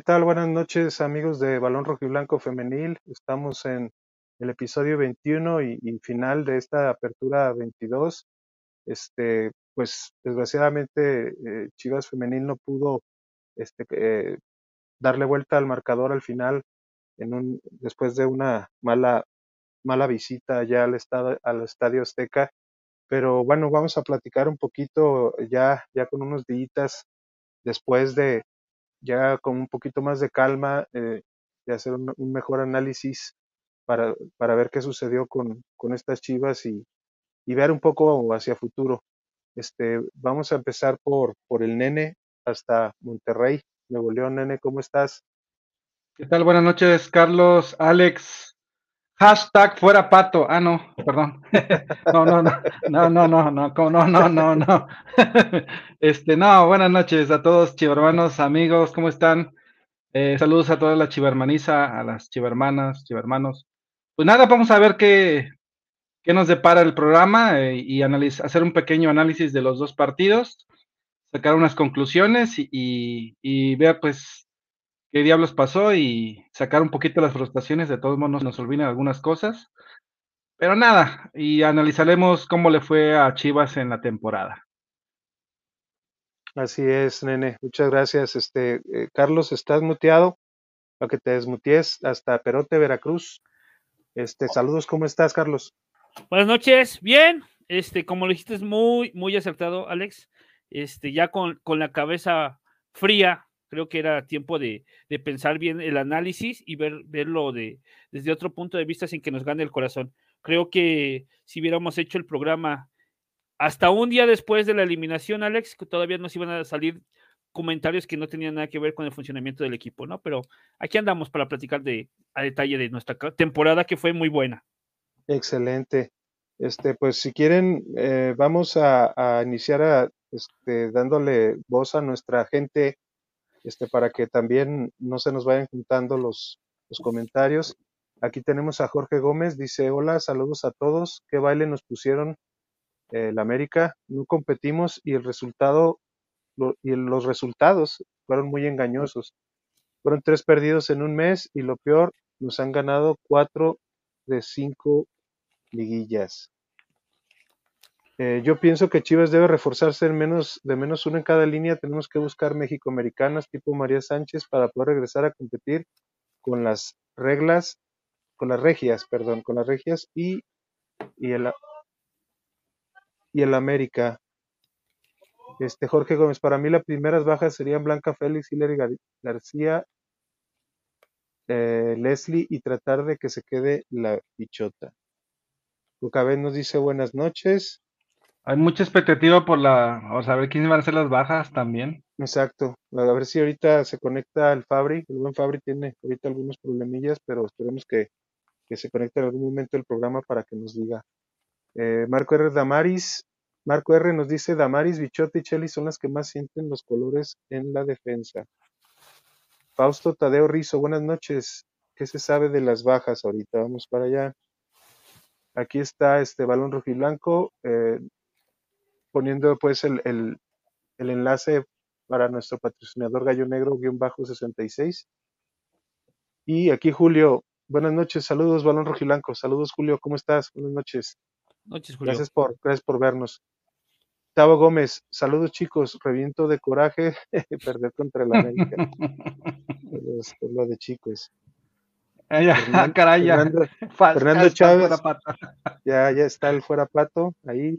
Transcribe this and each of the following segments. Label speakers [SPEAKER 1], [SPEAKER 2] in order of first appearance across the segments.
[SPEAKER 1] ¿Qué tal? Buenas noches, amigos de Balón Rojo y Blanco Femenil. Estamos en el episodio 21 y, y final de esta apertura 22. Este, pues desgraciadamente eh, Chivas Femenil no pudo este, eh, darle vuelta al marcador al final en un, después de una mala, mala visita ya al, estado, al Estadio Azteca. Pero bueno, vamos a platicar un poquito ya, ya con unos días después de, ya con un poquito más de calma, eh, de hacer un, mejor análisis para, para ver qué sucedió con, con estas chivas y, y, ver un poco hacia futuro. Este, vamos a empezar por, por el nene hasta Monterrey, Nuevo León. Nene, ¿cómo estás?
[SPEAKER 2] ¿Qué tal? Buenas noches, Carlos, Alex. Hashtag fuera pato. Ah, no, perdón. No, no, no, no, no, no, no, no, no, no, no. Este, no, buenas noches a todos, chivermanos, amigos, ¿cómo están? Eh, saludos a toda la chivermaniza, a las chivermanas, chivermanos. Pues nada, vamos a ver qué, qué nos depara el programa eh, y analiz hacer un pequeño análisis de los dos partidos, sacar unas conclusiones y, y, y ver, pues, qué diablos pasó y sacar un poquito las frustraciones, de todos modos nos olvidan algunas cosas. Pero nada, y analizaremos cómo le fue a Chivas en la temporada.
[SPEAKER 1] Así es, nene. Muchas gracias. Este, eh, Carlos, estás muteado para que te desmutees hasta Perote, Veracruz. Este, saludos, ¿cómo estás, Carlos?
[SPEAKER 3] Buenas noches, bien. Este, como lo dijiste, es muy, muy acertado, Alex. Este, ya con, con la cabeza fría, creo que era tiempo de, de, pensar bien el análisis y ver, verlo de, desde otro punto de vista sin que nos gane el corazón. Creo que si hubiéramos hecho el programa hasta un día después de la eliminación, Alex, que todavía nos iban a salir comentarios que no tenían nada que ver con el funcionamiento del equipo, ¿no? Pero aquí andamos para platicar de, a detalle de nuestra temporada que fue muy buena.
[SPEAKER 1] Excelente. Este, pues si quieren, eh, vamos a, a iniciar a, este, dándole voz a nuestra gente este, para que también no se nos vayan juntando los, los comentarios. Aquí tenemos a Jorge Gómez, dice, hola, saludos a todos, qué baile nos pusieron el eh, América, no competimos y el resultado lo, y los resultados fueron muy engañosos. Fueron tres perdidos en un mes y lo peor, nos han ganado cuatro de cinco liguillas. Eh, yo pienso que Chivas debe reforzarse en menos, de menos uno en cada línea. Tenemos que buscar México-americanas tipo María Sánchez para poder regresar a competir con las reglas, con las regias, perdón, con las regias y, el, América. Este Jorge Gómez, para mí las primeras bajas serían Blanca Félix, Hilary Gar García, eh, Leslie y tratar de que se quede la bichota. Lucabet nos dice buenas noches.
[SPEAKER 2] Hay mucha expectativa por la, o saber quiénes van a ser las bajas también.
[SPEAKER 1] Exacto. A ver si ahorita se conecta el Fabri. El buen Fabri tiene ahorita algunos problemillas, pero esperemos que, que se conecte en algún momento el programa para que nos diga. Eh, Marco R. Damaris, Marco R. nos dice, Damaris, Bichote y Cheli son las que más sienten los colores en la defensa. Fausto Tadeo Rizo, buenas noches. ¿Qué se sabe de las bajas ahorita? Vamos para allá. Aquí está este balón rojiblanco, eh, poniendo pues el, el, el, enlace para nuestro patrocinador Gallo Negro guion bajo 66. Y aquí Julio, buenas noches, saludos balón rojiblanco, saludos Julio, ¿cómo estás? Buenas noches.
[SPEAKER 3] Noches, Julio.
[SPEAKER 1] Gracias por, gracias por vernos. Tavo Gómez, saludos chicos, reviento de coraje, perder contra el América. es, es lo de chicos.
[SPEAKER 2] Ah, ya, Fernando, caray, ya.
[SPEAKER 1] Fernando, Fernando Chávez, ya, ya está el fuera pato ahí.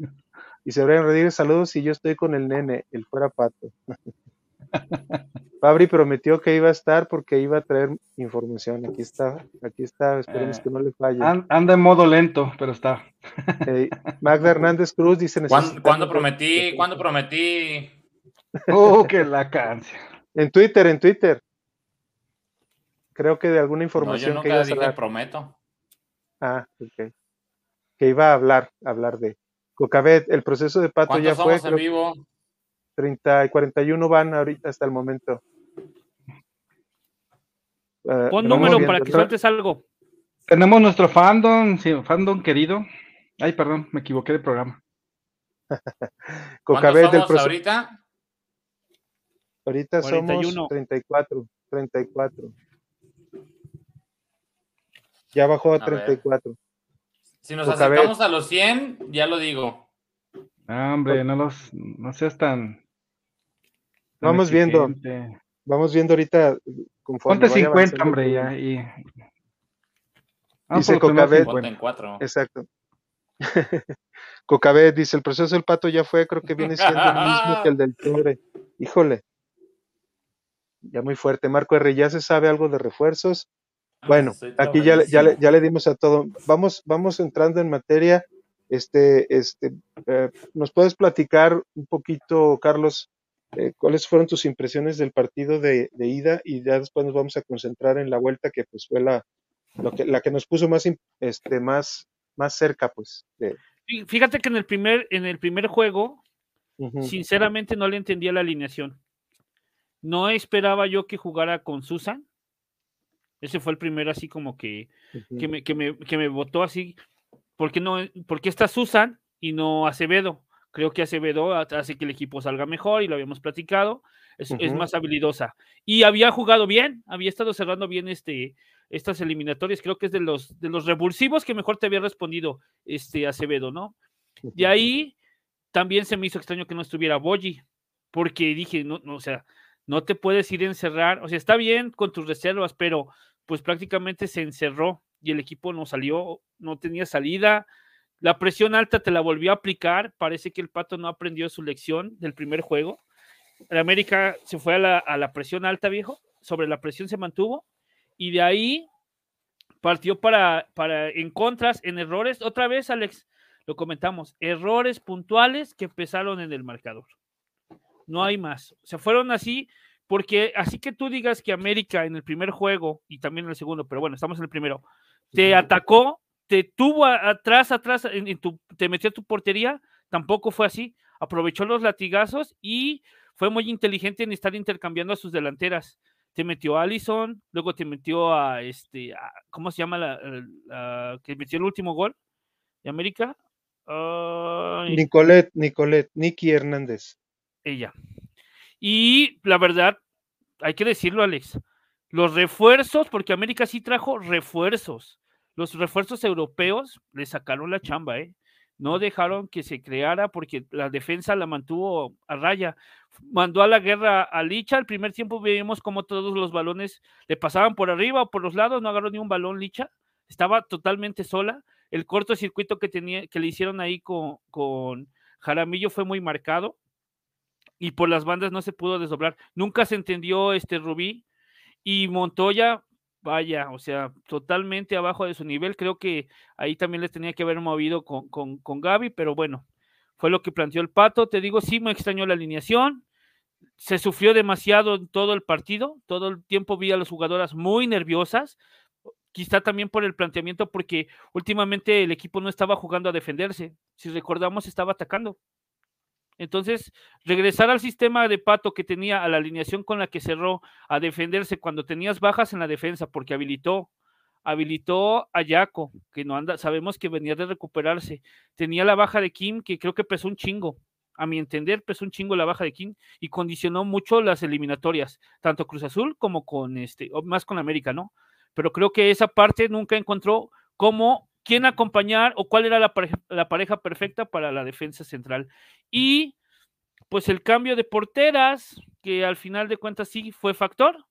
[SPEAKER 1] Y Sebastián Rodríguez, saludos y yo estoy con el nene, el fuera pato. Fabri prometió que iba a estar porque iba a traer información. Aquí está, aquí está, esperemos eh, que no le falle.
[SPEAKER 2] Anda en modo lento, pero está.
[SPEAKER 1] Magda Hernández Cruz dice...
[SPEAKER 4] ¿Cuándo, ¿cuándo prometí? ¿Cuándo prometí?
[SPEAKER 2] Oh, que la canción.
[SPEAKER 1] En Twitter, en Twitter. Creo que de alguna información
[SPEAKER 4] no, yo
[SPEAKER 1] que
[SPEAKER 4] nunca dije prometo.
[SPEAKER 1] Ah, ok. Que iba a hablar, hablar de Cocabet. El proceso de Pato ya fue.
[SPEAKER 4] En vivo?
[SPEAKER 1] 30 y 41 van ahorita hasta el momento.
[SPEAKER 3] Uh, Pon número para que sueltes algo.
[SPEAKER 2] Tenemos nuestro fandom, sí, fandom querido. Ay, perdón, me equivoqué de programa.
[SPEAKER 1] Cocabet del
[SPEAKER 4] proceso. ahorita?
[SPEAKER 1] Ahorita 41. somos 34. 34. Ya bajó a,
[SPEAKER 4] A ver.
[SPEAKER 1] 34.
[SPEAKER 4] Si nos
[SPEAKER 1] vez.
[SPEAKER 4] acercamos a los 100, ya lo digo.
[SPEAKER 2] Ah, hombre, no los, no seas tan. tan
[SPEAKER 1] Vamos viendo. Vamos viendo ahorita conforme
[SPEAKER 2] Ponte
[SPEAKER 1] vaya
[SPEAKER 2] 50,
[SPEAKER 1] avanzando
[SPEAKER 2] hombre, ya. Y... Ah,
[SPEAKER 1] Dice Cocabet.
[SPEAKER 4] Ponte
[SPEAKER 2] 50.
[SPEAKER 4] en 4.
[SPEAKER 1] Exacto. Cocabet dice, el proceso del pato ya fue, creo que viene siendo el mismo que el del Torre. Híjole. Ya muy fuerte. Marco R, ¿ya se sabe algo de refuerzos? Bueno,
[SPEAKER 4] Estoy
[SPEAKER 1] aquí ya, le- ya, le, ya le dimos a todo. Vamos, vamos entrando en materia. Este, este, eh, ¿nos puedes platicar un poquito, Carlos, eh, cuáles fueron tus impresiones del partido de, de ida? Y ya después nos vamos a concentrar en la vuelta, que pues fue la, lo que, la que nos puso más, este, más, más cerca, pues. De,
[SPEAKER 3] Fí- Fíjate que en el primer, en el primer juego, sinceramente no le entendía la alineación. No esperaba yo que jugara con Susan. Ese fue el primero así como que, que me, que me, que me votó así. ¿Por qué, no, ¿Por qué está Susan y no Acevedo? Creo que Acevedo ha- hace que el equipo salga mejor y lo habíamos platicado. Es, es
[SPEAKER 1] Ujú.
[SPEAKER 3] más habilidosa. Y había jugado bien, había estado cerrando bien este, estas eliminatorias. Creo que es de los, de los revulsivos que mejor te había respondido este Acevedo, ¿no? De ahí también se me hizo extraño que no estuviera Boyi, porque dije, no, no, o sea, no te puedes ir a encerrar, o sea, está bien con tus reservas, pero pues prácticamente se encerró y el equipo no salió, no tenía salida. La presión alta te la volvió a aplicar, parece que el Pato no aprendió su lección del primer juego. El América se fue a la, a la presión alta, viejo, sobre la presión se mantuvo y de ahí partió para, para en contras, en errores. Otra vez, Alex, lo comentamos, errores puntuales que empezaron en el marcador. No hay más. Se fueron así, porque así que tú digas que América en el primer juego y también en el segundo, pero bueno, estamos en el primero, te atacó, te tuvo atrás, atrás, en, en tu, te metió a tu portería, tampoco fue así. Aprovechó los latigazos y fue muy inteligente en estar intercambiando a sus delanteras. Te metió a Allison, luego te metió a este, a- ¿cómo se llama la, la- que metió el último gol de América? Ay,
[SPEAKER 1] Nicolet, Nicolet, Nicky Hernández.
[SPEAKER 3] ella. Y la verdad, hay que decirlo, Alex, los refuerzos, porque América sí trajo refuerzos. Los refuerzos europeos le sacaron la chamba, ¿eh? No dejaron que se creara porque la defensa la mantuvo a raya. Mandó a la guerra a Licha. Al primer tiempo vimos como todos los balones le pasaban por arriba o por los lados, no agarró ni un balón Licha. Estaba totalmente sola. El cortocircuito que tenía, que le hicieron ahí con, con Jaramillo fue muy marcado y por las bandas no se pudo desdoblar. Nunca se entendió este Rubí y Montoya, vaya, o sea, totalmente abajo de su nivel. Creo que ahí también les tenía que haber movido con, con, con Gaby, pero bueno, fue lo que planteó el Pato. Te digo, sí me extrañó la alineación. Se sufrió demasiado en todo el partido. Todo el tiempo vi a las jugadoras muy nerviosas. Quizá también por el planteamiento, porque últimamente el equipo no estaba jugando a defenderse. Si recordamos, estaba atacando. Entonces, regresar al sistema de pato que tenía, a la alineación con la que cerró, a defenderse cuando tenías bajas en la defensa, porque habilitó, habilitó a Yaco, que no anda, sabemos que venía de recuperarse. Tenía la baja de Kim, que creo que pesó un chingo. A mi entender, pesó un chingo la baja de Kim y condicionó mucho las eliminatorias, tanto Cruz Azul como con este, más con América, ¿no? Pero creo que esa parte nunca encontró cómo quién acompañar o cuál era la pareja, la pareja perfecta para la defensa central. Y pues el cambio de porteras, que al final de cuentas sí fue factor.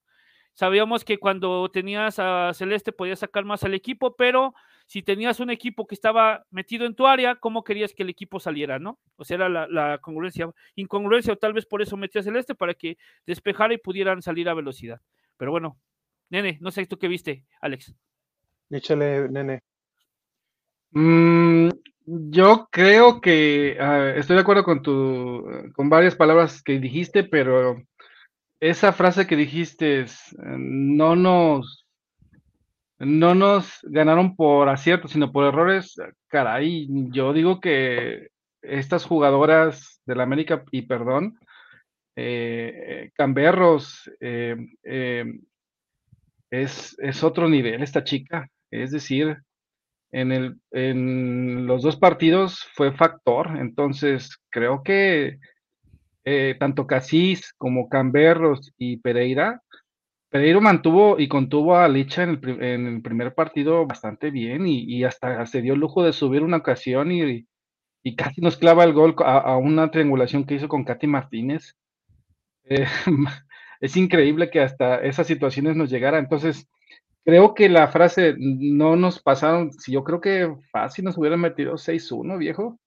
[SPEAKER 3] Sabíamos que cuando tenías a Celeste podías sacar más al equipo, pero si tenías un equipo que estaba metido en tu área, ¿cómo querías que el equipo saliera, no? O sea, era la, la congruencia, incongruencia, o tal vez por eso metió a Celeste para que despejara y pudieran salir a velocidad. Pero bueno, nene, no sé tú qué viste, Alex.
[SPEAKER 1] Échale, nene.
[SPEAKER 2] Mm, yo creo que ah, estoy de acuerdo con tu, con varias palabras que dijiste, pero esa frase que dijiste es, eh, no nos, no nos ganaron por aciertos, sino por errores. Caray, yo digo que estas jugadoras del América, y perdón, eh, Camberros, eh, eh, es, es otro nivel esta chica. Es decir, en, el, en los dos partidos fue factor, entonces creo que eh, tanto Casís como Camberros y Pereira Pereiro mantuvo y contuvo a Licha en el, en el primer partido bastante bien y, hasta se dio el lujo de subir una ocasión y, y casi nos clava el gol a, una triangulación que hizo con Katy Martínez. Eh, es increíble que hasta esas situaciones nos llegara. Entonces, creo que la frase no nos pasaron, si yo creo que fácil nos hubieran metido 6-1, viejo.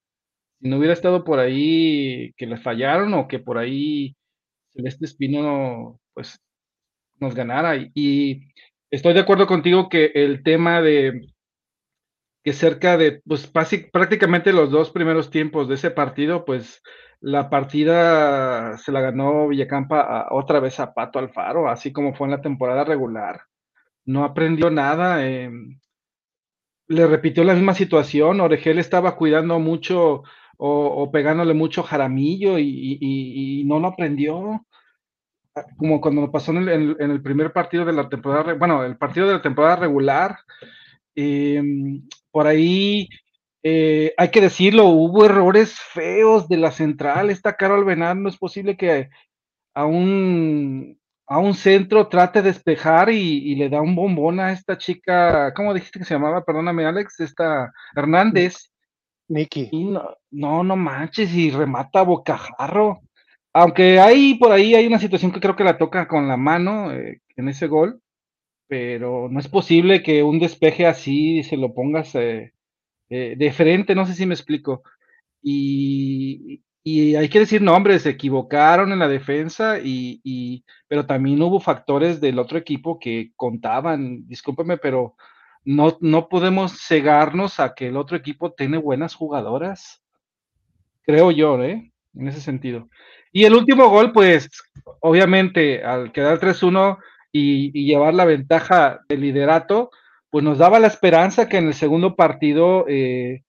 [SPEAKER 2] Si no hubiera estado por ahí que les fallaron o que por ahí Celeste Espino, pues nos ganara. Y estoy de acuerdo contigo que el tema de que cerca de, pues prácticamente los dos primeros tiempos de ese partido, pues la partida se la ganó Villacampa otra vez a Pato Alfaro, así como fue en la temporada regular. No aprendió nada. Em, le repitió la misma situación. Oregel estaba cuidando mucho o, pegándole mucho jaramillo y, no lo aprendió como cuando pasó en el, primer partido de la temporada, bueno, el partido de la temporada regular, em, por ahí eh, hay que decirlo, hubo errores feos de la central, esta Carol Benard, no es posible que a un, a un centro trate de despejar y, le da un bombón a esta chica, ¿cómo dijiste que se llamaba? Perdóname, Alex, esta Hernández.
[SPEAKER 1] Nicky.
[SPEAKER 2] No, no, no manches, y remata bocajarro. Aunque hay por ahí hay una situación que creo que la toca con la mano eh, en ese gol, pero no es posible que un despeje así se lo pongas eh, eh, de frente, no sé si me explico. Y, hay que decir nombres, se equivocaron en la defensa, y, pero también hubo factores del otro equipo que contaban, discúlpeme, pero no, no podemos cegarnos a que el otro equipo tiene buenas jugadoras, creo yo, ¿eh? En ese sentido. Y el último gol, pues, obviamente, al quedar 3-1 y, llevar la ventaja del liderato, pues nos daba la esperanza que en el segundo partido eh,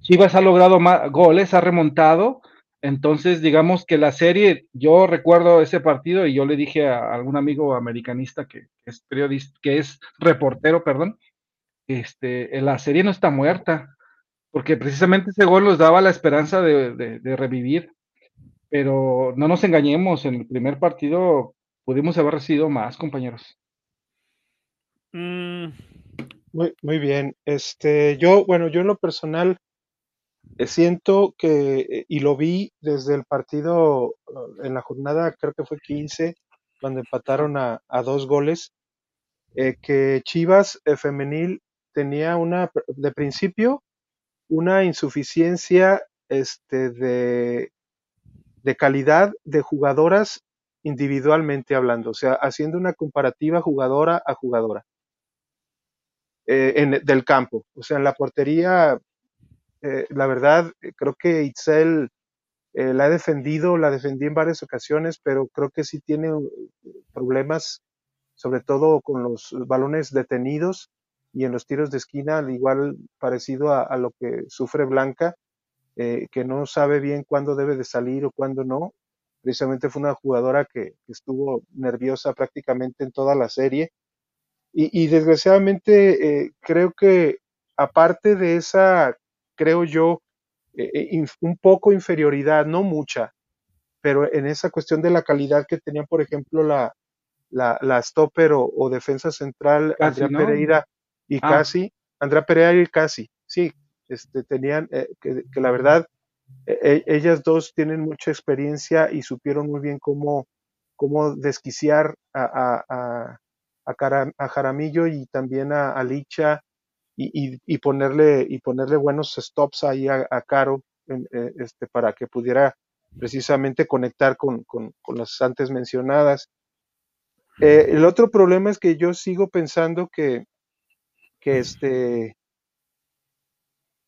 [SPEAKER 2] Chivas ha logrado más goles, ha remontado. Entonces, digamos que la serie, yo recuerdo ese partido y yo le dije a algún amigo americanista que es periodista, que es reportero, perdón, este, la serie no está muerta, porque precisamente ese gol nos daba la esperanza de revivir pero no nos engañemos, en el primer partido pudimos haber recibido más, compañeros.
[SPEAKER 1] Mm. Muy, muy bien. Este, yo, bueno, yo en lo personal siento que, eh, y lo vi desde el partido eh, en la jornada, creo que fue 15, cuando empataron a, dos goles, que Chivas femenil tenía una, de principio, una insuficiencia este, de de calidad de jugadoras individualmente hablando, o sea, haciendo una comparativa jugadora a jugadora eh, en, del campo. O sea, en la portería, eh, la verdad, creo que Itzel eh, la ha defendido, la defendí en varias ocasiones, pero creo que sí tiene problemas, sobre todo con los balones detenidos y en los tiros de esquina, al igual parecido a lo que sufre Blanca eh, que no sabe bien cuándo debe de salir o cuándo no. Precisamente fue una jugadora que, estuvo nerviosa prácticamente en toda la serie. Y, desgraciadamente eh, creo que aparte de esa, creo yo, eh, un poco inferioridad, no mucha, pero en esa cuestión de la calidad que tenía, por ejemplo, la, la, stopper o, defensa central, Andrea Pereira y ah. casi, Andrea Pereira y casi, sí, este, tenían, eh, que, la verdad, e, ellas dos tienen mucha experiencia y supieron muy bien cómo, cómo desquiciar a, a, a, Jaramillo y también a, Licha y, y, ponerle, y ponerle buenos stops ahí a, Caro eh, este, para que pudiera precisamente conectar con, con, las antes mencionadas. Eh, el otro problema es que yo sigo pensando que, que este,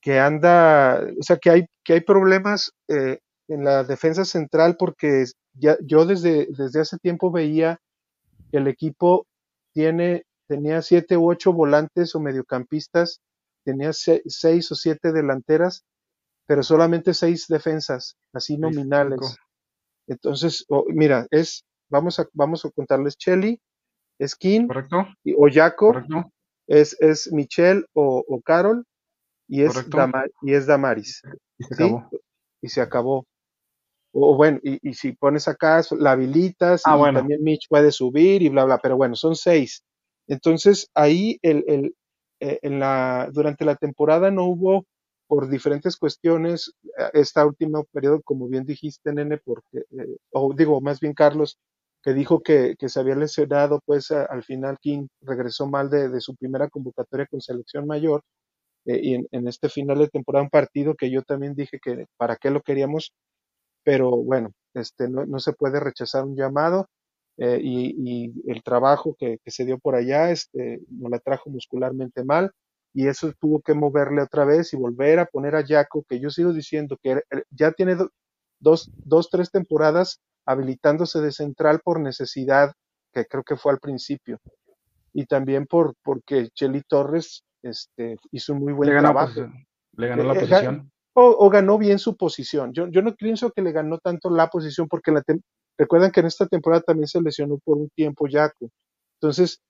[SPEAKER 1] que anda, o sea, que hay, que hay problemas eh, en la defensa central porque ya, yo desde, desde hace tiempo veía que el equipo tiene, tenía siete u ocho volantes o mediocampistas, tenía seis o siete delanteras, pero solamente seis defensas, así nominales. Entonces, mira, es, vamos a, vamos a contarles Chelly, Skin, y, o Jaco, es, es Michelle o, o Carol, y es, y es Damaris. Y se, acabó. o bueno, y, si pones acá, la habilitas
[SPEAKER 2] ah,
[SPEAKER 1] y también Mitch puede subir y bla, bla, pero bueno, son seis. Entonces ahí el, el, eh, en la, durante la temporada no hubo por diferentes cuestiones, eh, esta última periodo, como bien dijiste, nene, porque, eh, o digo, más bien Carlos, que dijo que, se había lesionado, pues al final King regresó mal de, de, su primera convocatoria con selección mayor, y en, en, este final de temporada un partido que yo también dije que para qué lo queríamos, pero bueno, este, no, no se puede rechazar un llamado eh, y, y, el trabajo que, que, se dio por allá este, nos la trajo muscularmente mal y eso tuvo que moverle otra vez y volver a poner a Jaco, que yo sigo diciendo que ya tiene do, dos, dos, tres temporadas habilitándose de central por necesidad, que creo que fue al principio, y también por porque Cheli Torres este, hizo un muy buen
[SPEAKER 2] le ganó,
[SPEAKER 1] trabajo.
[SPEAKER 2] Le ganó la posición
[SPEAKER 1] o, o, ganó bien su posición. Yo, yo no pienso que le ganó tanto la posición porque la recuerdan que en esta temporada también se lesionó por un tiempo Jaco. Entonces,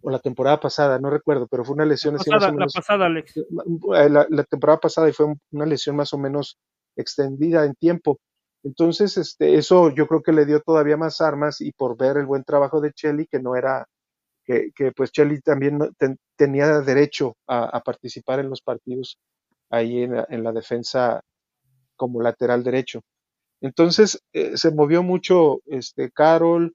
[SPEAKER 1] o la temporada pasada, no recuerdo, pero fue una lesión
[SPEAKER 3] la
[SPEAKER 1] así más o menos.
[SPEAKER 3] La pasada, Alex.
[SPEAKER 1] La, la, temporada pasada y fue una lesión más o menos extendida en tiempo. Entonces, este, eso yo creo que le dio todavía más armas y por ver el buen trabajo de Chelly, que no era, que, que pues Chelly también ten, tenía derecho a, a, participar en los partidos ahí en en la defensa como lateral derecho. Entonces eh, se movió mucho este Carol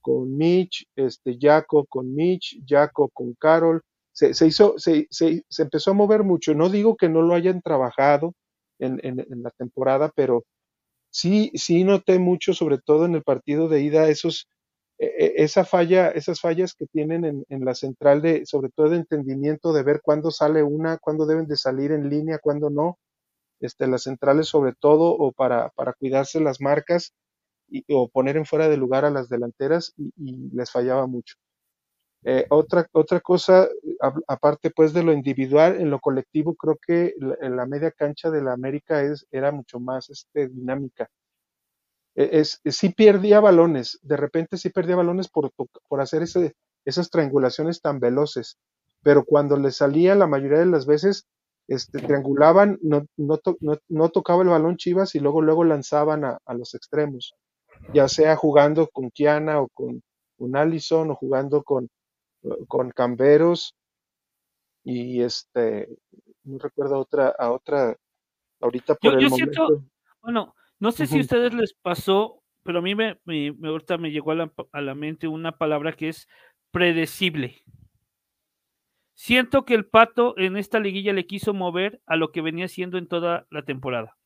[SPEAKER 1] con Mitch, este Jaco con Mitch, Jaco con Carol. Se, se hizo, se, se, se, empezó a mover mucho. No digo que no lo hayan trabajado en, en, la temporada, pero sí, sí noté mucho, sobre todo en el partido de ida, esos, eh, esa falla, esas fallas que tienen en, en, la central de, sobre todo de entendimiento, de ver cuándo sale una, cuándo deben de salir en línea, cuándo no este, las centrales sobre todo, o para, para cuidarse las marcas, o poner en fuera de lugar a las delanteras, y, les fallaba mucho. Eh, otra, otra cosa, aparte pues de lo individual, en lo colectivo creo que la, en la media cancha de la América es, era mucho más este, dinámica. Es, es, sí perdía balones, de repente sí perdía balones por, por hacer ese, esas triangulaciones tan veloces, pero cuando le salía la mayoría de las veces este, triangulaban, no, no, to, no, no, tocaba el balón Chivas y luego, luego lanzaban a, a, los extremos, ya sea jugando con Kiana o con, con Allison o jugando con, con Camberos y este, no recuerdo otra, a otra, ahorita por
[SPEAKER 3] yo,
[SPEAKER 1] el
[SPEAKER 3] yo
[SPEAKER 1] momento.
[SPEAKER 3] Siento, bueno, no sé uh -huh. si a ustedes les pasó, pero a mí me, me, me ahorita me llegó a la, a la mente una palabra que es predecible. Siento que el Pato en esta liguilla le quiso mover a lo que venía haciendo en toda la temporada.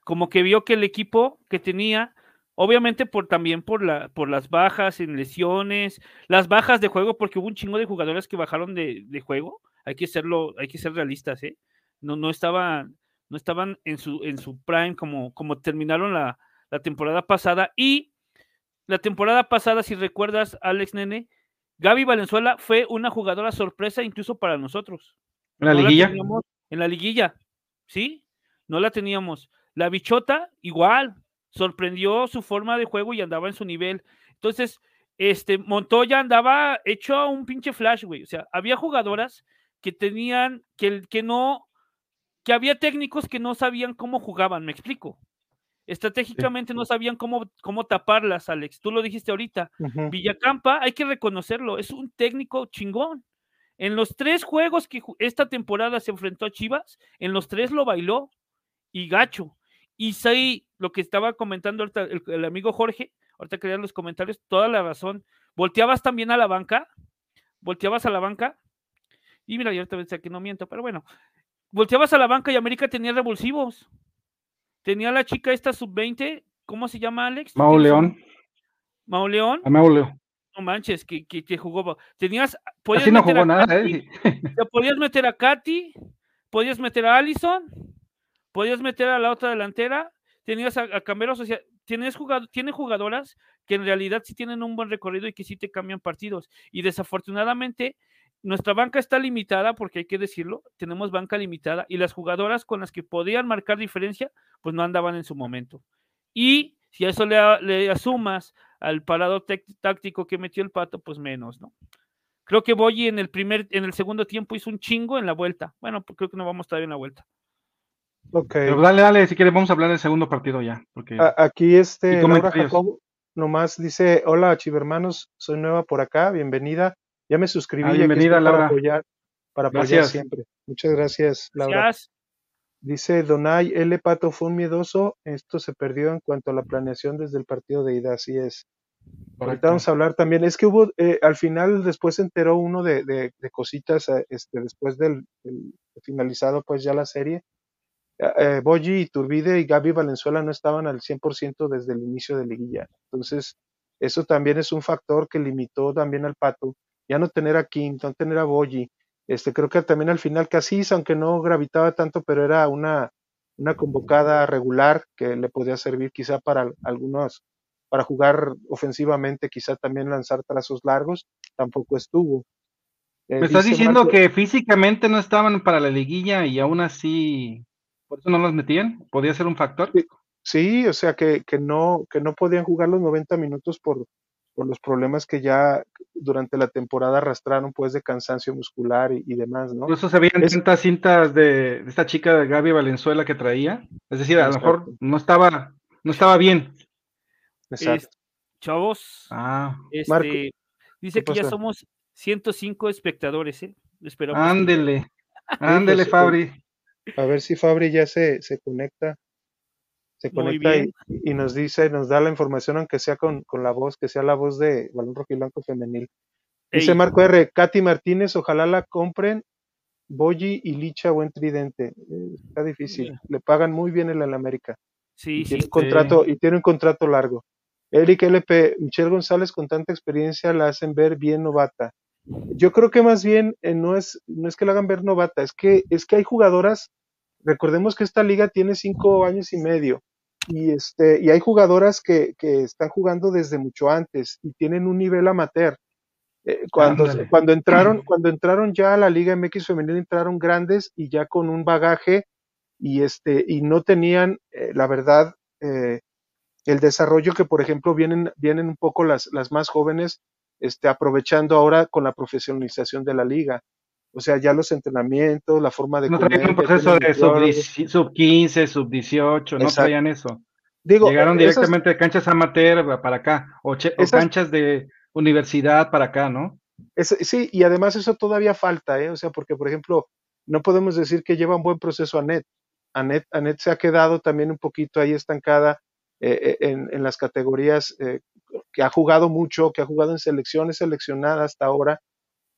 [SPEAKER 3] Como que vio que el equipo que tenía, obviamente por también por, la, por las bajas en lesiones, las bajas de juego, porque hubo un chingo de jugadores que bajaron de, de juego. Hay que serlo, hay que ser realistas, ¿eh? No, no estaban, no estaban en su, en su prime como, como terminaron la, la temporada pasada. Y la temporada pasada, si recuerdas, Alex Nene, Gaby Valenzuela fue una jugadora sorpresa incluso para nosotros.
[SPEAKER 2] ¿En la no liguilla?
[SPEAKER 3] La en la liguilla, ¿sí? No la teníamos. La bichota, igual, sorprendió su forma de juego y andaba en su nivel. Entonces, este, Montoya andaba hecho a un pinche flash, güey. O sea, había jugadoras que tenían, que, que no, que había técnicos que no sabían cómo jugaban, me explico. Estratégicamente no sabían cómo, cómo taparlas, Alex. Tú lo dijiste ahorita. Uh -huh. Villacampa, hay que reconocerlo, es un técnico chingón. En los tres juegos que esta temporada se enfrentó a Chivas, en los tres lo bailó y gacho. Y sí, lo que estaba comentando ahorita el, el amigo Jorge, ahorita que lean los comentarios, toda la razón. Volteabas también a la banca, volteabas a la banca, y mira, yo ahorita pensé que no miento, pero bueno, volteabas a la banca y América tenía revulsivos tenía la chica esta sub-20, ¿cómo se llama Alex?
[SPEAKER 2] Mau León.
[SPEAKER 3] Mau León.
[SPEAKER 2] A Mau León.
[SPEAKER 3] No manches, que, que, que jugó. Tenías. Podías
[SPEAKER 2] Así no jugó nada,
[SPEAKER 3] Katy,
[SPEAKER 2] ¿eh?
[SPEAKER 3] te podías meter a Katy, podías meter a Allison, podías meter a la otra delantera, tenías a, a Cameros, o sea, tienes jugado, tiene jugadoras que en realidad sí tienen un buen recorrido y que sí te cambian partidos. Y desafortunadamente, nuestra banca está limitada, porque hay que decirlo, tenemos banca limitada y las jugadoras con las que podían marcar diferencia, pues no andaban en su momento. Y si a eso le, le asumas al parado táctico que metió el pato, pues menos, ¿no? Creo que Boyi en el primer, en el segundo tiempo hizo un chingo en la vuelta. Bueno, pues creo que no vamos a estar en la vuelta.
[SPEAKER 1] Ok.
[SPEAKER 2] Pero dale, dale, si quieres vamos a hablar del segundo partido ya. Porque...
[SPEAKER 1] A- aquí este Laura. Jacob nomás dice, hola chivermanos, soy nueva por acá, bienvenida. Ya me suscribí,
[SPEAKER 2] Ah, bienvenida,
[SPEAKER 1] estoy para
[SPEAKER 2] Laura.
[SPEAKER 1] apoyar, para apoyar
[SPEAKER 2] Gracias.
[SPEAKER 1] siempre. Muchas gracias, Laura.
[SPEAKER 3] Gracias.
[SPEAKER 1] Dice Donay, L. Pato fue un miedoso, esto se perdió en cuanto a la planeación desde el partido de ida, así es. Ahorita vamos a hablar también, es que hubo, eh, al final después se enteró uno de, de, de cositas, eh, este, después del, del finalizado pues ya la serie. Eh, eh, Boyi, Iturbide y Gaby Valenzuela no estaban al 100% desde el inicio de liguilla. Entonces, eso también es un factor que limitó también al Pato. Ya no tener a Kim, no tener a Boyi. Este, creo que también al final Casís, aunque no gravitaba tanto, pero era una, una convocada regular que le podía servir quizá para algunos, para jugar ofensivamente, quizá también lanzar trazos largos, tampoco estuvo. Eh,
[SPEAKER 2] Me estás diciendo
[SPEAKER 1] Marco-
[SPEAKER 2] que físicamente no estaban para la liguilla y aún así, por eso no los metían. ¿Podría ser un factor?
[SPEAKER 1] Sí. Sí, o sea que, que no, que no podían jugar los 90 minutos por, por los problemas que ya durante la temporada arrastraron pues de cansancio muscular y, y demás, ¿no?
[SPEAKER 2] Eso se veían
[SPEAKER 1] Es-
[SPEAKER 2] tantas cintas de, de esta chica de Gaby Valenzuela que traía. Es decir, a lo mejor no estaba, no estaba bien.
[SPEAKER 1] Exacto.
[SPEAKER 3] Es- chavos,
[SPEAKER 2] Ah,
[SPEAKER 3] este,
[SPEAKER 1] Marco,
[SPEAKER 3] dice
[SPEAKER 1] ¿qué
[SPEAKER 3] que ya somos 105 espectadores, ¿eh? Esperamos. que-
[SPEAKER 2] ándele, ándele, Fabri.
[SPEAKER 1] A ver si Fabri ya se, se conecta. Se conecta y, nos dice, nos da la información, aunque sea con, con la voz, que sea la voz de Balón Rojiblanco Femenil. Dice Marco R. Katy Martínez, ojalá la compren. Boyi y Licha, buen tridente. Eh, Está difícil. Le pagan muy bien en el América.
[SPEAKER 3] sí,
[SPEAKER 1] y
[SPEAKER 3] sí.
[SPEAKER 1] tiene un contrato y tiene un contrato largo. Eric LP, Michelle González con tanta experiencia la hacen ver bien novata. Yo creo que más bien eh, no es no es que la hagan ver novata, es que es que hay jugadoras. Recordemos que esta liga tiene cinco años y medio y este y hay jugadoras que, que están jugando desde mucho antes y tienen un nivel amateur. Eh, cuando,
[SPEAKER 2] Ándale.
[SPEAKER 1] cuando entraron cuando entraron ya a la liga MX femenil entraron grandes y ya con un bagaje y este y no tenían eh, la verdad eh, el desarrollo que por ejemplo vienen vienen un poco las las más jóvenes este aprovechando ahora con la profesionalización de la liga o sea ya los entrenamientos la forma de
[SPEAKER 2] No
[SPEAKER 1] comer,
[SPEAKER 2] traían un proceso de sub,
[SPEAKER 1] nutriólogos.
[SPEAKER 2] sub 15, sub 18, no traían eso.
[SPEAKER 1] digo
[SPEAKER 2] Llegaron
[SPEAKER 1] esas-
[SPEAKER 2] directamente de canchas amateur para acá, o, che- o canchas de universidad para acá, ¿no?
[SPEAKER 1] Es- sí, y además eso todavía falta, ¿eh? O sea, porque, por ejemplo, no podemos decir que lleva un buen proceso Anet. Anet, Anet se ha quedado también un poquito ahí estancada eh, eh, en, en las categorías eh, que ha jugado mucho, que ha jugado en selecciones seleccionadas hasta ahora,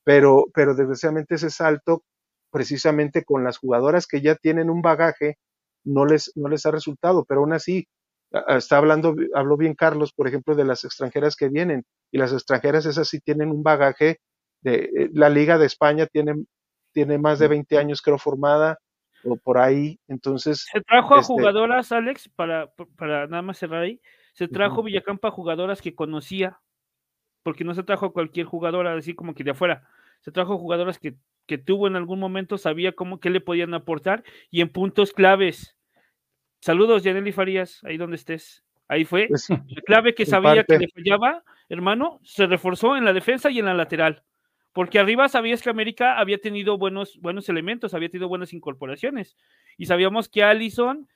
[SPEAKER 1] pero, pero desgraciadamente ese salto, precisamente con las jugadoras que ya tienen un bagaje, no les, no les ha resultado, pero aún así, a- a- está hablando, habló bien Carlos, por ejemplo, de las extranjeras que vienen, y las extranjeras esas sí tienen un bagaje de, eh, la Liga de España tiene, tiene más de 20 años creo formada, o por ahí, entonces,
[SPEAKER 3] Se trajo a
[SPEAKER 1] Este-
[SPEAKER 3] jugadoras, Alex, para, para nada más cerrar ahí. Se trajo
[SPEAKER 1] Ujú.
[SPEAKER 3] Villacampa jugadoras que conocía, porque no se trajo a cualquier jugadora así como que de afuera. Se trajo jugadoras que, que tuvo en algún momento, sabía cómo qué le podían aportar y en puntos claves. Saludos, Yaneli Farías, ahí donde estés. Ahí fue.
[SPEAKER 1] pues,
[SPEAKER 3] La clave que sabía que le fallaba, hermano, se reforzó en la defensa y en la lateral. Porque arriba sabías que América había tenido buenos, buenos elementos, había tenido buenas incorporaciones. Y sabíamos que Allison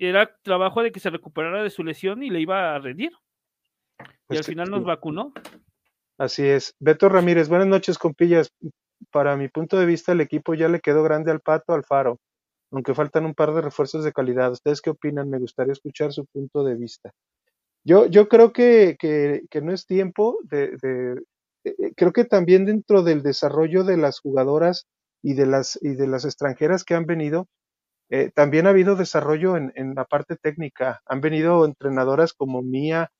[SPEAKER 3] era trabajo de que se recuperara de su lesión y le iba a rendir. y
[SPEAKER 1] pues,
[SPEAKER 3] al final nos vacunó.
[SPEAKER 1] Así es. Beto Ramírez, buenas noches, compillas. Para mi punto de vista, el equipo ya le quedó grande al Pato, al Faro, aunque faltan un par de refuerzos de calidad. ¿Ustedes qué opinan? Me gustaría escuchar su punto de vista. Yo, yo creo que, que, que no es tiempo de, de- eh, eh, creo que también dentro del desarrollo de las jugadoras y de las, y de las extranjeras que han venido, eh, también ha habido desarrollo en, en la parte técnica. Han venido entrenadoras como Mía,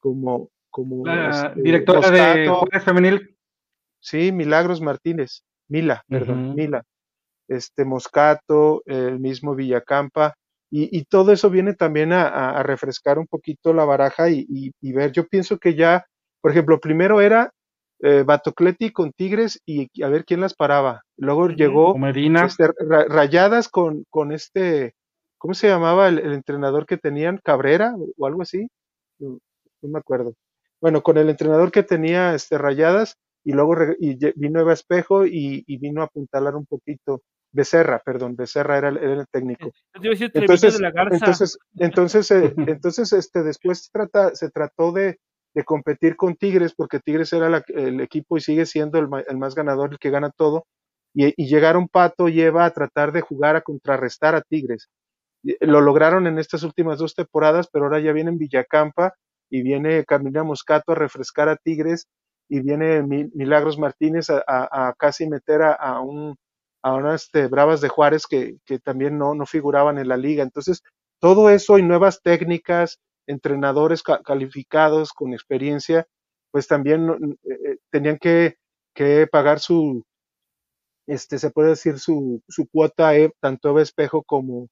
[SPEAKER 1] como, como
[SPEAKER 2] La
[SPEAKER 1] este,
[SPEAKER 2] directora de Juárez Femenil.
[SPEAKER 1] Sí, Milagros Martínez, Mila, perdón. Mila, este Moscato, el mismo Villacampa, y, y todo eso viene también a, a- a refrescar un poquito la baraja y, y- y ver, yo pienso que ya, por ejemplo, primero era eh, Batocleti con Tigres y, a ver quién las paraba. Luego llegó este, Ra- Rayadas con, con este, ¿cómo se llamaba el, el entrenador que tenían? Cabrera o, o algo así, no, no me acuerdo. Bueno, con el entrenador que tenía este Rayadas y luego re- y vino Eva Espejo y, y vino a apuntalar un poquito. Becerra, perdón, Becerra era, el- era el técnico.
[SPEAKER 3] Treviño
[SPEAKER 1] Entonces,
[SPEAKER 3] de la Garza.
[SPEAKER 1] entonces, entonces, eh, entonces, este, después trata, se trató de, de competir con Tigres, porque Tigres era la- el equipo y sigue siendo el, el más ganador, el que gana todo, y, y llegaron Pato lleva a tratar de jugar a contrarrestar a Tigres. Y, eh, Lo lograron en estas últimas dos temporadas, pero ahora ya viene en Villacampa y viene Camila Moscato a refrescar a Tigres y viene Mi- Milagros Martínez a, casi meter a, un a unas este, Bravas de Juárez que, que también no, no figuraban en la liga. Entonces, todo eso y nuevas técnicas, entrenadores ca- calificados con experiencia, pues también eh, eh, tenían que, que pagar su, este, se puede decir, su, su cuota, eh, tanto Eva Espejo como,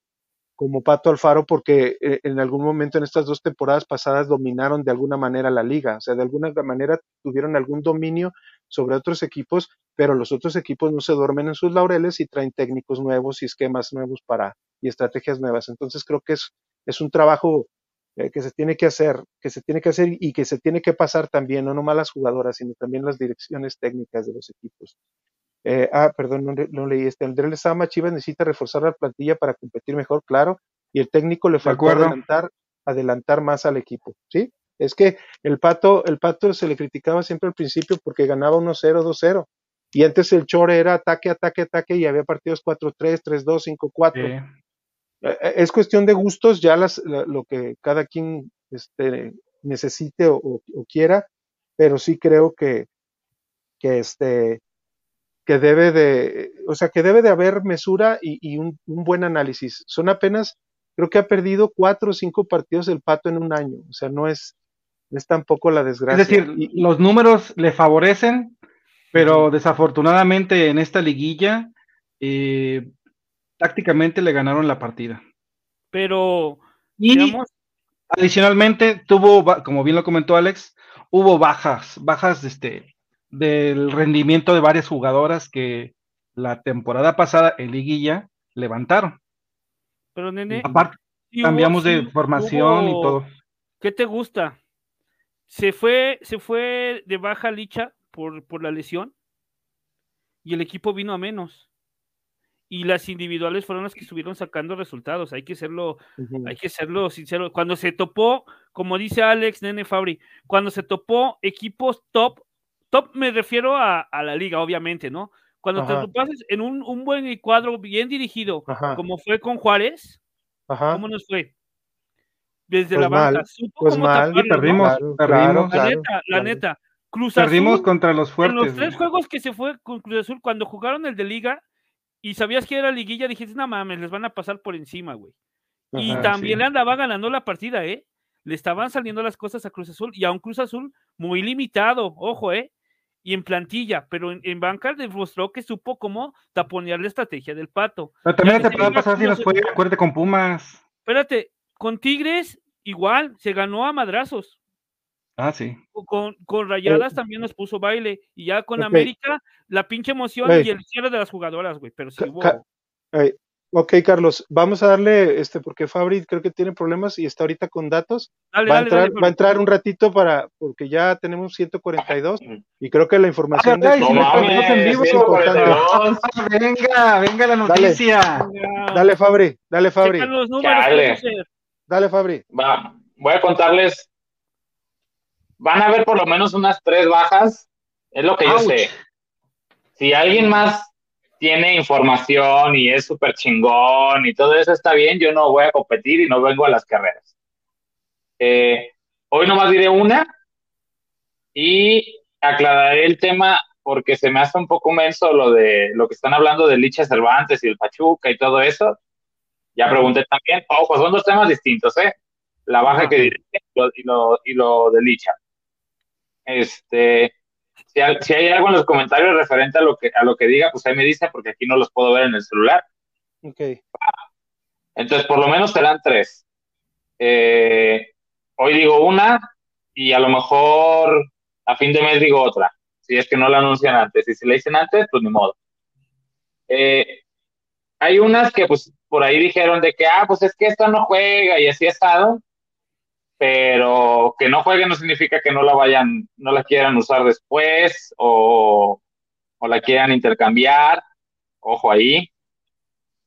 [SPEAKER 1] como Pato Alfaro, porque eh, en algún momento en estas dos temporadas pasadas dominaron de alguna manera la liga, o sea, de alguna manera tuvieron algún dominio sobre otros equipos, pero los otros equipos no se duermen en sus laureles y traen técnicos nuevos y esquemas nuevos para y estrategias nuevas. Entonces creo que es, es un trabajo eh, que se tiene que hacer, que se tiene que hacer y que se tiene que pasar también, no nomás las jugadoras, sino también las direcciones técnicas de los equipos. Eh, ah, perdón, no, le- no leí este. Andrés Lezama, Chivas necesita reforzar la plantilla para competir mejor, claro, y el técnico le faltó adelantar, adelantar más al equipo, ¿sí? Es que el Pato, el Pato se le criticaba siempre al principio porque ganaba 1-0, 2-0. Y antes el Chore era ataque, ataque, ataque y había partidos 4-3, 3-2, 5-4.
[SPEAKER 2] Eh,
[SPEAKER 1] Eh, eh, es cuestión de gustos, ya las, la- lo que cada quien este, necesite o, o- o quiera, pero sí creo que, que este que debe de, o sea, que debe de haber mesura y, y un, un buen análisis. Son apenas, creo que ha perdido cuatro o cinco partidos el Pato en un año, o sea, no es, no es tampoco la
[SPEAKER 2] es
[SPEAKER 1] desgracia.
[SPEAKER 2] decir,
[SPEAKER 1] Y-
[SPEAKER 2] los números le favorecen, pero desafortunadamente en esta liguilla eh, tácticamente le ganaron la partida.
[SPEAKER 3] Pero,
[SPEAKER 2] Y
[SPEAKER 3] digamos,
[SPEAKER 2] adicionalmente tuvo, como bien lo comentó Alex, hubo bajas, bajas este, del rendimiento de varias jugadoras que la temporada pasada en liguilla levantaron.
[SPEAKER 3] pero nene,
[SPEAKER 2] Aparte,
[SPEAKER 3] sí
[SPEAKER 2] cambiamos
[SPEAKER 3] hubo-
[SPEAKER 2] de formación y todo.
[SPEAKER 3] ¿Qué te gusta? Se fue, se fue de baja Licha por, por la lesión y el equipo vino a menos. Y las individuales fueron las que estuvieron sacando resultados. Hay que serlo, hay que serlo sincero. Cuando se topó, como dice Alex Nene Fabri, cuando se topó equipos top, top me refiero a, a la liga, obviamente, ¿no? Cuando
[SPEAKER 1] Ajá.
[SPEAKER 3] te topas en un, un buen cuadro bien dirigido,
[SPEAKER 1] Ajá.
[SPEAKER 3] como fue con Juárez,
[SPEAKER 1] Ajá.
[SPEAKER 3] ¿cómo nos fue? Desde
[SPEAKER 1] Pues
[SPEAKER 3] la banca,
[SPEAKER 1] mal,
[SPEAKER 3] supo
[SPEAKER 1] pues
[SPEAKER 3] cómo
[SPEAKER 1] mal,
[SPEAKER 3] taparlo, ¿no?
[SPEAKER 2] perdimos, perdimos.
[SPEAKER 1] claro,
[SPEAKER 3] La
[SPEAKER 1] claro,
[SPEAKER 3] neta, la
[SPEAKER 1] claro.
[SPEAKER 3] neta. Cruz
[SPEAKER 2] Perdimos
[SPEAKER 3] Azul,
[SPEAKER 2] contra los
[SPEAKER 3] en
[SPEAKER 2] fuertes.
[SPEAKER 3] los tres juegos que se fue con Cruz Azul, cuando jugaron el de liga y sabías que era liguilla, dijiste, no mames, les van a pasar por encima, güey. Y
[SPEAKER 1] Ajá,
[SPEAKER 3] también
[SPEAKER 2] sí.
[SPEAKER 3] le andaba ganando la partida, ¿eh? Le estaban saliendo las cosas a Cruz Azul y a un Cruz Azul muy limitado, ojo, ¿eh? Y en plantilla, pero en, en banca demostró que supo cómo taponear la estrategia del pato.
[SPEAKER 2] Pero también la temporada pasada sí
[SPEAKER 3] Cruz
[SPEAKER 2] nos fue, acuérdate, con Pumas.
[SPEAKER 3] Espérate, con Tigres igual, se ganó a madrazos.
[SPEAKER 2] Ah, sí.
[SPEAKER 3] con, con Rayadas también nos puso baile. Y ya con. América, la pinche emoción y el cierre de las jugadoras, güey. Pero sí hubo.
[SPEAKER 1] Ok, Carlos, vamos a darle, este, porque Fabri creo que tiene problemas y está ahorita con datos.
[SPEAKER 3] Dale,
[SPEAKER 1] Va a
[SPEAKER 3] dale,
[SPEAKER 1] entrar,
[SPEAKER 3] dale,
[SPEAKER 1] va a entrar un ratito para, porque ya tenemos 142 y creo que la información de-
[SPEAKER 4] No mames,
[SPEAKER 2] estamos en vivo.
[SPEAKER 4] 142.
[SPEAKER 2] Venga, venga la noticia.
[SPEAKER 1] Dale, Fabri, dale, Fabri,
[SPEAKER 3] los números,
[SPEAKER 1] dale, Fabri.
[SPEAKER 4] Va, voy a contarles. Van a haber por lo menos unas tres bajas. Es lo que yo sé. Si alguien más tiene información y es súper chingón y todo eso está bien, yo no voy a competir y no vengo a las carreras. Eh, hoy nomás diré una y aclararé el tema porque se me hace un poco menso lo de lo que están hablando de Licha Cervantes y el Pachuca y todo eso. Ya pregunté también. Ojo, son dos temas distintos, ¿eh? La baja que diré y lo, y lo, y lo de Licha. Este, si, hay- si hay algo en los comentarios referente a lo que a lo que diga, pues ahí me dice porque aquí no los puedo ver en el celular.
[SPEAKER 1] Ok,
[SPEAKER 4] Entonces, por lo menos serán tres. Eh, hoy digo una y a lo mejor a fin de mes digo otra. Si es que no la anuncian antes. Y si la dicen antes, pues ni modo. Eh, hay unas que pues por ahí dijeron de que, ah, pues es que esta no juega y así ha estado. Pero que no juegue no significa que no la vayan, no la quieran usar después o, o la quieran intercambiar. Ojo ahí.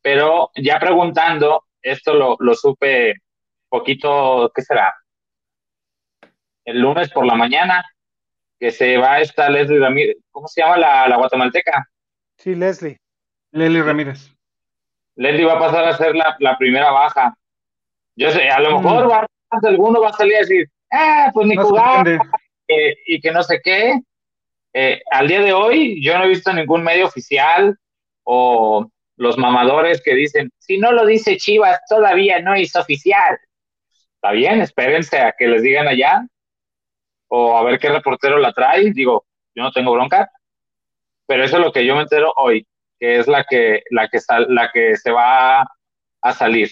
[SPEAKER 4] pero ya preguntando, esto lo, lo supe poquito, ¿qué será? El lunes por la mañana, que se va esta Leslie Ramírez, ¿cómo se llama la, la guatemalteca?
[SPEAKER 1] Sí, Leslie.
[SPEAKER 2] Leslie Ramírez.
[SPEAKER 4] Leslie va a pasar a ser la, la primera baja. Yo sé, a lo mejor
[SPEAKER 2] Mm.
[SPEAKER 4] va, alguno va a salir a decir, ah, pues ni
[SPEAKER 2] No
[SPEAKER 4] jugar, eh, y que no sé qué. Eh, al día de hoy, yo no he visto ningún medio oficial o los mamadores que dicen, si no lo dice Chivas, todavía no es oficial. Está bien, espérense a que les digan allá o a ver qué reportero la trae. Digo, yo no tengo bronca, pero eso es lo que yo me entero hoy, que es la que, la que, sal- la que se va a salir.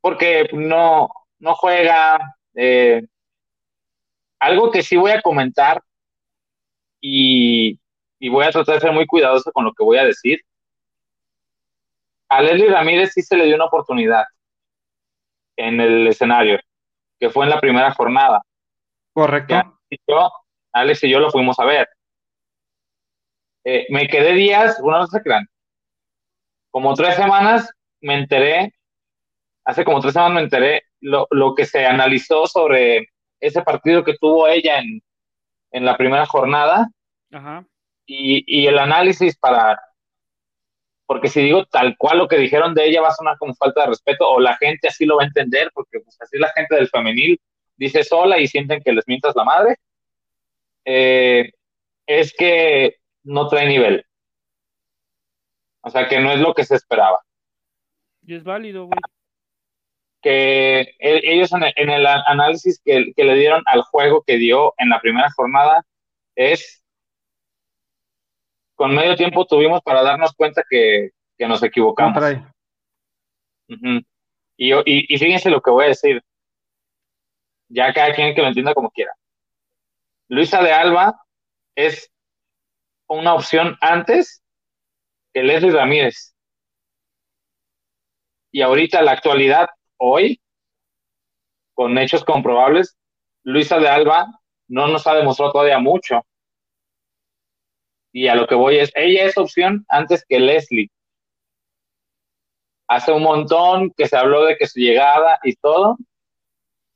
[SPEAKER 4] Porque no, no juega. eh, algo que sí voy a comentar y, y voy a tratar de ser muy cuidadoso con lo que voy a decir. A Leslie Ramírez sí se le dio una oportunidad en el escenario, que fue en la primera jornada.
[SPEAKER 2] Correcto.
[SPEAKER 4] Y yo, Alex y yo lo fuimos a ver. Eh, me quedé días, una vez se crean, como tres semanas me enteré, hace como tres semanas me enteré lo, lo que se analizó sobre ese partido que tuvo ella en, en la primera jornada
[SPEAKER 3] Ajá.
[SPEAKER 4] y, y el análisis para, porque si digo tal cual lo que dijeron de ella va a sonar como falta de respeto o la gente así lo va a entender, porque pues así la gente del femenil dice sola y sienten que les mientas la madre, eh, es que no trae nivel. O sea, que no es lo que se esperaba.
[SPEAKER 3] Y es válido, güey.
[SPEAKER 4] Que el- ellos en el, en el a- análisis que, que le dieron al juego que dio en la primera jornada es con medio tiempo tuvimos para darnos cuenta que, que nos
[SPEAKER 2] No
[SPEAKER 4] equivocamos. Ujú. y, y, y fíjense lo que voy a decir. Ya cada quien que lo entienda como quiera. Luisa de Alba es una opción antes que Leslie Ramírez. Y ahorita, la actualidad, hoy, con hechos comprobables, Luisa de Alba no nos ha demostrado todavía mucho. Y a lo que voy es, ella es opción antes que Leslie. Hace un montón que se habló de que su llegada y todo,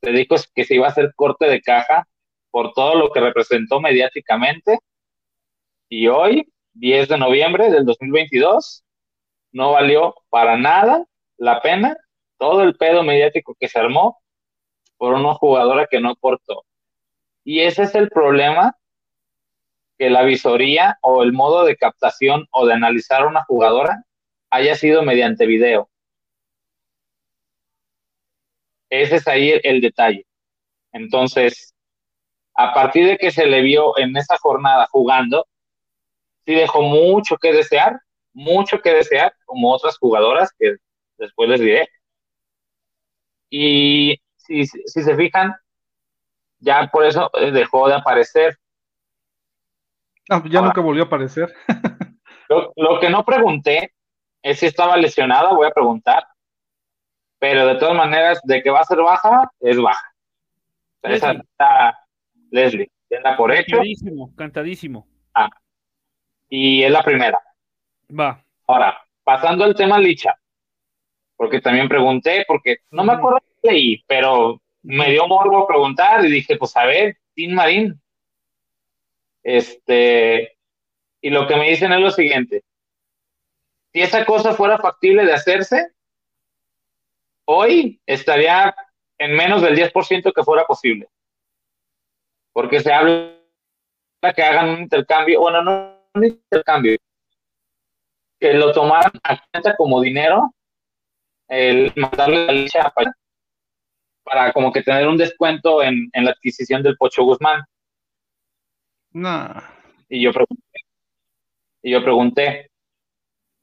[SPEAKER 4] se dijo que se iba a hacer corte de caja por todo lo que representó mediáticamente. Y hoy, 10 de noviembre del 2022, no valió para nada la pena todo el pedo mediático que se armó por una jugadora que no aportó. Y ese es el problema que la visoría o el modo de captación o de analizar a una jugadora haya sido mediante video. Ese es ahí el, el detalle. Entonces, a partir de que se le vio en esa jornada jugando, sí dejó mucho que desear, mucho que desear, como otras jugadoras que después les diré. Y si, si se fijan, ya por eso eh, dejó de aparecer.
[SPEAKER 2] Ah, ya
[SPEAKER 4] Ahora.
[SPEAKER 2] nunca volvió a aparecer.
[SPEAKER 4] Lo, lo que no pregunté es si estaba lesionada, voy a preguntar, pero de todas maneras, de que va a ser baja, es baja. Esa
[SPEAKER 3] Leslie.
[SPEAKER 4] está Leslie, tenla por hecho,
[SPEAKER 3] Cantadísimo, cantadísimo.
[SPEAKER 4] y es la primera.
[SPEAKER 3] Va.
[SPEAKER 4] Ahora, pasando al tema Licha, porque también pregunté, porque no me acuerdo qué leí, pero me dio morbo preguntar y dije, pues a ver, Tim Marín. Este, y lo que me dicen es lo siguiente. Si esa cosa fuera factible de hacerse, hoy estaría en menos del 10% que fuera posible. Porque se habla que hagan un intercambio, bueno, no un intercambio, que lo tomaran a cuenta como dinero, el mandarle la leche a para como que tener un descuento en, en la adquisición del Pocho Guzmán.
[SPEAKER 2] No.
[SPEAKER 4] Y yo pregunté, y yo pregunté,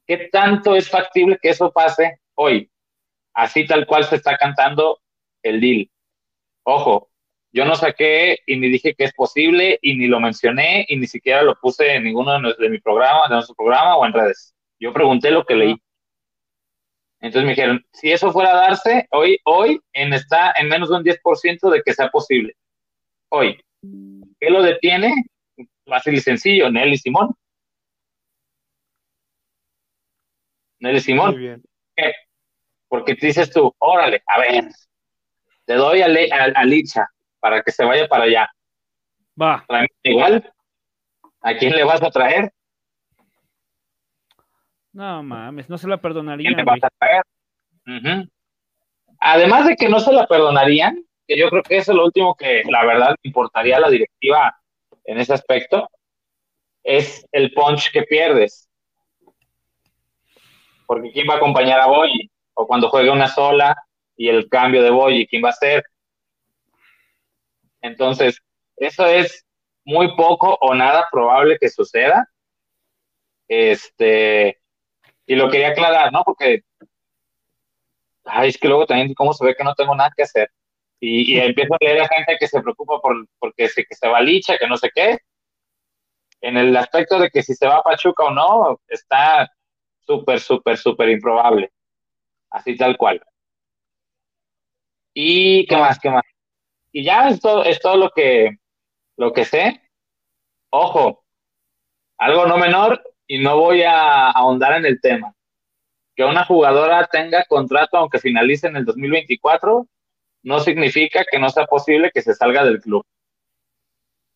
[SPEAKER 4] ¿qué tanto es factible que eso pase hoy? Así tal cual se está cantando el deal. Ojo, yo no saqué y ni dije que es posible y ni lo mencioné y ni siquiera lo puse en ninguno de, nuestro, de mi programa, de nuestro programa o en redes. Yo pregunté lo que leí. Entonces me dijeron, si eso fuera a darse, hoy, hoy en está en menos de un 10% de que sea posible. Hoy. ¿Qué lo detiene? Fácil y sencillo, Nelly Simón. Nelly Simón.
[SPEAKER 1] Muy bien.
[SPEAKER 4] qué? Porque dices tú, órale, a ver, te doy a, a, Licha para que se vaya para allá.
[SPEAKER 3] Va.
[SPEAKER 4] Igual, ¿a quién le vas a traer?
[SPEAKER 3] No mames, no se la perdonarían.
[SPEAKER 4] ¿Quién le vas a? Además de que no se la perdonarían, que yo creo que eso es lo último que la verdad importaría a la directiva en ese aspecto, es el punch que pierdes. Porque ¿quién va a acompañar a Boyi? O cuando juegue una sola y el cambio de Boyi, ¿quién va a ser? Entonces, eso es muy poco o nada probable que suceda. Este, y lo quería aclarar, ¿no? Porque, ay, es que luego también, ¿cómo se ve que no tengo nada que hacer? Y, empiezo a leer a gente que se preocupa por porque se, que se va Licha, que no sé qué. En el aspecto de que si se va a Pachuca o no, está súper, súper, súper improbable. Así tal cual. Y qué más, qué más. Y ya es todo, es todo lo que, lo que sé. Ojo, algo no menor y no voy a ahondar en el tema. Que una jugadora tenga contrato aunque finalice en el 2024 no significa que no sea posible que se salga del club.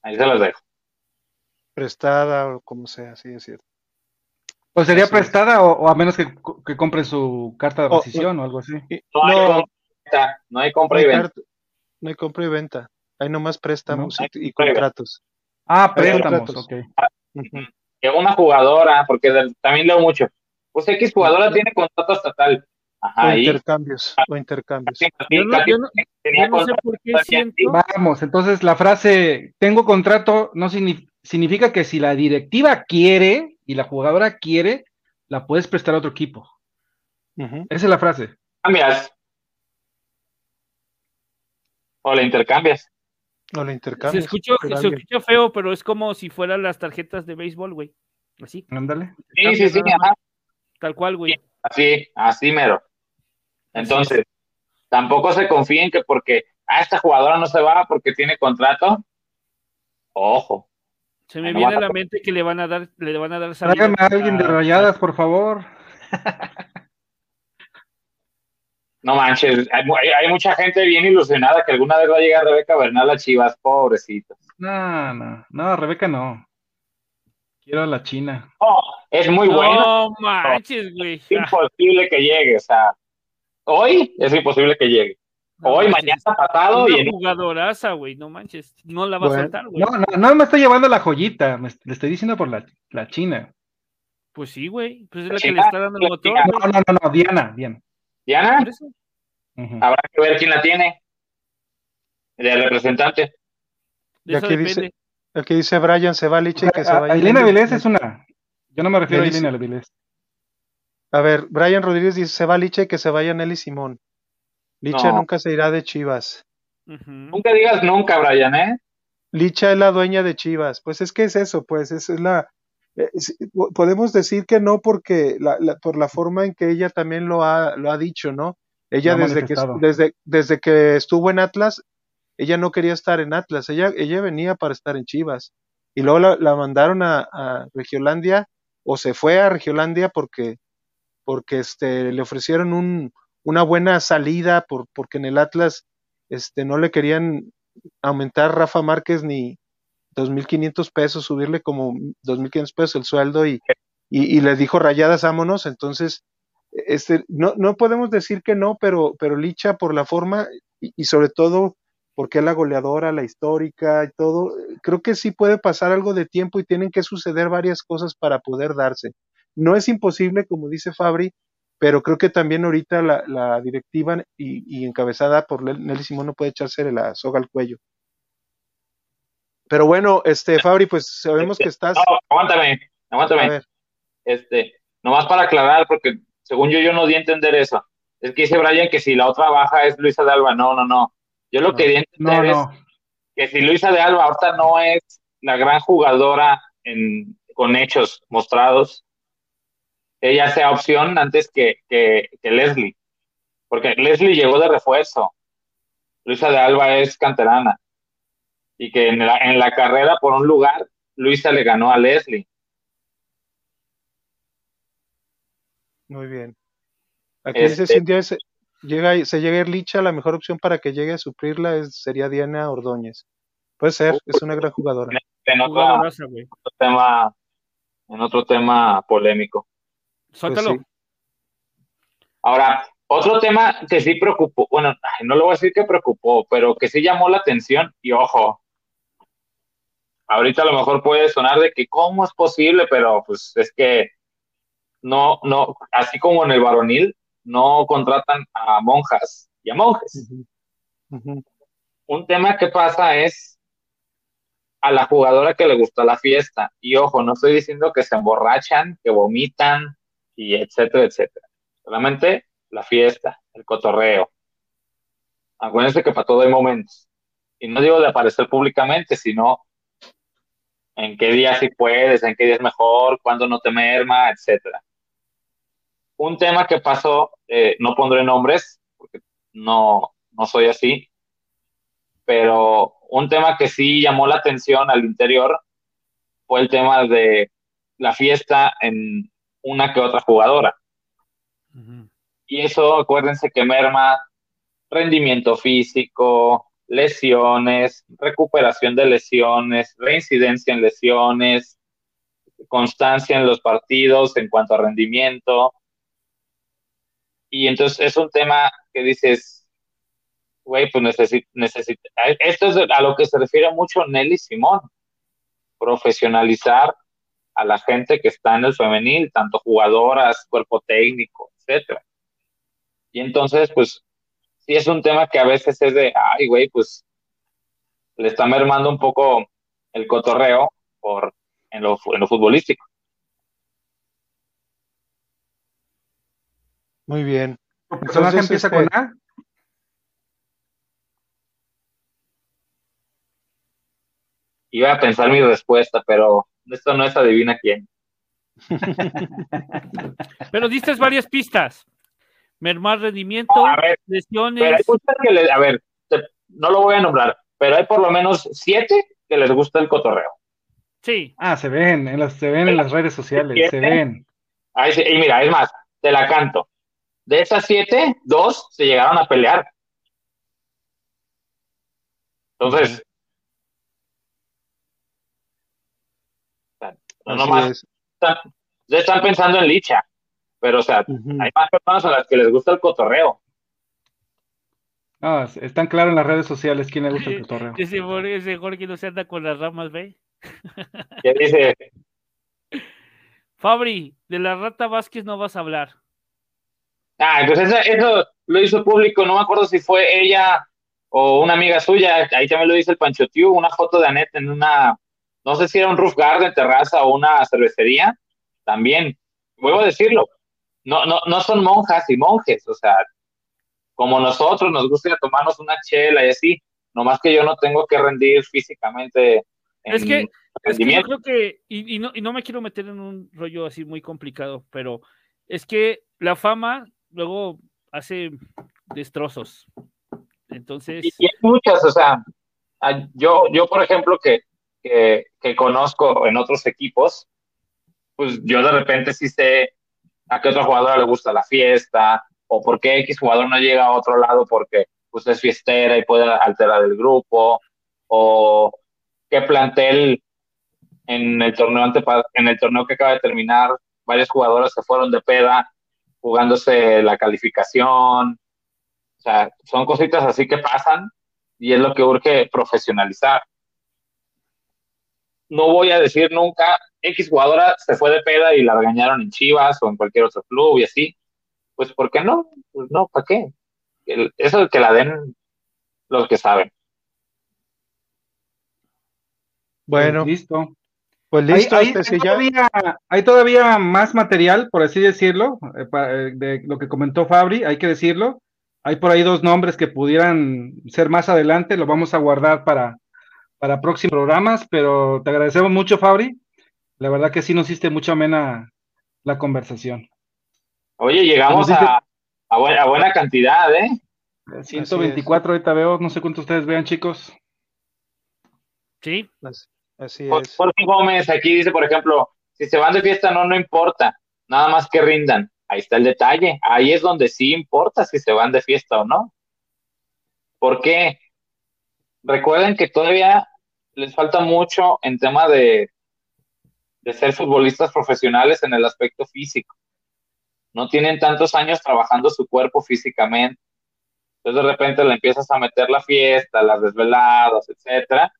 [SPEAKER 4] Ahí se los dejo.
[SPEAKER 1] Prestada o como sea, sí es cierto.
[SPEAKER 2] ¿O sería prestada o, a menos que, que compre su carta de rescisión o, algo así?
[SPEAKER 4] No, hay, compra, no hay compra y venta.
[SPEAKER 1] No hay compra y venta. Hay nomás préstamos y, contratos.
[SPEAKER 2] Ah, préstamos, ok.
[SPEAKER 4] Que una jugadora, porque también leo mucho. Pues X jugadora tiene contrato estatal
[SPEAKER 1] o intercambios, o intercambios.
[SPEAKER 2] Vamos, entonces la frase tengo contrato no significa que si la directiva quiere y la jugadora quiere, la puedes prestar a otro equipo. Esa es la frase.
[SPEAKER 4] Cambias. O la intercambias.
[SPEAKER 1] O la intercambias.
[SPEAKER 3] Se escuchó, feo, pero es como si fueran las tarjetas de béisbol, güey. Así.
[SPEAKER 2] Ándale.
[SPEAKER 4] Sí, sí, sí,
[SPEAKER 3] Tal cual, güey.
[SPEAKER 4] Así, así mero. Entonces, tampoco se confíen que porque a ah, esta jugadora no se va porque tiene contrato. Ojo.
[SPEAKER 3] Se me viene a la mente que le van a dar, le van a dar
[SPEAKER 2] salida. a alguien de rayadas, por favor.
[SPEAKER 4] No manches, hay, mucha gente bien ilusionada que alguna vez va a llegar Rebeca Bernal a Chivas, pobrecito.
[SPEAKER 2] No, no, no, Rebeca no. Quiero a la China.
[SPEAKER 4] No, es muy bueno.
[SPEAKER 3] No manches, güey.
[SPEAKER 4] Es imposible que llegue, o sea, hoy es imposible que llegue. hoy, mañana, pasado.
[SPEAKER 3] y en... jugadoraza, güey, no manches. No la va a soltar, güey.
[SPEAKER 2] No, no, no me estoy llevando la joyita. le estoy diciendo por la, la China.
[SPEAKER 3] Pues sí, güey. Pues es la, que le está dando el motor.
[SPEAKER 2] No, no, no, no, Diana, Diana.
[SPEAKER 4] ¿Diana? Habrá que ver quién la tiene. El representante.
[SPEAKER 1] De aquí dice, aquí dice Brian, se va Liche que se va.
[SPEAKER 2] Elena Vilés es una. Yo no me refiero a Elena Vilés.
[SPEAKER 1] A ver, Brian Rodríguez dice, se va Liche y que se vaya Nelly Simón. Licha nunca se irá de Chivas.
[SPEAKER 4] Nunca digas nunca, Brian, ¿eh?
[SPEAKER 1] Licha es la dueña de Chivas. Pues es que es eso, pues es la... Eh, podemos decir que no porque la, por la forma en que ella también lo ha, lo ha dicho, ¿no? Ella desde que, desde, desde que estuvo en Atlas, ella no quería estar en Atlas, ella, ella venía para estar en Chivas. Y luego la, mandaron a, a Regiolandia o se fue a Regiolandia porque porque este, le ofrecieron un, una buena salida por, porque en el Atlas este, no le querían aumentar Rafa Márquez ni 2.500 pesos, subirle como 2.500 pesos el sueldo y, y, y le dijo rayadas, vámonos. Entonces, este, no, no podemos decir que no, pero, pero Licha por la forma y, y, sobre todo porque es la goleadora, la histórica y todo, creo que sí puede pasar algo de tiempo y tienen que suceder varias cosas para poder darse. No es imposible, como dice Fabri, pero creo que también ahorita la, directiva y, encabezada por Nelly Simón no puede echarse la soga al cuello. Pero bueno, este Fabri, pues sabemos que estás.
[SPEAKER 4] No, aguántame, aguántame. Este, nomás para aclarar, porque según yo, yo no di a entender eso. Es que dice Brian que si la otra baja es Luisa de Alba. No, no, no. Yo lo que di a entender es que si Luisa de Alba ahorita no es la gran jugadora en, con hechos mostrados, ella sea opción antes que, que, Leslie, porque Leslie llegó de refuerzo, Luisa de Alba es canterana, y que en la, en la carrera por un lugar, Luisa le ganó a Leslie.
[SPEAKER 1] Muy bien. Aquí dice
[SPEAKER 4] Este-
[SPEAKER 1] día se llega, se llega la mejor opción para que llegue a suplirla es- sería Diana Ordóñez. Puede ser, es una gran jugadora.
[SPEAKER 4] En otro, tema, en otro tema polémico.
[SPEAKER 3] Suéltalo.
[SPEAKER 1] Pues sí.
[SPEAKER 4] Ahora, otro tema que sí preocupó, bueno, no lo voy a decir que preocupó, pero que sí llamó la atención y ojo, ahorita a lo mejor puede sonar de que cómo es posible, pero pues es que no, no, así como en el varonil, no contratan a monjas y a monjes. Un tema que pasa es a la jugadora que le gusta la fiesta. Y ojo, no estoy diciendo que se emborrachan, que vomitan y etcétera, etcétera. Solamente la fiesta, el cotorreo. Acuérdense que para todo hay momentos. Y no digo de aparecer públicamente, sino en qué día sí puedes, en qué día es mejor, cuándo no te merma, etcétera. Un tema que pasó, eh, no pondré nombres, porque no, no soy así, pero un tema que sí llamó la atención al interior fue el tema de la fiesta en una que otra jugadora. Y eso, acuérdense que merma rendimiento físico, lesiones, recuperación de lesiones, reincidencia en lesiones, constancia en los partidos en cuanto a rendimiento. Y entonces es un tema que dices, güey, pues necesito, necesito, esto es a lo que se refiere mucho Nelly Simón, profesionalizar a la gente que está en el femenil, tanto jugadoras, cuerpo técnico, etcétera. Y entonces, pues, sí es un tema que a veces es de, ay, güey, pues, le está mermando un poco el cotorreo por, en, lo, en lo futbolístico.
[SPEAKER 1] Muy bien.
[SPEAKER 2] ¿Tu personaje
[SPEAKER 1] Entonces,
[SPEAKER 2] empieza
[SPEAKER 1] este-
[SPEAKER 2] con A?
[SPEAKER 4] Iba a pensar mi respuesta, pero esto no es adivina quién.
[SPEAKER 3] Pero diste varias pistas. Mermar rendimiento,
[SPEAKER 4] No, a ver, pero
[SPEAKER 3] lesiones.
[SPEAKER 4] hay muchas que le, a ver, te- no lo voy a nombrar, pero hay por lo menos siete que les gusta el cotorreo.
[SPEAKER 3] Sí,
[SPEAKER 2] Ah, se ven, en las, se ven en las redes sociales, se ven.
[SPEAKER 4] Ahí y mira, es más, te la canto. De esas siete, dos se llegaron a pelear. Entonces, no nomás
[SPEAKER 1] es.
[SPEAKER 4] están, ya están pensando en licha, pero o sea, hay más personas a las que les gusta el cotorreo.
[SPEAKER 2] Es- están claros en las redes sociales quién le gusta el cotorreo.
[SPEAKER 3] ese, Jorge- ese Jorge no se anda con las ramas, ¿ve?
[SPEAKER 4] Que dice,
[SPEAKER 3] Fabri, de la Rata Vázquez no vas a hablar.
[SPEAKER 4] ah, pues eso, eso lo hizo público, no me acuerdo si fue ella o una amiga suya, ahí también lo dice el Pancho Tiu, una foto de Annette en una, no sé si era un roof garden, terraza o una cervecería, también, vuelvo a decirlo, no, no, no son monjas y monjes, o sea, como nosotros nos gusta tomarnos una chela y así, nomás que yo no tengo que rendir físicamente en
[SPEAKER 3] Es que- Es que yo creo que, y, y no, y no me quiero meter en un rollo así muy complicado, pero es que la fama luego hace destrozos. Entonces,
[SPEAKER 4] Y, hay muchas, o sea, yo, yo por ejemplo, que, que, que conozco en otros equipos, pues yo de repente sí sé a qué otra jugadora le gusta la fiesta, o por qué X jugador no llega a otro lado porque pues, es fiestera y puede alterar el grupo, o qué plantel en el torneo en el torneo que acaba de terminar, varias jugadoras se fueron de peda jugándose la calificación, o sea, son cositas así que pasan y es lo que urge profesionalizar. No voy a decir nunca, X jugadora se fue de peda y la regañaron en Chivas o en cualquier otro club y así. Pues, ¿por qué no? Pues no, ¿para qué? El- eso es que la den los que saben.
[SPEAKER 1] Bueno,
[SPEAKER 2] listo.
[SPEAKER 1] pues
[SPEAKER 2] Hay,
[SPEAKER 1] listo,
[SPEAKER 2] hay-
[SPEAKER 1] este,
[SPEAKER 2] hay todavía, hay todavía más material, por así decirlo, eh, pa- eh, de lo que comentó Fabri, hay que decirlo. Hay por ahí dos nombres que pudieran ser más adelante, lo vamos a guardar para, para próximos programas, pero te agradecemos mucho, Fabri. La verdad que sí nos hiciste mucho amena la conversación.
[SPEAKER 4] Oye, llegamos a, a, buena, a buena cantidad, ¿eh?
[SPEAKER 2] 124 ahorita veo, no sé cuántos ustedes vean, chicos.
[SPEAKER 3] sí,
[SPEAKER 1] Así- Así
[SPEAKER 4] Por-
[SPEAKER 1] es.
[SPEAKER 4] Jorge Gómez aquí dice, por ejemplo, si se van de fiesta, no, no importa, nada más que rindan. ahí está el detalle. Ahí es donde sí importa si se van de fiesta o no. ¿Por qué? Recuerden que todavía les falta mucho en tema de, de ser futbolistas profesionales en el aspecto físico. No tienen tantos años trabajando su cuerpo físicamente. Entonces de repente le empiezas a meter la fiesta, las desveladas, etcétera,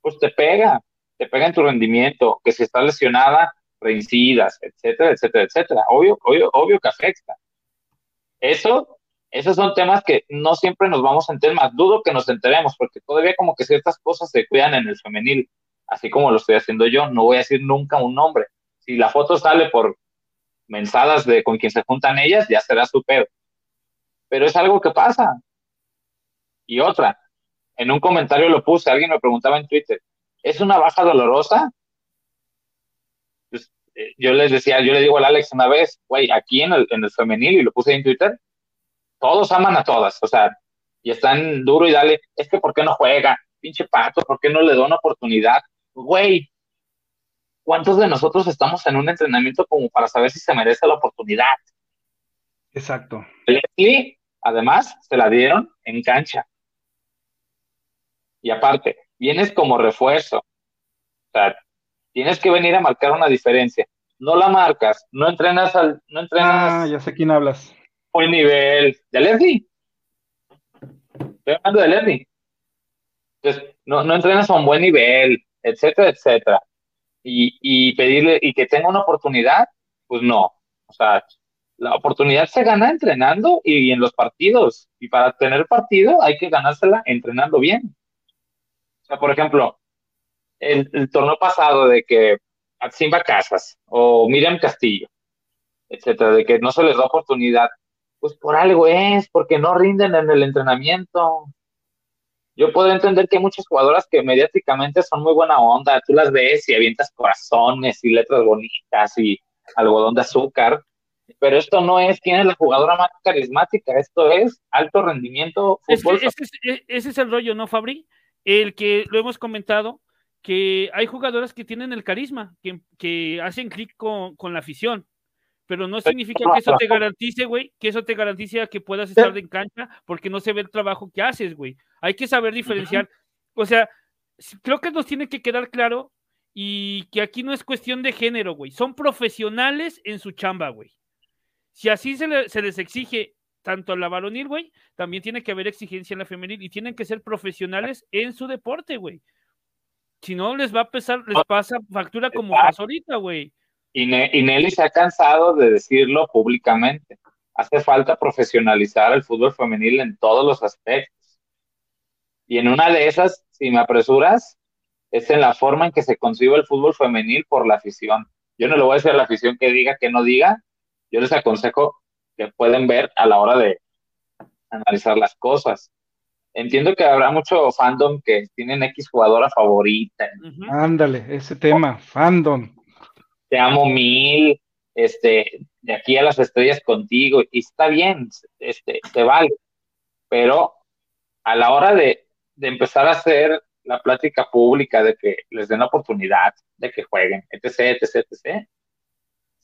[SPEAKER 4] pues te pega, te pega en tu rendimiento, que si estás lesionada, reincidas, etcétera, etcétera, etcétera. Obvio, obvio, obvio que afecta. Eso, esos son temas que no siempre nos vamos a enterar, más dudo que nos enteremos, porque todavía como que ciertas cosas se cuidan en el femenil, así como lo estoy haciendo yo, no voy a decir nunca un nombre. Si la foto sale por mensadas de con quien se juntan ellas, ya será su pedo. Pero es algo que pasa. Y otra, en un comentario lo puse, alguien me preguntaba en Twitter, ¿es una baja dolorosa? Pues, eh, yo les decía, yo le digo al Alex una vez, güey, aquí en el, en el femenil, y lo puse en Twitter, todos aman a todas, o sea, y están duro y dale, es que ¿por qué no juega? Pinche pato, ¿por qué no le da una oportunidad? Güey, ¿cuántos de nosotros estamos en un entrenamiento como para saber si se merece la oportunidad?
[SPEAKER 2] Exacto.
[SPEAKER 4] Leslie, además, se la dieron en cancha. Y aparte, vienes como refuerzo. O sea, tienes que venir a marcar una diferencia. No la marcas, no entrenas al, no entrenas.
[SPEAKER 2] Ah, ya sé quién hablas.
[SPEAKER 4] Buen nivel. ¿De Leslie? Estoy hablando de Leslie. Entonces, no, no entrenas a un buen nivel, etcétera, etcétera y, y pedirle y que tenga una oportunidad, pues no. O sea, la oportunidad se gana entrenando y, en los partidos. Y para tener partido hay que ganársela entrenando bien. O sea, por ejemplo, el, el torneo pasado de que Simba Casas o Miriam Castillo, etcétera, de que no se les da oportunidad, pues por algo es, porque no rinden en el entrenamiento. Yo puedo entender que hay muchas jugadoras que mediáticamente son muy buena onda, tú las ves y avientas corazones y letras bonitas y algodón de azúcar, pero esto no es quién es la jugadora más carismática, esto es alto rendimiento.
[SPEAKER 3] Fútbol. Es ese, es el rollo, ¿no, Fabri? El que lo hemos comentado, que hay jugadoras que tienen el carisma, que, que hacen clic con, con la afición pero no significa que eso te garantice, güey, que eso te garantice que puedas estar en cancha porque no se ve el trabajo que haces, güey. Hay que saber diferenciar. O sea, creo que nos tiene que quedar claro y que aquí no es cuestión de género, güey. Son profesionales en su chamba, güey. Si así se, les exige tanto a la varonil, güey, también tiene que haber exigencia en la femenil y tienen que ser profesionales en su deporte, güey. Si no, les va a pesar, les ah, pasa factura como pasó ahorita, güey.
[SPEAKER 4] Y, Nelly se ha cansado de decirlo públicamente. Hace falta profesionalizar el fútbol femenil en todos los aspectos. Y en una de esas, si me apresuras, es en la forma en que se concibe el fútbol femenil por la afición. Yo no le voy a decir a la afición que diga, que no diga. Yo les aconsejo que pueden ver a la hora de analizar las cosas. Entiendo que habrá mucho fandom que tienen X jugadora favorita.
[SPEAKER 2] Ándale, ese tema, fandom
[SPEAKER 4] te amo mil, este, de aquí a las estrellas contigo, y está bien, este, te vale, pero a la hora de, de empezar a hacer la plática pública de que les den oportunidad, de que jueguen, etc., etc., etc.,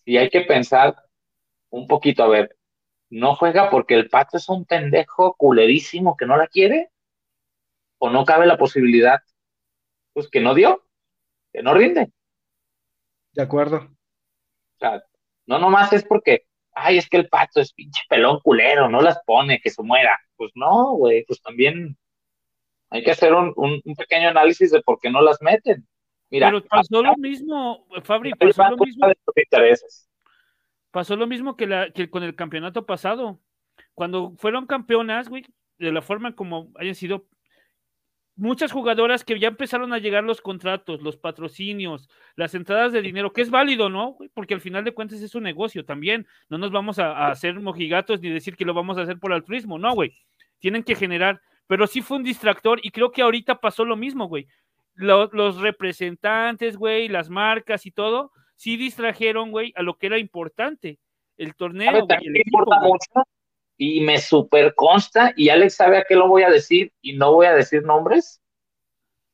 [SPEAKER 4] y hay que pensar un poquito, a ver, ¿no juega porque el pato es un pendejo culerísimo que no la quiere? ¿O no cabe la posibilidad? Pues que no dio, que no rinde.
[SPEAKER 2] De acuerdo.
[SPEAKER 4] O sea, no nomás es porque, ay, es que el pato es pinche pelón culero, no las pone, que se muera. Pues no, güey, pues también hay que hacer un, un, pequeño análisis de por qué no las meten. Mira,
[SPEAKER 3] Pero pasó lo mismo, Fabri, pasó lo mismo. Pasó lo mismo que, la, que con el campeonato pasado. Cuando fueron campeonas, güey, de la forma como hayan sido muchas jugadoras que ya empezaron a llegar los contratos, los patrocinios, las entradas de dinero, que es válido, ¿no? Porque al final de cuentas es un negocio también. No nos vamos a, hacer mojigatos ni decir que lo vamos a hacer por altruismo, no, güey. Tienen que generar, pero sí fue un distractor y creo que ahorita pasó lo mismo, güey. Los, representantes, güey, las marcas y todo, sí distrajeron, güey, a lo que era importante, el torneo.
[SPEAKER 4] mucho y me super consta, y Alex sabe a qué lo voy a decir, y no voy a decir nombres,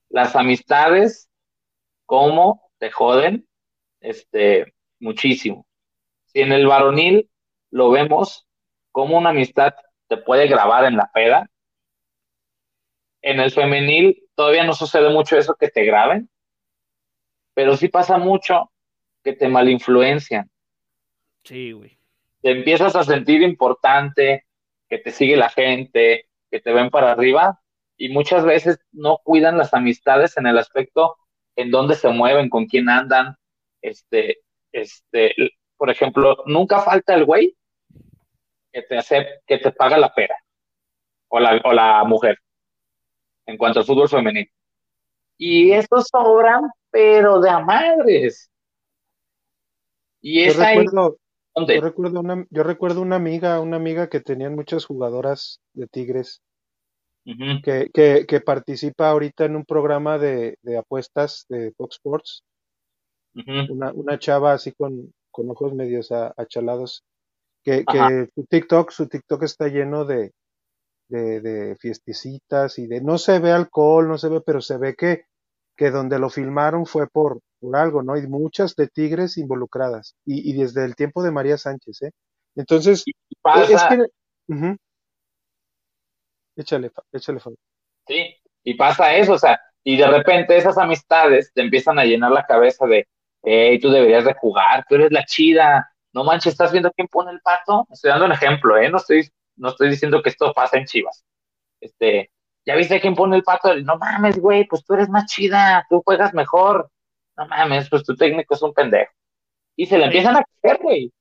[SPEAKER 4] las amistades, cómo te joden, este, muchísimo. Si en el varonil lo vemos como una amistad te puede grabar en la peda. En el femenil todavía no sucede mucho eso que te graben, pero sí pasa mucho que te malinfluencian.
[SPEAKER 3] Sí, güey.
[SPEAKER 4] Te empiezas a sentir importante, que te sigue la gente, que te ven para arriba, y muchas veces no cuidan las amistades en el aspecto en dónde se mueven, con quién andan. Este, este, por ejemplo, nunca falta el güey que te hace, que te paga la pera, o la, o la mujer, en cuanto al fútbol femenino. Y estos sobran, pero de a madres. Y es ahí
[SPEAKER 1] recuerdo, yo recuerdo una, yo recuerdo una amiga, una amiga que tenían muchas jugadoras de Tigres que, que, que participa ahorita en un programa de, de apuestas de Fox Sports, una, una chava así con, con ojos medios a- achalados, que su TikTok, su TikTok está lleno de, de, de fiestecitas y de, no se ve alcohol, no se ve, pero se ve que, que donde lo filmaron fue por, por algo, ¿no? Y muchas de Tigres involucradas, y, y desde el tiempo de María Sánchez, ¿eh? Entonces, e- es
[SPEAKER 4] pasa,
[SPEAKER 1] que, échale, Fa- échale, Fabio.
[SPEAKER 4] sí, y pasa eso, o sea, y de repente esas amistades te empiezan a llenar la cabeza de, hey, tú deberías de jugar, tú eres la chida, no manches, ¿estás viendo quién pone el pato? Estoy dando un ejemplo, ¿eh? No estoy, no estoy diciendo que esto pasa en Chivas. Este, ¿ya viste quién pone el pato? No mames, güey, pues tú eres más chida, tú juegas mejor. No mames, pues tu técnico es un pendejo. Y se le empiezan a caer, güey.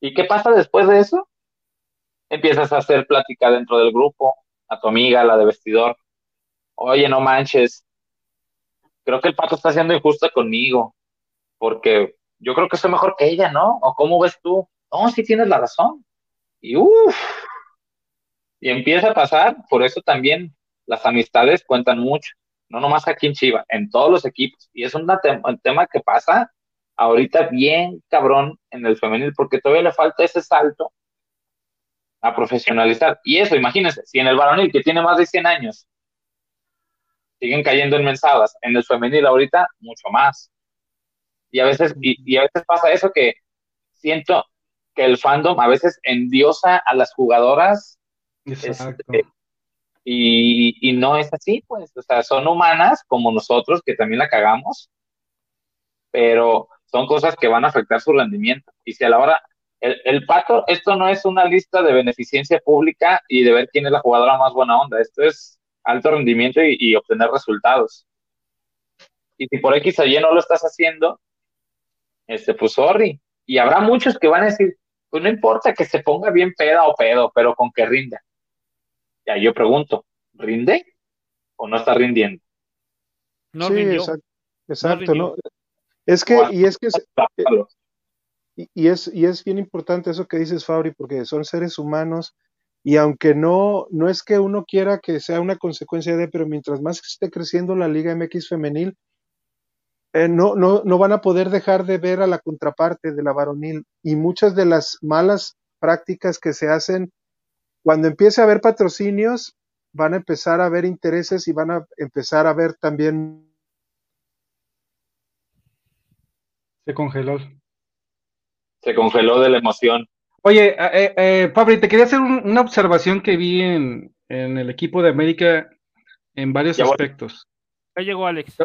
[SPEAKER 4] ¿Y qué pasa después de eso? Empiezas a hacer plática dentro del grupo, a tu amiga, la de vestidor. Oye, no manches, creo que el pato está siendo injusto conmigo, porque yo creo que soy mejor que ella, ¿no? ¿O cómo ves tú? No, sí tienes la razón. Y uff, y empieza a pasar, por eso también las amistades cuentan mucho, no nomás aquí en Chiva, en todos los equipos. Y es una tem- un tema que pasa ahorita bien cabrón en el femenil, porque todavía le falta ese salto a profesionalizar. Y eso, imagínense, si en el varonil, que tiene más de 100 años, siguen cayendo en mensadas, en el femenil ahorita, mucho más. Y a veces, y, y a veces pasa eso que siento que el fandom a veces endiosa a las jugadoras Este, y, y no es así, pues, o sea, son humanas como nosotros que también la cagamos, pero son cosas que van a afectar su rendimiento. Y si a la hora, el, el pato, esto no es una lista de beneficencia pública y de ver quién es la jugadora más buena onda, esto es alto rendimiento y, y obtener resultados. Y si por X o Y no lo estás haciendo, este, pues sorry. Y habrá muchos que van a decir, pues no importa que se ponga bien peda o pedo, pero con que rinda. Ya yo pregunto, ¿rinde o no está rindiendo?
[SPEAKER 3] No
[SPEAKER 1] sí,
[SPEAKER 3] rindió.
[SPEAKER 1] exacto, exacto,
[SPEAKER 3] rindió.
[SPEAKER 1] ¿no? Es que, y es que, es- y, y es, y es bien importante eso que dices, Fabri, porque son seres humanos y aunque no, no es que uno quiera que sea una consecuencia de, pero mientras más esté creciendo la Liga MX femenil, eh, no, no, no van a poder dejar de ver a la contraparte de la varonil y muchas de las malas prácticas que se hacen, cuando empiece a haber patrocinios, van a empezar a haber intereses y van a empezar a ver también
[SPEAKER 2] Se congeló.
[SPEAKER 4] Se congeló de la emoción.
[SPEAKER 2] Oye, eh, eh, Fabri, te quería hacer un- una observación que vi en, en el equipo de América en varios
[SPEAKER 4] Ya voy.
[SPEAKER 2] aspectos.
[SPEAKER 3] Ya llegó Alex.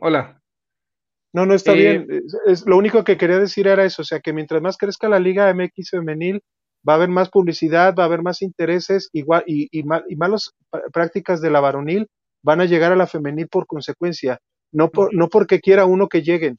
[SPEAKER 2] Hola.
[SPEAKER 1] No, no está
[SPEAKER 2] Eh,
[SPEAKER 1] bien. Es, es- lo único que quería decir era eso, o sea, que mientras más crezca la Liga MX femenil, va a haber más publicidad, va a haber más intereses, igual y, y, ma- y malas pr- prácticas de la varonil van a llegar a la femenil por consecuencia, no por, no porque quiera uno que lleguen.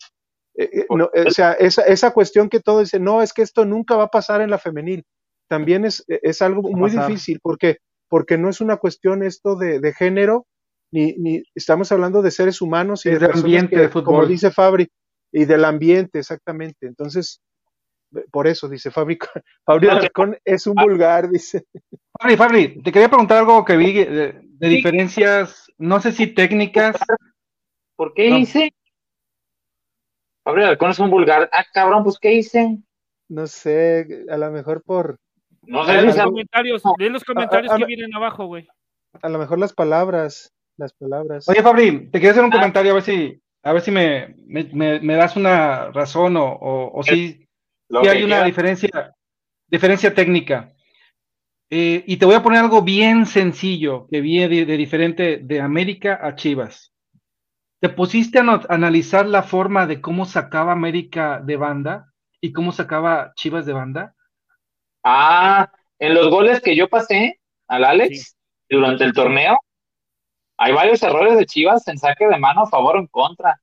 [SPEAKER 1] Eh, eh, no, eh, o sea, esa, esa cuestión que todos dicen, no, es que esto nunca va a pasar en la femenil, también es, es algo muy
[SPEAKER 2] pasar.
[SPEAKER 1] difícil, porque, porque no es una cuestión esto de, de género, ni, ni estamos hablando de seres humanos y
[SPEAKER 2] Es
[SPEAKER 1] de
[SPEAKER 2] ambiente
[SPEAKER 1] que,
[SPEAKER 2] de
[SPEAKER 1] como dice Fabri, y del ambiente, exactamente. Entonces, por eso dice Fabri, Fabri Alarcón es un vulgar, dice.
[SPEAKER 2] Fabri, Fabri, te quería preguntar algo que vi de, de diferencias, no sé si técnicas.
[SPEAKER 4] ¿Por qué
[SPEAKER 2] No.
[SPEAKER 4] hice? Gabriel Alcón es un vulgar. Ah, cabrón, pues ¿qué hice?
[SPEAKER 1] No sé, a lo mejor por,
[SPEAKER 4] No sé,
[SPEAKER 3] los
[SPEAKER 4] o sea,
[SPEAKER 3] comentarios, lee los comentarios
[SPEAKER 1] a- a-
[SPEAKER 3] que vienen abajo, güey.
[SPEAKER 1] a lo mejor las palabras, las palabras.
[SPEAKER 2] Oye, Fabri, te quería hacer un
[SPEAKER 4] Ah.
[SPEAKER 2] comentario a ver si, a ver si me, me, me- me das una razón o, o, o si y hay una diferencia, diferencia técnica. Eh, y te voy a poner algo bien sencillo que viene de, diferente de América a Chivas. ¿Te pusiste a analizar la forma de cómo sacaba América de banda y cómo sacaba Chivas de banda?
[SPEAKER 4] Ah, en los goles que yo pasé al Alex durante el torneo, hay varios errores de Chivas en saque de mano a favor o en contra.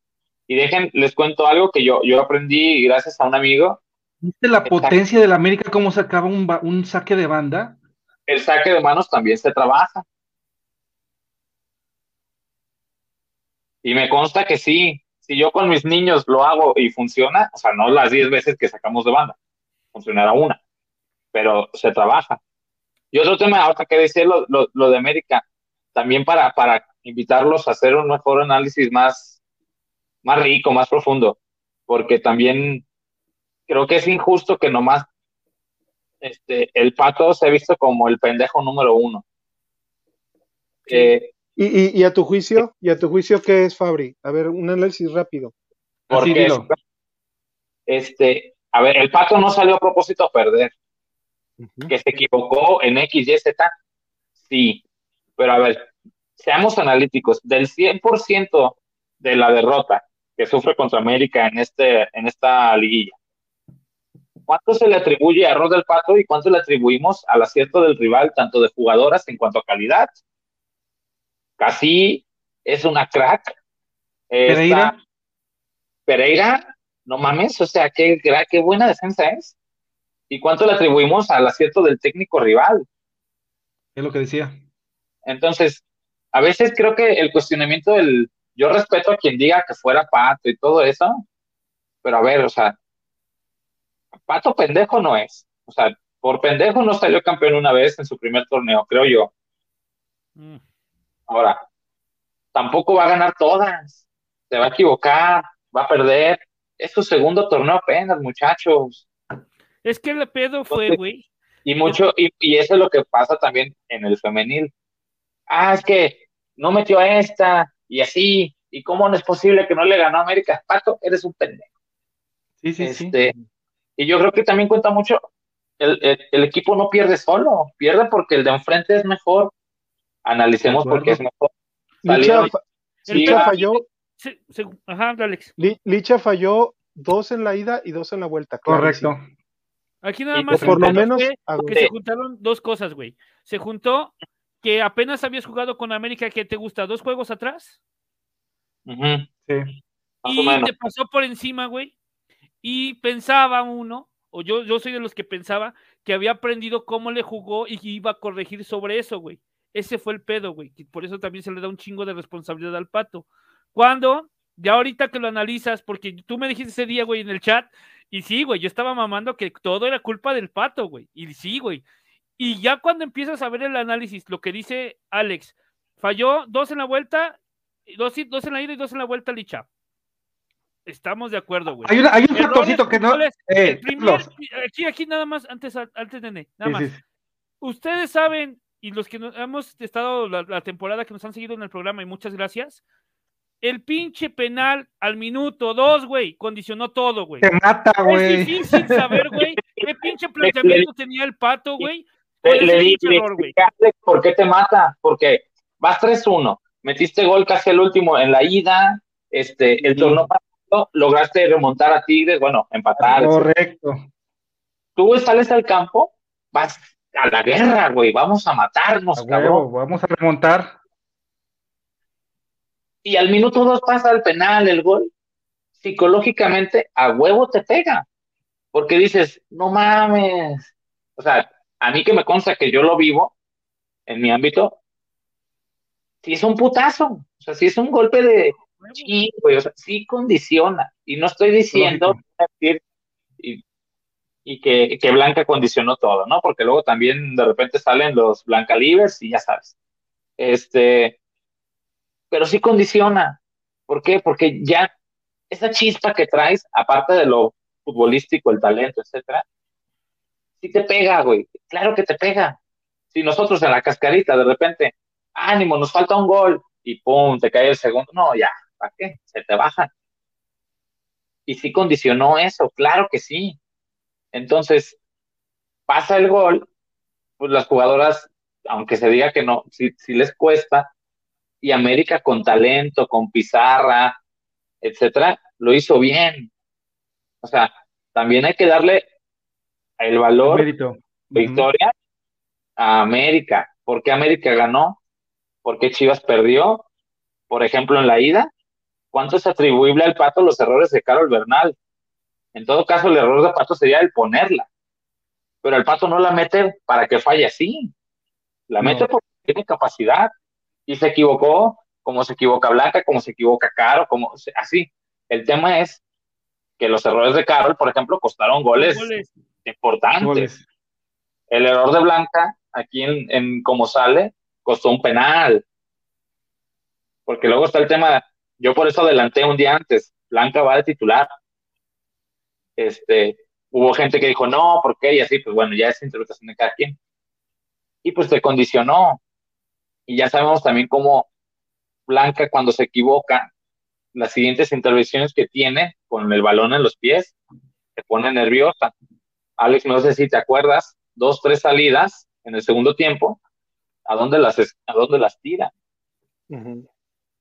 [SPEAKER 4] Y dejen, les cuento algo que yo, yo aprendí gracias a un amigo.
[SPEAKER 2] ¿Viste la potencia de la América cómo sacaba un, un saque de banda?
[SPEAKER 4] el saque de manos también se trabaja. Y me consta que sí, si yo con mis niños lo hago y funciona, o sea, no las 10 veces que sacamos de banda, funcionará una, pero se trabaja. Y otro tema, ahora que decir lo, lo, de América, también para, para invitarlos a hacer un mejor análisis más, más rico, más profundo, porque también creo que es injusto que nomás este, el pato se ha visto como el pendejo número uno.
[SPEAKER 1] Eh, ¿Y, a tu juicio? ¿Y a tu juicio qué es Fabri? A ver, un análisis rápido.
[SPEAKER 4] Porque, este, a ver, el pato no salió a propósito a perder. Que se equivocó en X, Y, Z. Sí. Pero a ver, seamos analíticos. Del 100% de la derrota que sufre contra América en, este, en esta liguilla, ¿Cuánto se le atribuye a Rod del Pato y cuánto le atribuimos al acierto del rival, tanto de jugadoras en cuanto a calidad? Casi es una crack.
[SPEAKER 2] Pereira.
[SPEAKER 4] Pereira, no mames, o sea, qué, qué buena defensa es. ¿Y cuánto le atribuimos al acierto del técnico rival?
[SPEAKER 2] Es lo que decía.
[SPEAKER 4] Entonces, a veces creo que el cuestionamiento del. Yo respeto a quien diga que fuera pato y todo eso, pero a ver, o sea, Pato pendejo no es. O sea, por pendejo no salió campeón una vez en su primer torneo, creo yo. Mm. Ahora, tampoco va a ganar todas. Se va a equivocar, va a perder. Es su segundo torneo apenas, muchachos.
[SPEAKER 3] Es que el pedo fue, güey.
[SPEAKER 4] Y mucho, y, y, eso es lo que pasa también en el femenil. Ah, es que no metió a esta, y así, y cómo no es posible que no le ganó a América. Pato, eres un pendejo.
[SPEAKER 2] Sí, sí, este, sí.
[SPEAKER 4] Y yo creo que también cuenta mucho, el, el, equipo no pierde solo, pierde porque el de enfrente es mejor. Analicemos por qué es mejor.
[SPEAKER 1] Licha, falló.
[SPEAKER 3] ajá, Alex.
[SPEAKER 1] Licha falló dos en la ida y dos en la vuelta.
[SPEAKER 2] Correcto.
[SPEAKER 3] Aquí nada más.
[SPEAKER 1] por lo menos.
[SPEAKER 3] Porque se juntaron dos cosas, güey. Se juntó que apenas habías jugado con América, que te gusta, dos juegos atrás.
[SPEAKER 4] Sí.
[SPEAKER 3] y te pasó por encima, güey, y pensaba uno, o yo, yo soy de los que pensaba, que había aprendido cómo le jugó y iba a corregir sobre eso, güey. Ese fue el pedo, güey. Por eso también se le da un chingo de responsabilidad al pato. Cuando, ya ahorita que lo analizas, porque tú me dijiste ese día, güey, en el chat, y sí, güey, yo estaba mamando que todo era culpa del pato, güey. Y sí, güey. Y ya cuando empiezas a ver el análisis, lo que dice Alex, falló dos en la vuelta, dos, dos en la ida y dos en la vuelta, Licha. Estamos de acuerdo, güey.
[SPEAKER 2] Hay, hay un factorcito que no.
[SPEAKER 3] Eh, aquí, aquí nada más, antes, antes de nada más. Ustedes saben, y los que hemos estado la, temporada que nos han seguido en el programa, y muchas gracias. El pinche penal al minuto dos, güey, condicionó todo, güey.
[SPEAKER 2] Te mata, güey.
[SPEAKER 3] Es difícil saber, güey, qué pinche planteamiento tenía el pato, güey.
[SPEAKER 4] Le, di, ¿Por qué te mata? Porque vas 3-1, metiste gol casi el último en la ida, este, el torneo lograste remontar a Tigres, bueno, empatar.
[SPEAKER 2] Correcto.
[SPEAKER 4] Tú sales al campo, vas a la guerra, güey, vamos a matarnos, cabrón.
[SPEAKER 2] vamos a remontar.
[SPEAKER 4] Y al minuto dos pasa el penal, el gol. Psicológicamente, a huevo te pega. Porque dices, no mames. O sea, a mí que me consta que yo lo vivo en mi ámbito, si es un putazo. O sea, si es un golpe de, Sí, güey, o sea, sí condiciona. Y no estoy diciendo y, y que, que, Blanca condicionó todo, ¿no? Porque luego también de repente salen los Blanca Libres y ya sabes. Este, pero sí condiciona. ¿Por qué? Porque ya esa chispa que traes, aparte de lo futbolístico, el talento, etcétera, sí te pega, güey. Claro que te pega. Si nosotros en la cascarita de repente, ánimo, nos falta un gol y pum, te cae el segundo, no, ya, ¿para qué? Se te bajan. Y sí condicionó eso, claro que sí. Entonces, pasa el gol, pues las jugadoras, aunque se diga que no, sí, sí les cuesta, y América con talento, con pizarra, etcétera, lo hizo bien. O sea, también hay que darle el valor,
[SPEAKER 2] Mérito.
[SPEAKER 4] victoria a América. ¿Por qué América ganó? ¿Por qué Chivas perdió? Por ejemplo, en la ida, ¿cuánto es atribuible al Pato los errores de Carol Bernal? En todo caso, el error de Pato sería el ponerla. Pero el Pato no la mete para que falle así. La
[SPEAKER 2] No.
[SPEAKER 4] mete porque tiene capacidad. Y se equivocó, como se equivoca Blanca, como se equivoca Caro, como así. El tema es que los errores de Carol, por ejemplo, costaron goles,
[SPEAKER 3] Goles.
[SPEAKER 4] importantes.
[SPEAKER 2] Goles.
[SPEAKER 4] El error de Blanca, aquí en, en como sale, costó un penal. Porque luego está el tema, yo por eso adelanté un día antes, Blanca va de titular. Este, hubo gente que dijo, no, ¿por qué? Y así, pues bueno, ya es interpretación de cada quien. Y pues se condicionó. Y ya sabemos también cómo Blanca cuando se equivoca, las siguientes intervenciones que tiene con el balón en los pies, se pone nerviosa. Alex, no sé si te acuerdas, dos, tres salidas en el segundo tiempo, ¿a dónde las, a dónde las tira?
[SPEAKER 1] Ujú,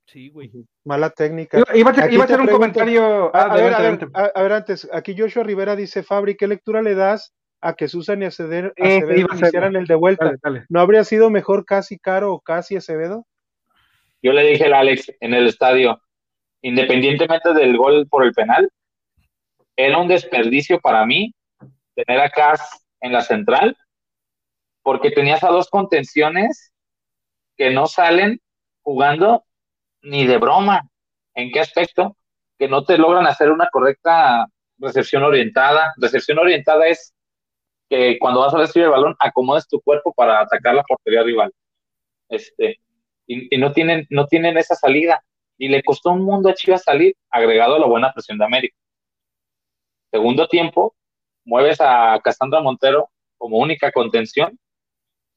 [SPEAKER 3] Sí, güey.
[SPEAKER 1] ujú. Mala técnica.
[SPEAKER 2] Iba, iba a, iba hacer un comentario.
[SPEAKER 1] A,
[SPEAKER 2] Ah,
[SPEAKER 1] a ver, a
[SPEAKER 2] adelante,
[SPEAKER 1] ver,
[SPEAKER 2] adelante.
[SPEAKER 1] a, a ver, antes, aquí Joshua Rivera dice, Fabri, ¿qué lectura le das a que Susan y Acevedo,
[SPEAKER 2] Eh,
[SPEAKER 1] Acevedo
[SPEAKER 2] iba a ser-
[SPEAKER 1] hicieran el de vuelta?
[SPEAKER 2] Dale, dale.
[SPEAKER 1] ¿No habría sido mejor casi Caro o casi Acevedo?
[SPEAKER 4] Yo le dije al Alex en el estadio, independientemente del gol por el penal, era un desperdicio para mí tener a Cas en la central, porque tenías a dos contenciones que no salen jugando ni de broma. ¿En qué aspecto? Que no te logran hacer una correcta recepción orientada. Recepción orientada es que cuando vas a recibir el balón, acomodes tu cuerpo para atacar la portería rival. Este, y, no tienen, no tienen esa salida. Y le costó un mundo a Chivas salir, agregado a la buena presión de América. Segundo tiempo, mueves a Cassandra Montero como única contención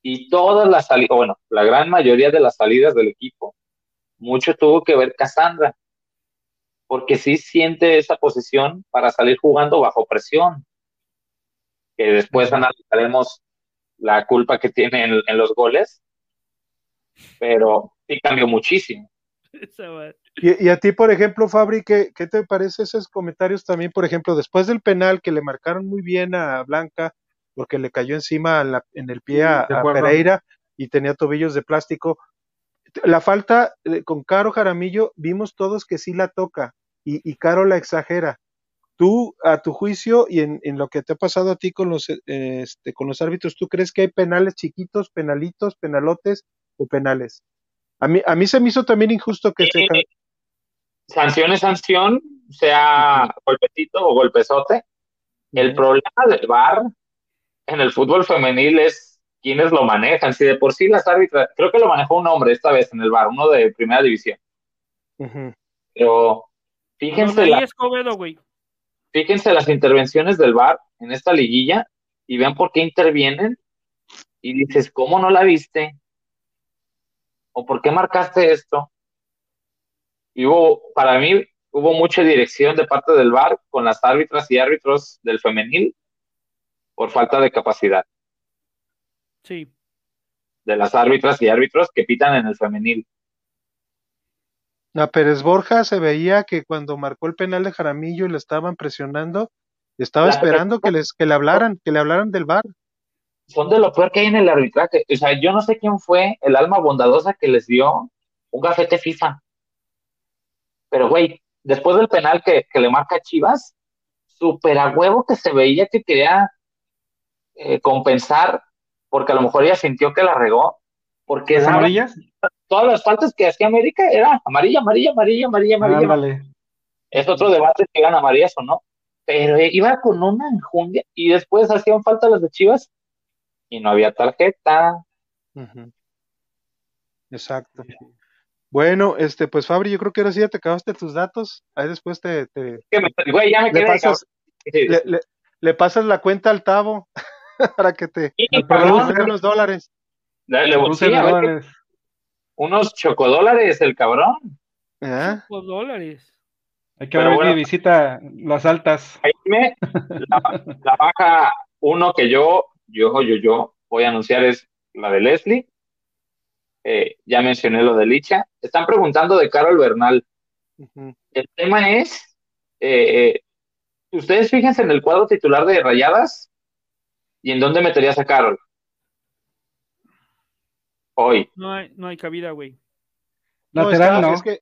[SPEAKER 4] y todas las salidas, bueno, la gran mayoría de las salidas del equipo, mucho tuvo que ver Cassandra, porque sí siente esa posición para salir jugando bajo presión, que después analizaremos la culpa que tiene en, en los goles, pero sí cambió muchísimo.
[SPEAKER 1] Y, y a ti, por ejemplo, Fabri, ¿qué, ¿qué te parece esos comentarios también? Por ejemplo, después del penal que le marcaron muy bien a Blanca, porque le cayó encima en, la- en el pie a. Pereira y tenía tobillos de plástico. La falta eh, con Caro Jaramillo, vimos todos que sí la toca y, y Caro la exagera. Tú, a tu juicio y en, en lo que te ha pasado a ti con los, eh, este, con los árbitros, ¿tú crees que hay penales chiquitos, penalitos, penalotes o penales? A mí, a mí se me hizo también injusto que se...
[SPEAKER 4] Sí, sanción es sanción, sea golpecito o golpezote. El problema del VAR en el fútbol femenil es quiénes lo manejan. Si de por sí las árbitras, creo que lo manejó un hombre esta vez en el VAR, uno de primera división. Pero fíjense, la-
[SPEAKER 3] Escobedo,
[SPEAKER 4] fíjense las intervenciones del VAR en esta liguilla y vean por qué intervienen. Y dices, ¿cómo no la viste? ¿O por qué marcaste esto? Y hubo, para mí, hubo mucha dirección de parte del VAR con las árbitras y árbitros del femenil por falta de capacidad
[SPEAKER 3] Sí.
[SPEAKER 4] de las árbitras y árbitros que pitan en el femenil.
[SPEAKER 1] A Pérez Borja se veía que cuando marcó el penal de Jaramillo y le estaban presionando, estaba
[SPEAKER 4] La-
[SPEAKER 1] esperando que les que le hablaran, que le hablaran del bar.
[SPEAKER 4] Son de lo peor que hay en el arbitraje. O sea, yo no sé quién fue el alma bondadosa que les dio un gafete FIFA. Pero, güey, después del penal que, que le marca Chivas, súper a huevo que se veía que quería eh, compensar, porque a lo mejor ella sintió que la regó, porque
[SPEAKER 2] ¿Las
[SPEAKER 4] daba-
[SPEAKER 2] amarillas?
[SPEAKER 4] todas las faltas que hacía América era amarilla, amarilla, amarilla, amarilla, amarilla. Es otro debate si eran amarillas o no. Pero iba con una enjundia y después hacían falta las de Chivas y no había tarjeta.
[SPEAKER 1] Exacto. Bueno, este, pues Fabri, yo creo que ahora sí ya te acabaste tus datos. Ahí después te, te-
[SPEAKER 4] Que me- güey, ya me
[SPEAKER 1] le pasas,
[SPEAKER 4] cabrón.
[SPEAKER 1] le, le- le pasas la cuenta al Tavo para que te
[SPEAKER 4] Sí,
[SPEAKER 1] unos dólares.
[SPEAKER 4] Le- le-
[SPEAKER 2] Produce
[SPEAKER 4] sí,
[SPEAKER 2] dólares.
[SPEAKER 4] unos chocodólares el cabrón.
[SPEAKER 1] ¿Ah?
[SPEAKER 3] Cinco dólares.
[SPEAKER 2] Hay que ver bueno, visita las altas.
[SPEAKER 4] Jaime, la, la baja uno que yo, yo, yo, yo voy a anunciar es la de Leslie. Eh, ya mencioné lo de Licha. Están preguntando de Carol Bernal. El tema es, eh, ustedes fíjense en el cuadro titular de Rayadas y en dónde meterías a Carol. Hoy.
[SPEAKER 3] No hay, no hay cabida, güey.
[SPEAKER 1] Lateral, no. Es que,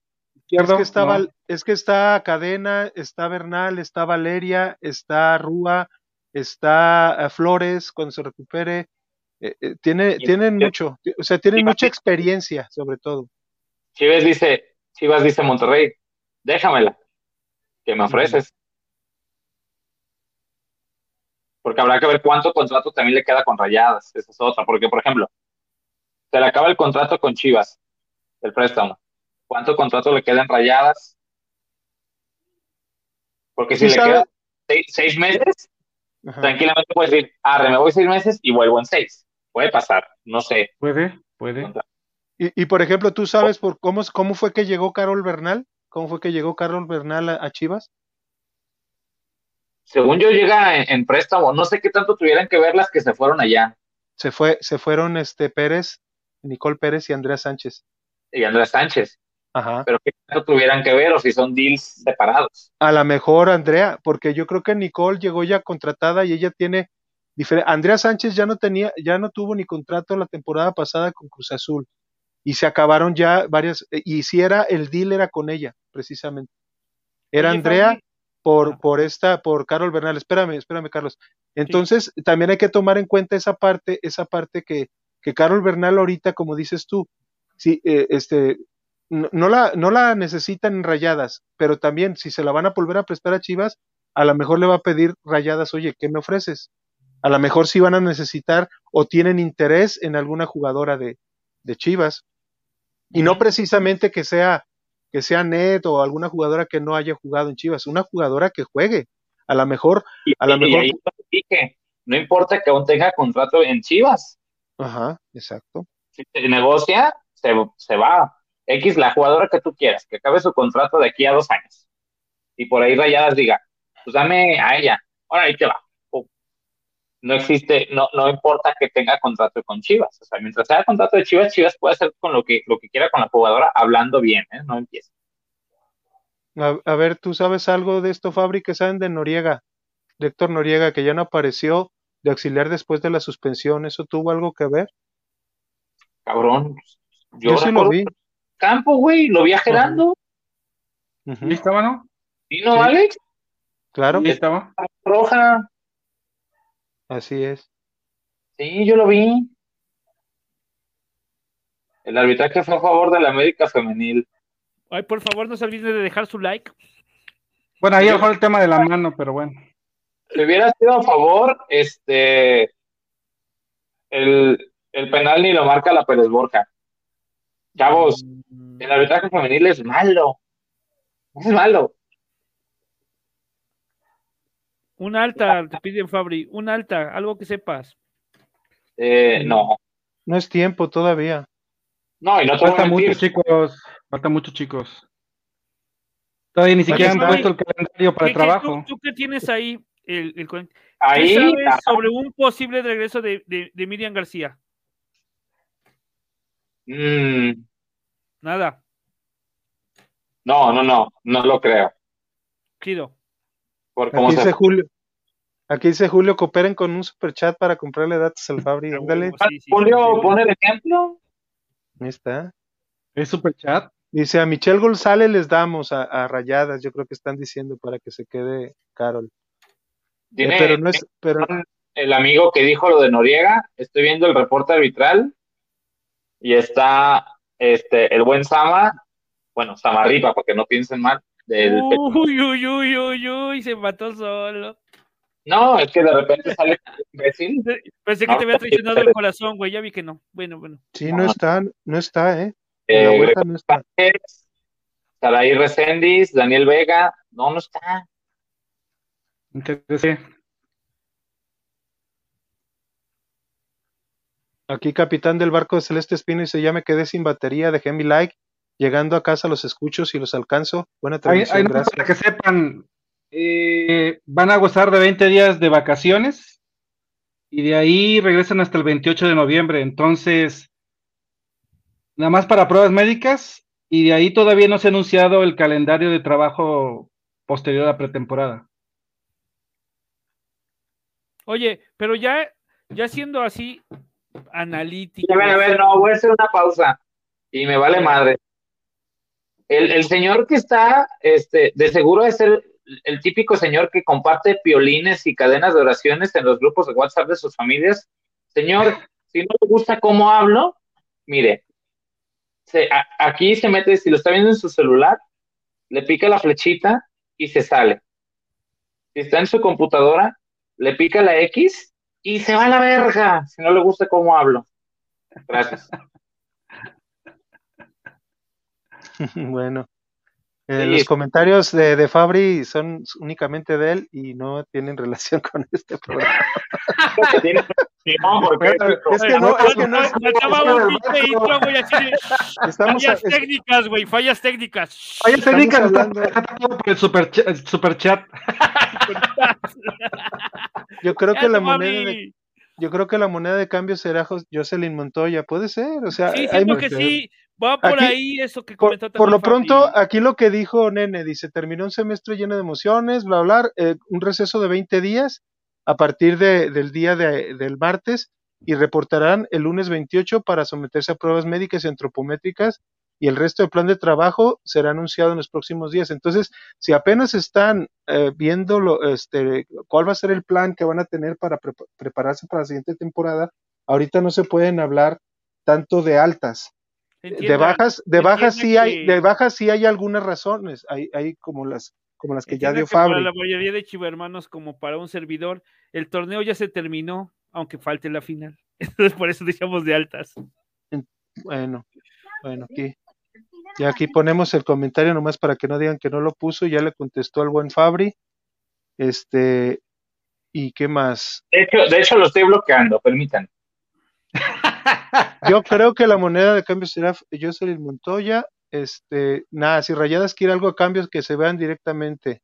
[SPEAKER 1] es que, estaba, es que está Cadena, está Bernal, está Valeria, está Rúa, está eh, Flores cuando se recupere. Eh, eh, tiene, tienen mucho, o sea, tienen mucha experiencia, sobre todo.
[SPEAKER 4] Chivas dice, Chivas dice Monterrey, déjamela, que me ofreces. Porque habrá que ver cuánto contrato también le queda con Rayadas, esa es otra, porque por ejemplo, se le acaba el contrato con Chivas, el préstamo. ¿Cuánto contrato le queda en Rayadas? Porque si le queda seis, meses, tranquilamente puedes decir, arre, me voy seis meses y vuelvo en seis. Puede pasar, no sé.
[SPEAKER 2] Puede, puede.
[SPEAKER 1] Y, y por ejemplo, ¿tú sabes por cómo, cómo fue que llegó Carol Bernal? ¿Cómo fue que llegó Carol Bernal a, Chivas?
[SPEAKER 4] Según yo llega en, préstamo, no sé qué tanto tuvieran que ver las que se fueron allá.
[SPEAKER 1] Se fue, se fueron este Pérez, Nicole Pérez y Andrea Sánchez.
[SPEAKER 4] Y Andrea Sánchez. Ajá. Pero qué tanto tuvieran que ver o si son deals separados.
[SPEAKER 1] A lo mejor Andrea, porque yo creo que Nicole llegó ya contratada y ella tiene Andrea Sánchez ya no tenía, ya no tuvo ni contrato la temporada pasada con Cruz Azul y se acabaron ya varias, eh, y si era el deal era con ella, precisamente. Era Andrea por, por esta, por Carol Bernal. Espérame, espérame, Carlos. Entonces, también hay que tomar en cuenta esa parte, esa parte que, que Carol Bernal ahorita, como dices tú, sí, eh, este, no, la, no la necesitan rayadas, pero también si se la van a volver a prestar a Chivas, a lo mejor le va a pedir rayadas, oye, ¿qué me ofreces? a lo mejor sí van a necesitar o tienen interés en alguna jugadora de, de Chivas. Y no precisamente que sea, que sea Net o alguna jugadora que no haya jugado en Chivas, una jugadora que juegue. A lo mejor, a lo mejor.
[SPEAKER 4] no importa que aún tenga contrato en Chivas.
[SPEAKER 1] Ajá, exacto.
[SPEAKER 4] Si se negocia, se, se va. X, la jugadora que tú quieras, que acabe su contrato de aquí a dos años. Y por ahí Rayadas diga, pues dame a ella. Ahora ahí te va no existe, no, no importa que tenga contrato con Chivas. O sea, mientras sea contrato de Chivas, Chivas puede hacer con lo que, lo que quiera con la jugadora, hablando bien, ¿eh? No empieza.
[SPEAKER 1] A, ver, ¿tú sabes algo de esto, Fabri, que saben de Noriega? De Héctor Noriega, que ya no apareció de auxiliar después de la suspensión. ¿Eso tuvo algo que ver?
[SPEAKER 4] Cabrón.
[SPEAKER 1] Yo, sí lo vi.
[SPEAKER 4] Campo, güey, lo vi a Gerando.
[SPEAKER 2] ¿Y estaba, no?
[SPEAKER 4] ¿Y no, Alex?
[SPEAKER 1] Claro.
[SPEAKER 2] ¿Y estaba?
[SPEAKER 4] Roja.
[SPEAKER 1] Así es.
[SPEAKER 4] Sí, yo lo vi. El arbitraje fue a favor de la América Femenil.
[SPEAKER 3] Ay, por favor, no se olviden de dejar su like.
[SPEAKER 2] Bueno, ahí dejó el tema de la mano, pero bueno.
[SPEAKER 4] Si hubiera sido a favor, este. El, el penal ni lo marca la Pérez Borja. Chavos, el arbitraje femenil es malo. Es malo.
[SPEAKER 3] Un alta, te piden Fabri, un alta, algo que sepas.
[SPEAKER 4] Eh, no.
[SPEAKER 1] No es tiempo todavía.
[SPEAKER 4] No, y no
[SPEAKER 2] falta mucho, chicos. Falta mucho, chicos. Todavía ni siquiera han puesto el calendario para el trabajo.
[SPEAKER 3] ¿tú, qué tienes ahí? El, el,
[SPEAKER 4] ahí
[SPEAKER 3] ¿Qué sabes sobre un posible regreso de, de, Miriam García?
[SPEAKER 4] Mm.
[SPEAKER 3] Nada.
[SPEAKER 4] No, no, no, no lo creo.
[SPEAKER 1] Aquí, dice Julio, aquí dice Julio, cooperen con un super chat para comprarle datos al Fabri.
[SPEAKER 4] Julio, pone el ejemplo.
[SPEAKER 1] Ahí está.
[SPEAKER 2] ¿Es super chat?
[SPEAKER 1] Dice, a Michelle González les damos a, rayadas, yo creo que están diciendo para que se quede Carol.
[SPEAKER 4] Eh, pero no es, pero... El amigo que dijo lo de Noriega, estoy viendo el reporte arbitral y está este el buen Sama, bueno, Samarripa, porque no piensen mal,
[SPEAKER 3] Uy, uy, uy, uy, uy, se mató solo.
[SPEAKER 4] No, es que de repente sale imbécil.
[SPEAKER 3] Pensé que te había traicionado el corazón, güey, ya vi que no. Bueno, bueno.
[SPEAKER 1] Sí, no, está, no está, ¿eh?
[SPEAKER 4] eh la vuelta no está. Saraí Recendis, Daniel Vega, no, no está.
[SPEAKER 2] Interesante.
[SPEAKER 1] Aquí, capitán del barco de Celeste Espino, dice, ya me quedé sin batería, dejé mi like Llegando a casa los escucho y los alcanzo. Buena
[SPEAKER 2] Hay,
[SPEAKER 1] transmisión,
[SPEAKER 2] hay
[SPEAKER 1] gracias.
[SPEAKER 2] para que sepan, eh, van a gozar de 20 días de vacaciones y de ahí regresan hasta el 28 de noviembre. Entonces, nada más para pruebas médicas y de ahí todavía no se ha anunciado el calendario de trabajo posterior a la pretemporada.
[SPEAKER 3] Oye, pero ya, ya siendo así analítico.
[SPEAKER 4] A ver, a ver, no, voy a hacer una pausa y me vale madre. El, el señor que está, este, de seguro es el, el típico señor que comparte piolines y cadenas de oraciones en los grupos de WhatsApp de sus familias. Señor, si no le gusta cómo hablo, mire, se, aquí se mete, si lo está viendo en su celular, le pica la flechita y se sale. Si está en su computadora, le pica la X y se va a la verga, si no le gusta cómo hablo. Gracias.
[SPEAKER 1] bueno, eh,
[SPEAKER 4] Sí.
[SPEAKER 1] los comentarios de, de Fabri son únicamente de él y no tienen relación con este programa. Es que no, es que es-
[SPEAKER 3] fallas
[SPEAKER 1] es-
[SPEAKER 3] técnicas, güey, fallas técnicas.
[SPEAKER 1] Estamos
[SPEAKER 2] técnicas,
[SPEAKER 1] hablando-
[SPEAKER 2] por el super, cha- el super chat.
[SPEAKER 1] yo creo que la
[SPEAKER 3] no
[SPEAKER 1] moneda de. Yo creo que la moneda de cambio será Jocelyn Montoya, puede ser, o sea,
[SPEAKER 3] Sí,
[SPEAKER 1] hay
[SPEAKER 3] siento que sí. Va por
[SPEAKER 1] Aquí-
[SPEAKER 3] ahí eso que comentó
[SPEAKER 1] por lo pronto, aquí lo que dijo Nene, dice, terminó un semestre lleno de emociones, bla, bla, eh, un receso de 20 días a partir de- del día de- del martes y reportarán el lunes 28 para someterse a pruebas médicas y antropométricas y el resto del plan de trabajo será anunciado en los próximos días. Entonces, si apenas están eh, viendo lo, este, cuál va a ser el plan que van a tener para prepa- prepararse para la siguiente temporada, ahorita no se pueden hablar tanto de altas de bajas, de bajas sí hay, de bajas sí hay algunas razones, hay, hay como las, como las que ya dio
[SPEAKER 3] que Para
[SPEAKER 1] Fabri.
[SPEAKER 3] la mayoría de chivermanos, como para un servidor, el torneo ya se terminó, aunque falte la final. Entonces, por eso decíamos de altas.
[SPEAKER 1] Bueno, bueno, aquí, ya aquí ponemos el comentario nomás para que no digan que no lo puso, ya le contestó el buen Fabri. Este, ¿y qué más?
[SPEAKER 4] De hecho, de hecho lo estoy bloqueando, permítanme.
[SPEAKER 1] Yo creo que la moneda de cambio será Jocelyn Montoya. Este, nada, si Rayadas quiere algo a cambio que se vean directamente.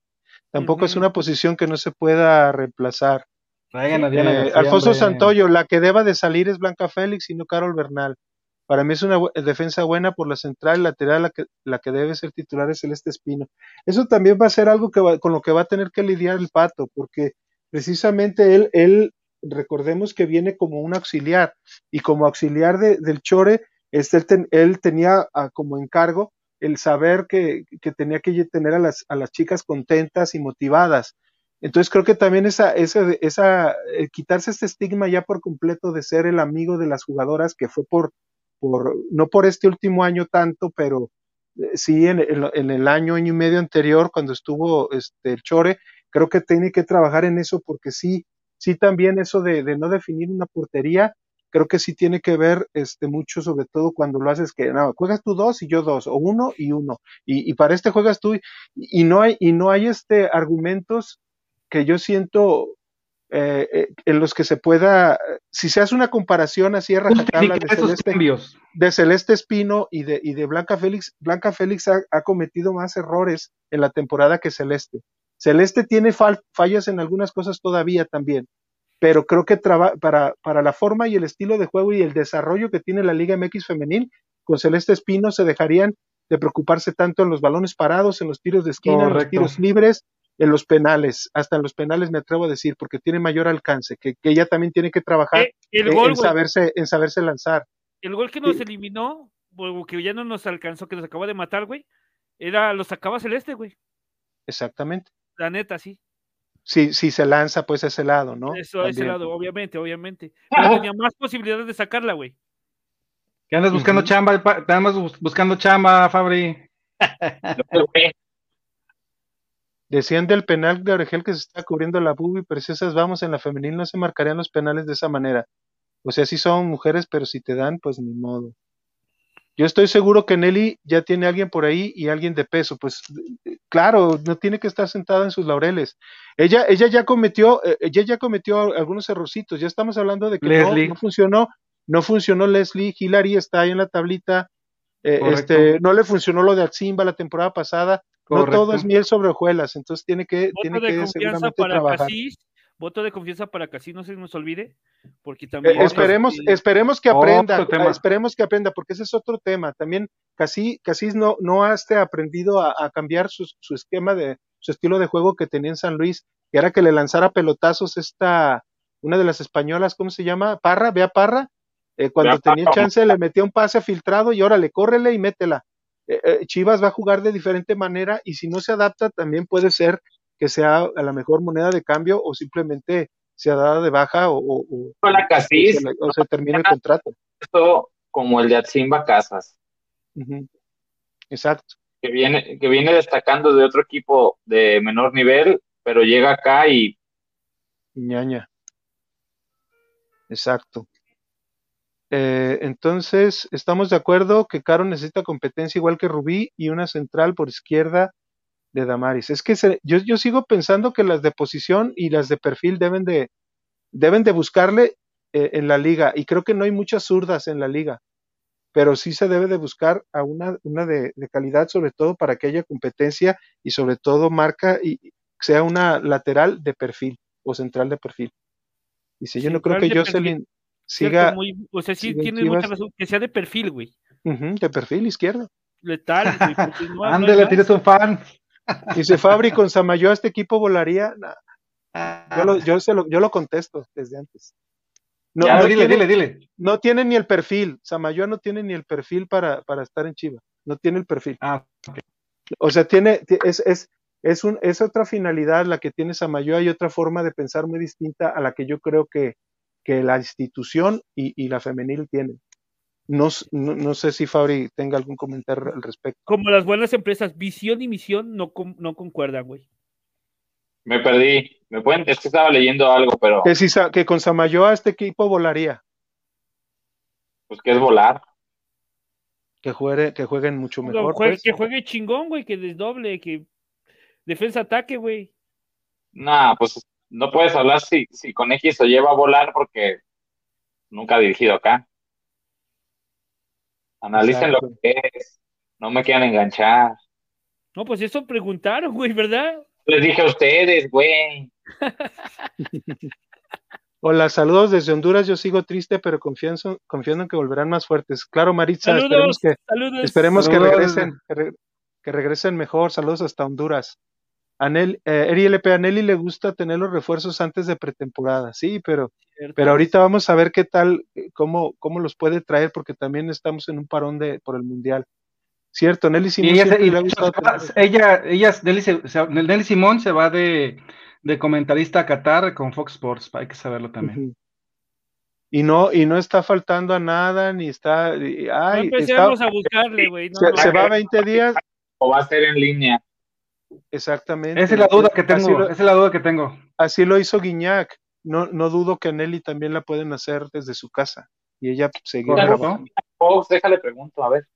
[SPEAKER 1] Tampoco es una posición que no se pueda reemplazar.
[SPEAKER 2] Diana
[SPEAKER 1] Eh,
[SPEAKER 2] García,
[SPEAKER 1] Alfonso
[SPEAKER 2] hombre.
[SPEAKER 1] Santoyo, la que deba de salir es Blanca Félix y no Carol Bernal. Para mí es una defensa buena por la central, lateral, la que, la que debe ser titular es Celeste Espino. Eso también va a ser algo que va- con lo que va a tener que lidiar el Pato, porque precisamente él, él, recordemos que viene como un auxiliar, y como auxiliar de- del Chore, este, él tenía ah, como encargo el saber que, que tenía que tener a las, a las chicas contentas y motivadas. Entonces creo que también esa, esa, esa eh, quitarse este estigma ya por completo de ser el amigo de las jugadoras, que fue por, por no por este último año tanto, pero eh, sí en, el año, año y medio anterior, cuando estuvo este, el Chore, creo que tiene que trabajar en eso porque sí, sí también eso de, no definir una portería, creo que sí tiene que ver este, mucho, sobre todo cuando lo haces que, no, juegas tú dos y yo dos, o uno y uno, y, y para este juegas tú, y, y no hay, y no hay este argumentos que yo siento eh, eh, en los que se pueda, si se hace una comparación así a rajatabla de Celeste,
[SPEAKER 2] cambios.
[SPEAKER 1] de Celeste Espino y de, y de Blanca Félix, Blanca Félix ha, ha cometido más errores en la temporada que Celeste. Celeste tiene fal- fallas en algunas cosas todavía también, pero creo que traba- para, para la forma y el estilo de juego y el desarrollo que tiene la Liga MX femenil, con Celeste Espino se dejarían de preocuparse tanto en los balones parados, en los tiros de esquina, en los tiros libres, en los penales, hasta en los penales me atrevo a decir, porque tiene mayor alcance, que, que ella también tiene que trabajar
[SPEAKER 3] Eh, el
[SPEAKER 1] en-
[SPEAKER 3] gol,
[SPEAKER 1] en,
[SPEAKER 3] güey,
[SPEAKER 1] saberse, en saberse lanzar.
[SPEAKER 3] el gol que nos
[SPEAKER 1] Sí.
[SPEAKER 3] eliminó, o que ya no nos alcanzó, que nos acaba de matar, güey, era, lo sacaba Celeste, güey.
[SPEAKER 1] Exactamente.
[SPEAKER 3] La neta, sí.
[SPEAKER 1] Si, si se lanza, pues a ese lado, ¿no?
[SPEAKER 3] Eso, a ese lado, obviamente, obviamente. Pero tenía más posibilidades de sacarla, güey.
[SPEAKER 2] ¿Qué andas buscando
[SPEAKER 1] Ujú.
[SPEAKER 2] chamba? pa- Andas bus- buscando chamba, Fabri.
[SPEAKER 1] Decían del penal de Oregel que se está cubriendo la bubi, pero si esas vamos en la femenil no se marcarían los penales de esa manera. O sea, sí son mujeres, pero si te dan, pues ni modo. Yo estoy seguro que Nelly ya tiene alguien por ahí y alguien de peso. Pues claro, no tiene que estar sentada en sus laureles. Ella, ella ya cometió, eh, ella ya cometió algunos errorcitos. Ya estamos hablando de que no, no funcionó, no funcionó Leslie. Hillary está ahí en la tablita. Eh, este, no le funcionó lo de Atzimba la temporada pasada. No todo es miel sobre hojuelas, entonces tiene que, tiene que seguramente trabajar.
[SPEAKER 3] voto de confianza para que así no se nos olvide, porque
[SPEAKER 1] eh,
[SPEAKER 3] también
[SPEAKER 1] esperemos, esperemos que aprenda, esperemos que aprenda, porque ese es otro tema. También casi casi no, no ha aprendido a, cambiar su, su, esquema de su estilo de juego que tenía en San Luis, que era que le lanzara pelotazos esta, una de las españolas, ¿cómo se llama? Parra, vea Parra, eh, cuando tenía chance le metía un pase filtrado y órale, córrele y métela. Eh, eh, Chivas va a jugar de diferente manera y si no se adapta también puede ser que sea a la mejor moneda de cambio o simplemente sea dada de baja o, o,
[SPEAKER 4] se,
[SPEAKER 1] termine el contrato.
[SPEAKER 4] Esto como el de Atzimba Casas.
[SPEAKER 1] Exacto.
[SPEAKER 4] Que viene, que viene destacando de otro equipo de menor nivel, pero llega acá y...
[SPEAKER 1] ñaña. Exacto. Eh, entonces, estamos de acuerdo que Caro necesita competencia igual que Rubí y una central por izquierda de Damaris. Es que yo, yo, sigo pensando que las de posición y las de perfil deben de, deben de buscarle eh, en la liga. Y creo que no hay muchas zurdas en la liga, pero sí se debe de buscar a una, una de, calidad, sobre todo para que haya competencia y sobre todo marca y sea una lateral de perfil o central de perfil. Dice, yo no creo que Jocelyn, siga.
[SPEAKER 3] o sea, sí tiene mucha razón, que sea de perfil, güey.
[SPEAKER 1] de perfil izquierdo.
[SPEAKER 3] Letal, güey.
[SPEAKER 2] No, Ándale, tienes un fan.
[SPEAKER 1] Dice Fabri, con Samayo este equipo volaría. Yo, lo, yo, se lo, yo lo contesto desde antes.
[SPEAKER 2] No, dile, dile, dile.
[SPEAKER 1] No tiene ni el perfil. Samayoa no tiene ni el perfil para, para estar en Chiva. No tiene el perfil.
[SPEAKER 2] Ah,
[SPEAKER 1] O sea, tiene, es, es, es, un, es otra finalidad la que tiene Samayoa y otra forma de pensar muy distinta a la que yo creo que, que la institución y, la femenil tienen. No, no, sé si Fabri tenga algún comentario al respecto.
[SPEAKER 3] Como las buenas empresas, visión y misión no, no concuerdan, güey.
[SPEAKER 4] Me perdí. Me pueden, es que estaba leyendo algo, pero.
[SPEAKER 1] Que, si, que con Samayoa este equipo volaría.
[SPEAKER 4] Pues que es volar.
[SPEAKER 1] Que, juegue, que jueguen mucho mejor.
[SPEAKER 3] Pues. Que juegue chingón, güey, que desdoble, que defensa-ataque, güey.
[SPEAKER 4] Nah, pues no puedes hablar si, si con X o lleva a volar porque nunca ha dirigido acá. Analicen lo que es. No me quieran enganchar.
[SPEAKER 3] No, pues eso preguntaron, güey, ¿verdad?
[SPEAKER 4] Les dije a ustedes, güey.
[SPEAKER 1] Hola, saludos desde Honduras. Yo sigo triste, pero confiando, confiando en que volverán más fuertes. Claro, Maritza, esperemos que, esperemos que regresen, que regresen mejor. Saludos hasta Honduras. Anel, eh, a Nelly le gusta tener los refuerzos antes de pretemporada, sí, pero, pero ahorita vamos a ver qué tal, eh, cómo, cómo los puede traer, porque también estamos en un parón de, por el Mundial. Cierto, Nelly Simón.
[SPEAKER 2] ella, ella, Nelly, Simón se va de, comentarista a Qatar con Fox Sports, hay que saberlo también.
[SPEAKER 1] Y no, y no está faltando a nada, ni está. Ay,
[SPEAKER 3] empecemos a buscarle, güey.
[SPEAKER 1] se, se, va 20 días.
[SPEAKER 4] O va a ser en línea.
[SPEAKER 1] Exactamente.
[SPEAKER 2] Esa es la duda que tengo. esa es la duda que tengo.
[SPEAKER 1] Así lo hizo Guiñac. No, no dudo que Nelly también la pueden hacer desde su casa. Y ella seguir
[SPEAKER 4] trabajando. déjale pregunto, a ver.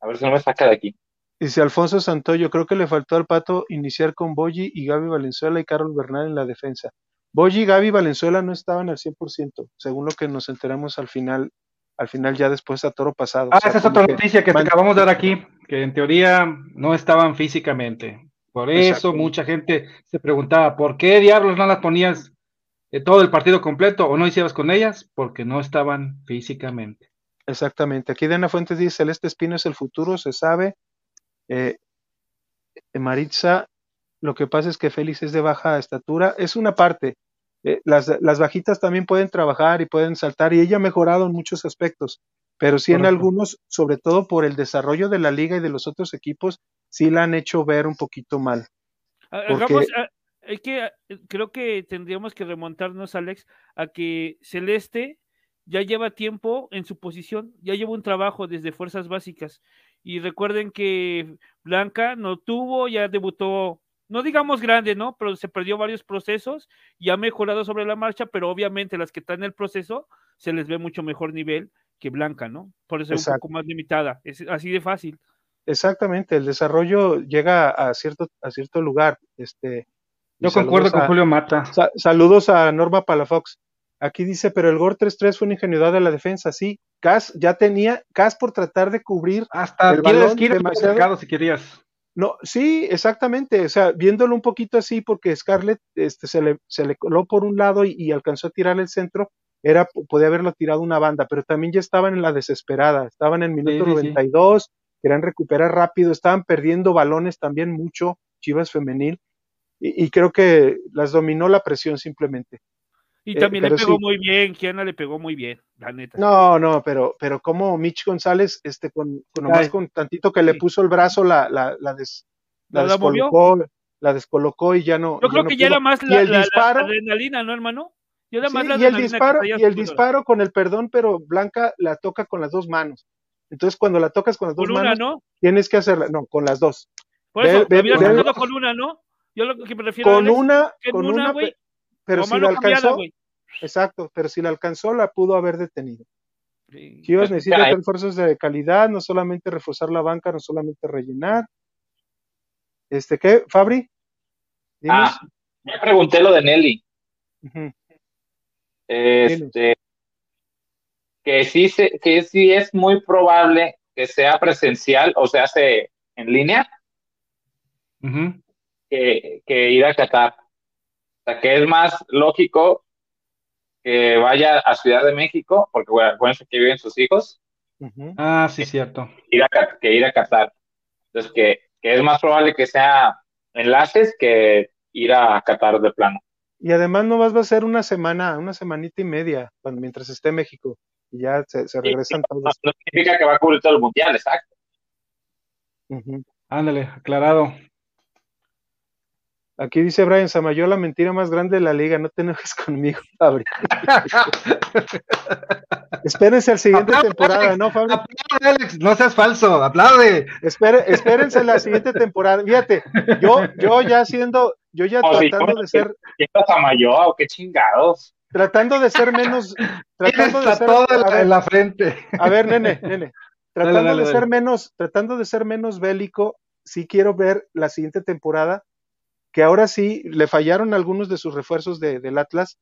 [SPEAKER 4] A ver si no me saca de aquí.
[SPEAKER 1] Dice Alfonso Santoyo, creo que le faltó al Pato iniciar con Boyi y Gaby Valenzuela y Carol Bernal en la defensa. Boyi y Gaby Valenzuela no estaban al 100%, según lo que nos enteramos al final, al final ya después a toro pasado.
[SPEAKER 2] Ah, esa es otra noticia que acabamos de dar aquí, que en teoría no estaban físicamente. Por eso mucha gente se preguntaba, ¿por qué diablos no las ponías eh, todo el partido completo o no hicieras con ellas? Porque no estaban físicamente.
[SPEAKER 1] Exactamente. Aquí Dana Fuentes dice, Celeste Espino es el futuro, se sabe. Eh, Maritza, lo que pasa es que Félix es de baja estatura. Es una parte. Eh, las, las, bajitas también pueden trabajar y pueden saltar y ella ha mejorado en muchos aspectos, pero sí en algunos, sobre todo por el desarrollo de la liga y de los otros equipos, sí la han hecho ver un poquito mal.
[SPEAKER 3] Hagamos, hay que, creo que tendríamos que remontarnos, Alex, a que Celeste ya lleva tiempo en su posición, ya lleva un trabajo desde fuerzas básicas. Y recuerden que Blanca no tuvo, ya debutó, no digamos grande, ¿no? Pero se perdió varios procesos y ha mejorado sobre la marcha, pero obviamente las que están en el proceso se les ve mucho mejor nivel que Blanca, ¿no? Por eso es un poco más limitada, es así de fácil.
[SPEAKER 1] Exactamente, el desarrollo llega a cierto, a cierto lugar. Este,
[SPEAKER 2] Yo concuerdo con Julio Mata.
[SPEAKER 1] saludos a Norma Palafox. Aquí dice, pero el Gor 3-3 fue una ingenuidad de la defensa, sí. Cas ya tenía, Cas por tratar de cubrir
[SPEAKER 2] Hasta
[SPEAKER 1] el balón demasiado-
[SPEAKER 2] si querías.
[SPEAKER 1] No, sí, exactamente. O sea, viéndolo un poquito así, porque Scarlett este, se, le, se le coló por un lado y, y alcanzó a tirar el centro, era, podía haberlo tirado una banda, pero también ya estaban en la desesperada, estaban en minuto
[SPEAKER 2] Sí, sí, sí.
[SPEAKER 1] 92, querían recuperar rápido, estaban perdiendo balones también mucho, Chivas femenil, y, y creo que las dominó la presión simplemente.
[SPEAKER 3] Y
[SPEAKER 1] Eh,
[SPEAKER 3] también le pegó
[SPEAKER 1] sí.
[SPEAKER 3] muy bien, Kiana le pegó muy bien, la neta.
[SPEAKER 1] No, no, pero, pero como Mitch González, este, con, con nomás
[SPEAKER 2] Ay.
[SPEAKER 1] con tantito que le puso el brazo, la, la, la, des- la descolocó, la descolocó y ya no.
[SPEAKER 3] Yo creo
[SPEAKER 1] no
[SPEAKER 3] que ya era más la,
[SPEAKER 1] el
[SPEAKER 3] la- la
[SPEAKER 1] disparo,
[SPEAKER 3] adrenalina, ¿no, hermano? Yo era
[SPEAKER 1] sí,
[SPEAKER 3] más la
[SPEAKER 1] y el disparo, y el disparo con el perdón, pero Blanca la toca con las dos manos. Entonces, cuando la tocas con las dos
[SPEAKER 3] Con una,
[SPEAKER 1] manos,
[SPEAKER 3] ¿no?
[SPEAKER 1] tienes que hacerla, no, con las dos.
[SPEAKER 3] Por
[SPEAKER 1] Ve-
[SPEAKER 3] eso,
[SPEAKER 1] ve-
[SPEAKER 3] me hubiera
[SPEAKER 1] ve-
[SPEAKER 3] sacado con una, ¿no? Yo lo que me refiero
[SPEAKER 1] Con
[SPEAKER 3] Alex,
[SPEAKER 1] una, con
[SPEAKER 3] una, güey,
[SPEAKER 1] pe- pero si la alcanzó, exacto, pero si la alcanzó, la pudo haber detenido.
[SPEAKER 3] Sí.
[SPEAKER 1] Chivas necesita refuerzos de calidad, no solamente reforzar la banca, no solamente rellenar. Este, ¿qué, Fabri? Dinos.
[SPEAKER 4] Ah, ya pregunté lo de Nelly. Este, que sí, se, que sí es muy probable que sea presencial o se hace en línea que, que ir a Qatar. O sea, que es más lógico que vaya a Ciudad de México, porque bueno, acuérdense que viven sus hijos.
[SPEAKER 2] Ah, sí, cierto.
[SPEAKER 4] ir a, Ca- que ir a Qatar. Entonces, que, que es más probable que sea enlaces que ir a Qatar de plano.
[SPEAKER 1] Y además no vas a ser una semana, una semanita y media, cuando, mientras esté México. Y ya se, se regresan
[SPEAKER 4] No,
[SPEAKER 1] todos.
[SPEAKER 4] no significa que va a cubrir todo el mundial, exacto.
[SPEAKER 2] Ándale, aclarado.
[SPEAKER 1] Aquí dice Brian Samayo, la mentira más grande de la liga, no te enojes conmigo, Fabri. Espérense al siguiente
[SPEAKER 2] Aplaude,
[SPEAKER 1] temporada,
[SPEAKER 2] Alex.
[SPEAKER 1] ¿no, Fabri?
[SPEAKER 2] Aplaude, Alex, no seas falso, aplaude.
[SPEAKER 1] Espere- espérense la siguiente temporada. Fíjate, yo, yo ya siendo, yo ya
[SPEAKER 4] O
[SPEAKER 1] tratando de ser,
[SPEAKER 4] ¿Quién es Samayoa o qué chingados?
[SPEAKER 1] Tratando de ser menos, tratando de ser,
[SPEAKER 2] la,
[SPEAKER 1] ver,
[SPEAKER 2] en la frente.
[SPEAKER 1] a ver, nene, nene, tratando
[SPEAKER 2] Dale, dale,
[SPEAKER 1] de ser
[SPEAKER 2] dale.
[SPEAKER 1] menos, tratando de ser menos bélico, sí quiero ver la siguiente temporada, que ahora sí le fallaron algunos de sus refuerzos de- del Atlas,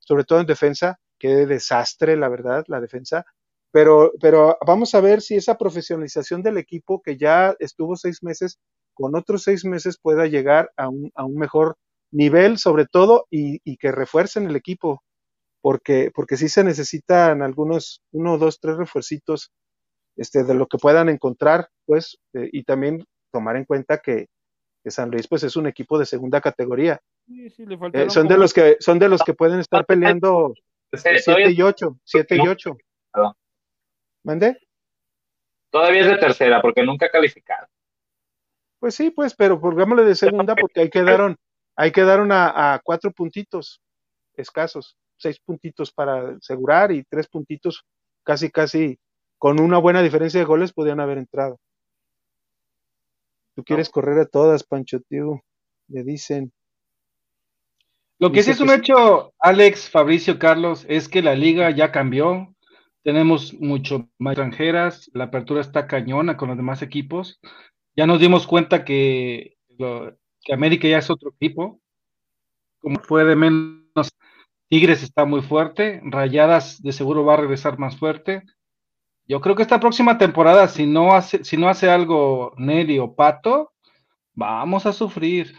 [SPEAKER 1] sobre todo en defensa, qué desastre, la verdad, la defensa. Pero, pero vamos a ver si esa profesionalización del equipo que ya estuvo seis meses, con otros seis meses pueda llegar a un, a un mejor nivel, sobre todo, y, y que refuercen el equipo, porque, porque sí se necesitan algunos, uno, dos, tres refuercitos este, de lo que puedan encontrar, pues, eh, y también tomar en cuenta que, que San Luis, pues, es un equipo de segunda categoría.
[SPEAKER 3] Sí, sí, le
[SPEAKER 1] Eh, son de los que, son de los que pueden estar peleando
[SPEAKER 4] Sí,
[SPEAKER 1] 7
[SPEAKER 4] todavía,
[SPEAKER 1] y 8, 7 y
[SPEAKER 4] No.
[SPEAKER 1] 8.
[SPEAKER 4] Perdón.
[SPEAKER 1] ¿Mande?
[SPEAKER 4] todavía es de tercera porque nunca ha calificado.
[SPEAKER 1] Pues sí, pues, pero pongámosle de segunda porque ahí quedaron, ahí quedaron a, a cuatro puntitos escasos, seis puntitos para asegurar y tres puntitos casi, casi con una buena diferencia de goles podían haber entrado. Tú quieres correr a todas, Pancho, tío, le dicen.
[SPEAKER 2] Lo que sí es un
[SPEAKER 1] que-
[SPEAKER 2] hecho, Alex, Fabricio, Carlos, es que la liga ya cambió. Tenemos mucho más extranjeras, la apertura está cañona con los demás equipos. Ya nos dimos cuenta que, lo- que América ya es otro equipo. Como fue de menos, Tigres está muy fuerte, Rayadas de seguro va a regresar más fuerte. Yo creo que esta próxima temporada, si no hace, si no hace algo Nelly o Pato, vamos a sufrir.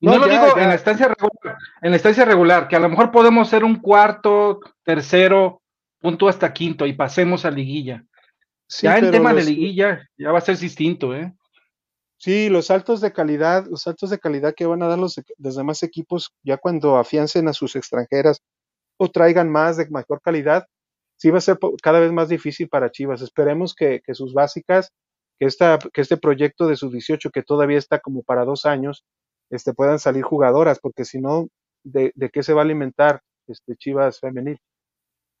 [SPEAKER 1] No,
[SPEAKER 2] No, lo
[SPEAKER 1] ya,
[SPEAKER 2] digo
[SPEAKER 1] ya.
[SPEAKER 2] en la estancia regular, en la estancia regular, que a lo mejor podemos ser un cuarto, tercero, punto hasta quinto y pasemos a liguilla.
[SPEAKER 1] Sí,
[SPEAKER 2] ya en
[SPEAKER 1] pero
[SPEAKER 2] tema de liguilla, ya va a ser distinto, ¿eh?
[SPEAKER 1] Sí, los saltos de calidad, los saltos de calidad que van a dar los, los demás equipos ya cuando afiancen a sus extranjeras o traigan más de mejor calidad, sí va a ser cada vez más difícil para Chivas. Esperemos que, que sus básicas, que, esta, que este proyecto de sus 18, que todavía está como para dos años, este, puedan salir jugadoras, porque si no, ¿de, de qué se va a alimentar este Chivas femenil?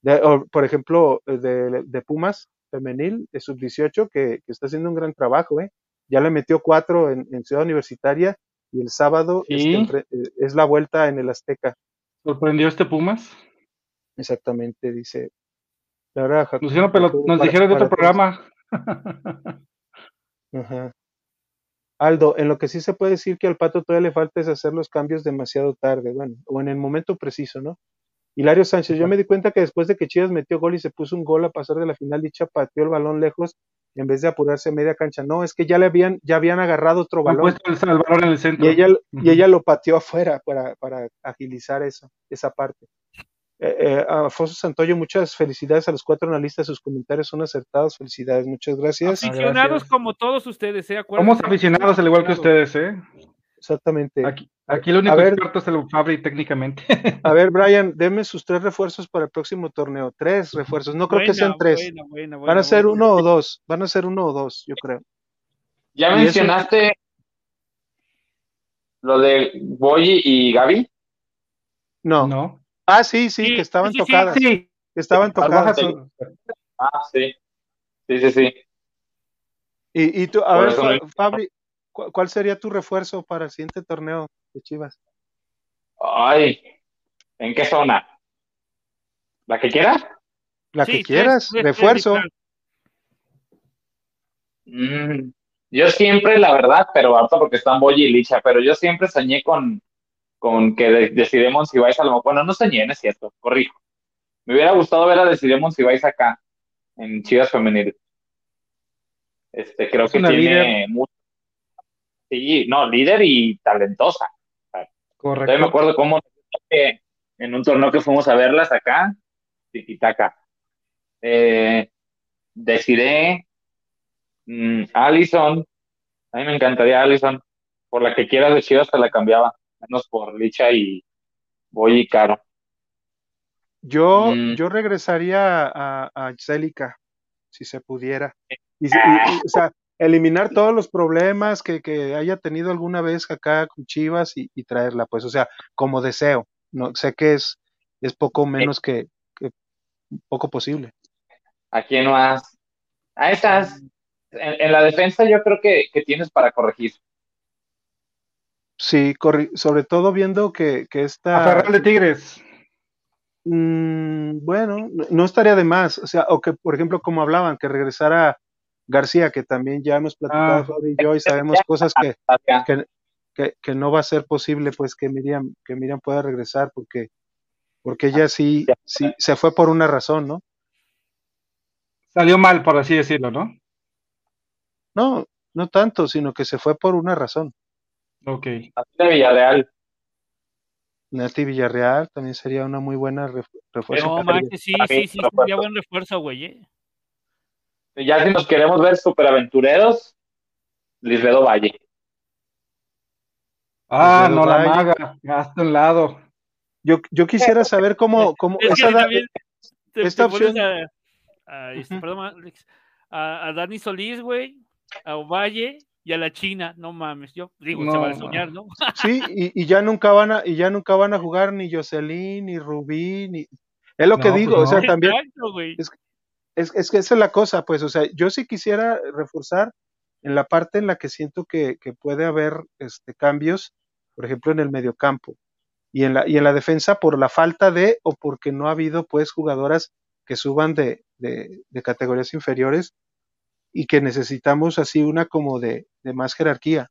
[SPEAKER 1] De- o, por ejemplo, eh, de, de Pumas femenil, de sub-18, que, que está haciendo un gran trabajo, ¿eh? Ya le metió cuatro en, en Ciudad Universitaria y el sábado
[SPEAKER 2] Sí.
[SPEAKER 1] este, eh, es la vuelta en el Azteca.
[SPEAKER 2] ¿Sorprendió este Pumas?
[SPEAKER 1] Exactamente, dice. La verdad, Jacob-
[SPEAKER 2] Nos dijeron, pero nos
[SPEAKER 1] para-
[SPEAKER 2] dijeron de otro programa.
[SPEAKER 1] Ajá. Aldo, en lo que sí se puede decir que al Pato todavía le falta es hacer los cambios demasiado tarde, bueno, o en el momento preciso, ¿no? Hilario Sánchez, yo me di cuenta que después de que Chivas metió gol y se puso un gol a pasar de la final, dicha pateó el balón lejos en vez de apurarse a media cancha. No, es que ya le habían, ya habían agarrado otro balón.
[SPEAKER 2] El, balón en el centro.
[SPEAKER 1] Y ella, y ella lo pateó afuera para, para agilizar eso, esa parte. Eh, eh, Afonso Santoyo, muchas felicidades a los cuatro analistas, sus comentarios son acertados, felicidades, muchas gracias.
[SPEAKER 3] Aficionados como todos ustedes, ¿eh?
[SPEAKER 2] Somos aficionados al igual que ustedes, ¿eh?
[SPEAKER 1] Exactamente.
[SPEAKER 2] Aquí, aquí el único experto es el Fabri técnicamente.
[SPEAKER 1] A ver, Brian, deme sus tres refuerzos para el próximo torneo. Tres refuerzos, no creo que sean tres. Van a ser uno o dos, van a ser uno o dos, yo creo.
[SPEAKER 4] ¿Ya mencionaste lo de Boyi y Gaby?
[SPEAKER 1] No. No. Ah, sí, sí, que estaban tocadas. Sí, Que estaban tocadas.
[SPEAKER 4] Ah, sí. Sí, sí, sí.
[SPEAKER 1] Y, y tú, a ver, Fabri, ¿cuál sería tu refuerzo para el siguiente torneo de Chivas?
[SPEAKER 4] Ay, ¿en qué zona? ¿La que quieras?
[SPEAKER 1] La que quieras, refuerzo.
[SPEAKER 4] Mm, yo siempre, la verdad, pero harto porque están Boy y Licha, pero yo siempre soñé con con que decidimos si vais a lo bueno, no soñé, no es cierto, corrijo. Me hubiera gustado ver a decidimos si vais acá, en Chivas Femenil. Este, creo que tiene mucho. Sí, no, líder y talentosa. Correcto. me acuerdo cómo en un torneo que fuimos a verlas acá, Tiquitaca. Eh, decidé mm, Allison, a mí me encantaría Allison, por la que quieras de Chivas te la cambiaba menos por Licha y voy y Caro.
[SPEAKER 1] Yo, mm. yo regresaría a, a si se pudiera. Y, o sea, eliminar todos los problemas que, que, haya tenido alguna vez acá con Chivas y, traerla, pues, o sea, como deseo. No, sé que es, es poco menos que, poco posible.
[SPEAKER 4] ¿A quién más? A esas. En, la defensa yo creo que, que tienes para corregir.
[SPEAKER 1] Sí, sobre todo viendo que, que esta...
[SPEAKER 2] A de Tigres.
[SPEAKER 1] Mm, bueno, no estaría de más. O sea, o que, por ejemplo, como hablaban, que regresara García, que también ya hemos platicado ah. y yo y sabemos cosas que, que, que, no va a ser posible, pues que Miriam, que Miriam pueda regresar, porque, porque ella sí, sí se fue por una razón, ¿no?
[SPEAKER 2] Salió mal, por así decirlo, ¿no?
[SPEAKER 1] No, no tanto, sino que se fue por una razón.
[SPEAKER 2] Ok.
[SPEAKER 4] de Villarreal.
[SPEAKER 1] Nati Villarreal también sería una muy buena refuerzo.
[SPEAKER 3] No, sí, sí, sí, sería buen refuerzo, güey. ¿eh?
[SPEAKER 4] Ya si nos queremos ver superaventureros, Lisbedo Valle.
[SPEAKER 2] Ah, no la maga, hasta un lado.
[SPEAKER 1] Yo, yo quisiera saber cómo, cómo esa
[SPEAKER 3] esta opción. A, este, perdón, a, a Dani Solís, güey, a Ovalle, y a la China, no mames, yo digo, se va a soñar, ¿no?
[SPEAKER 1] Sí, y, ya nunca van a, y ya nunca van a jugar ni Jocelyn, ni Rubí, ni es lo que digo, pues o sea, también es, es, que esa es la cosa, pues, o sea, yo sí quisiera reforzar en la parte en la que siento que, que puede haber este, cambios, por ejemplo, en el mediocampo y en la, y en la defensa por la falta de o porque no ha habido pues jugadoras que suban de, de, de categorías inferiores y que necesitamos así una como de, más jerarquía.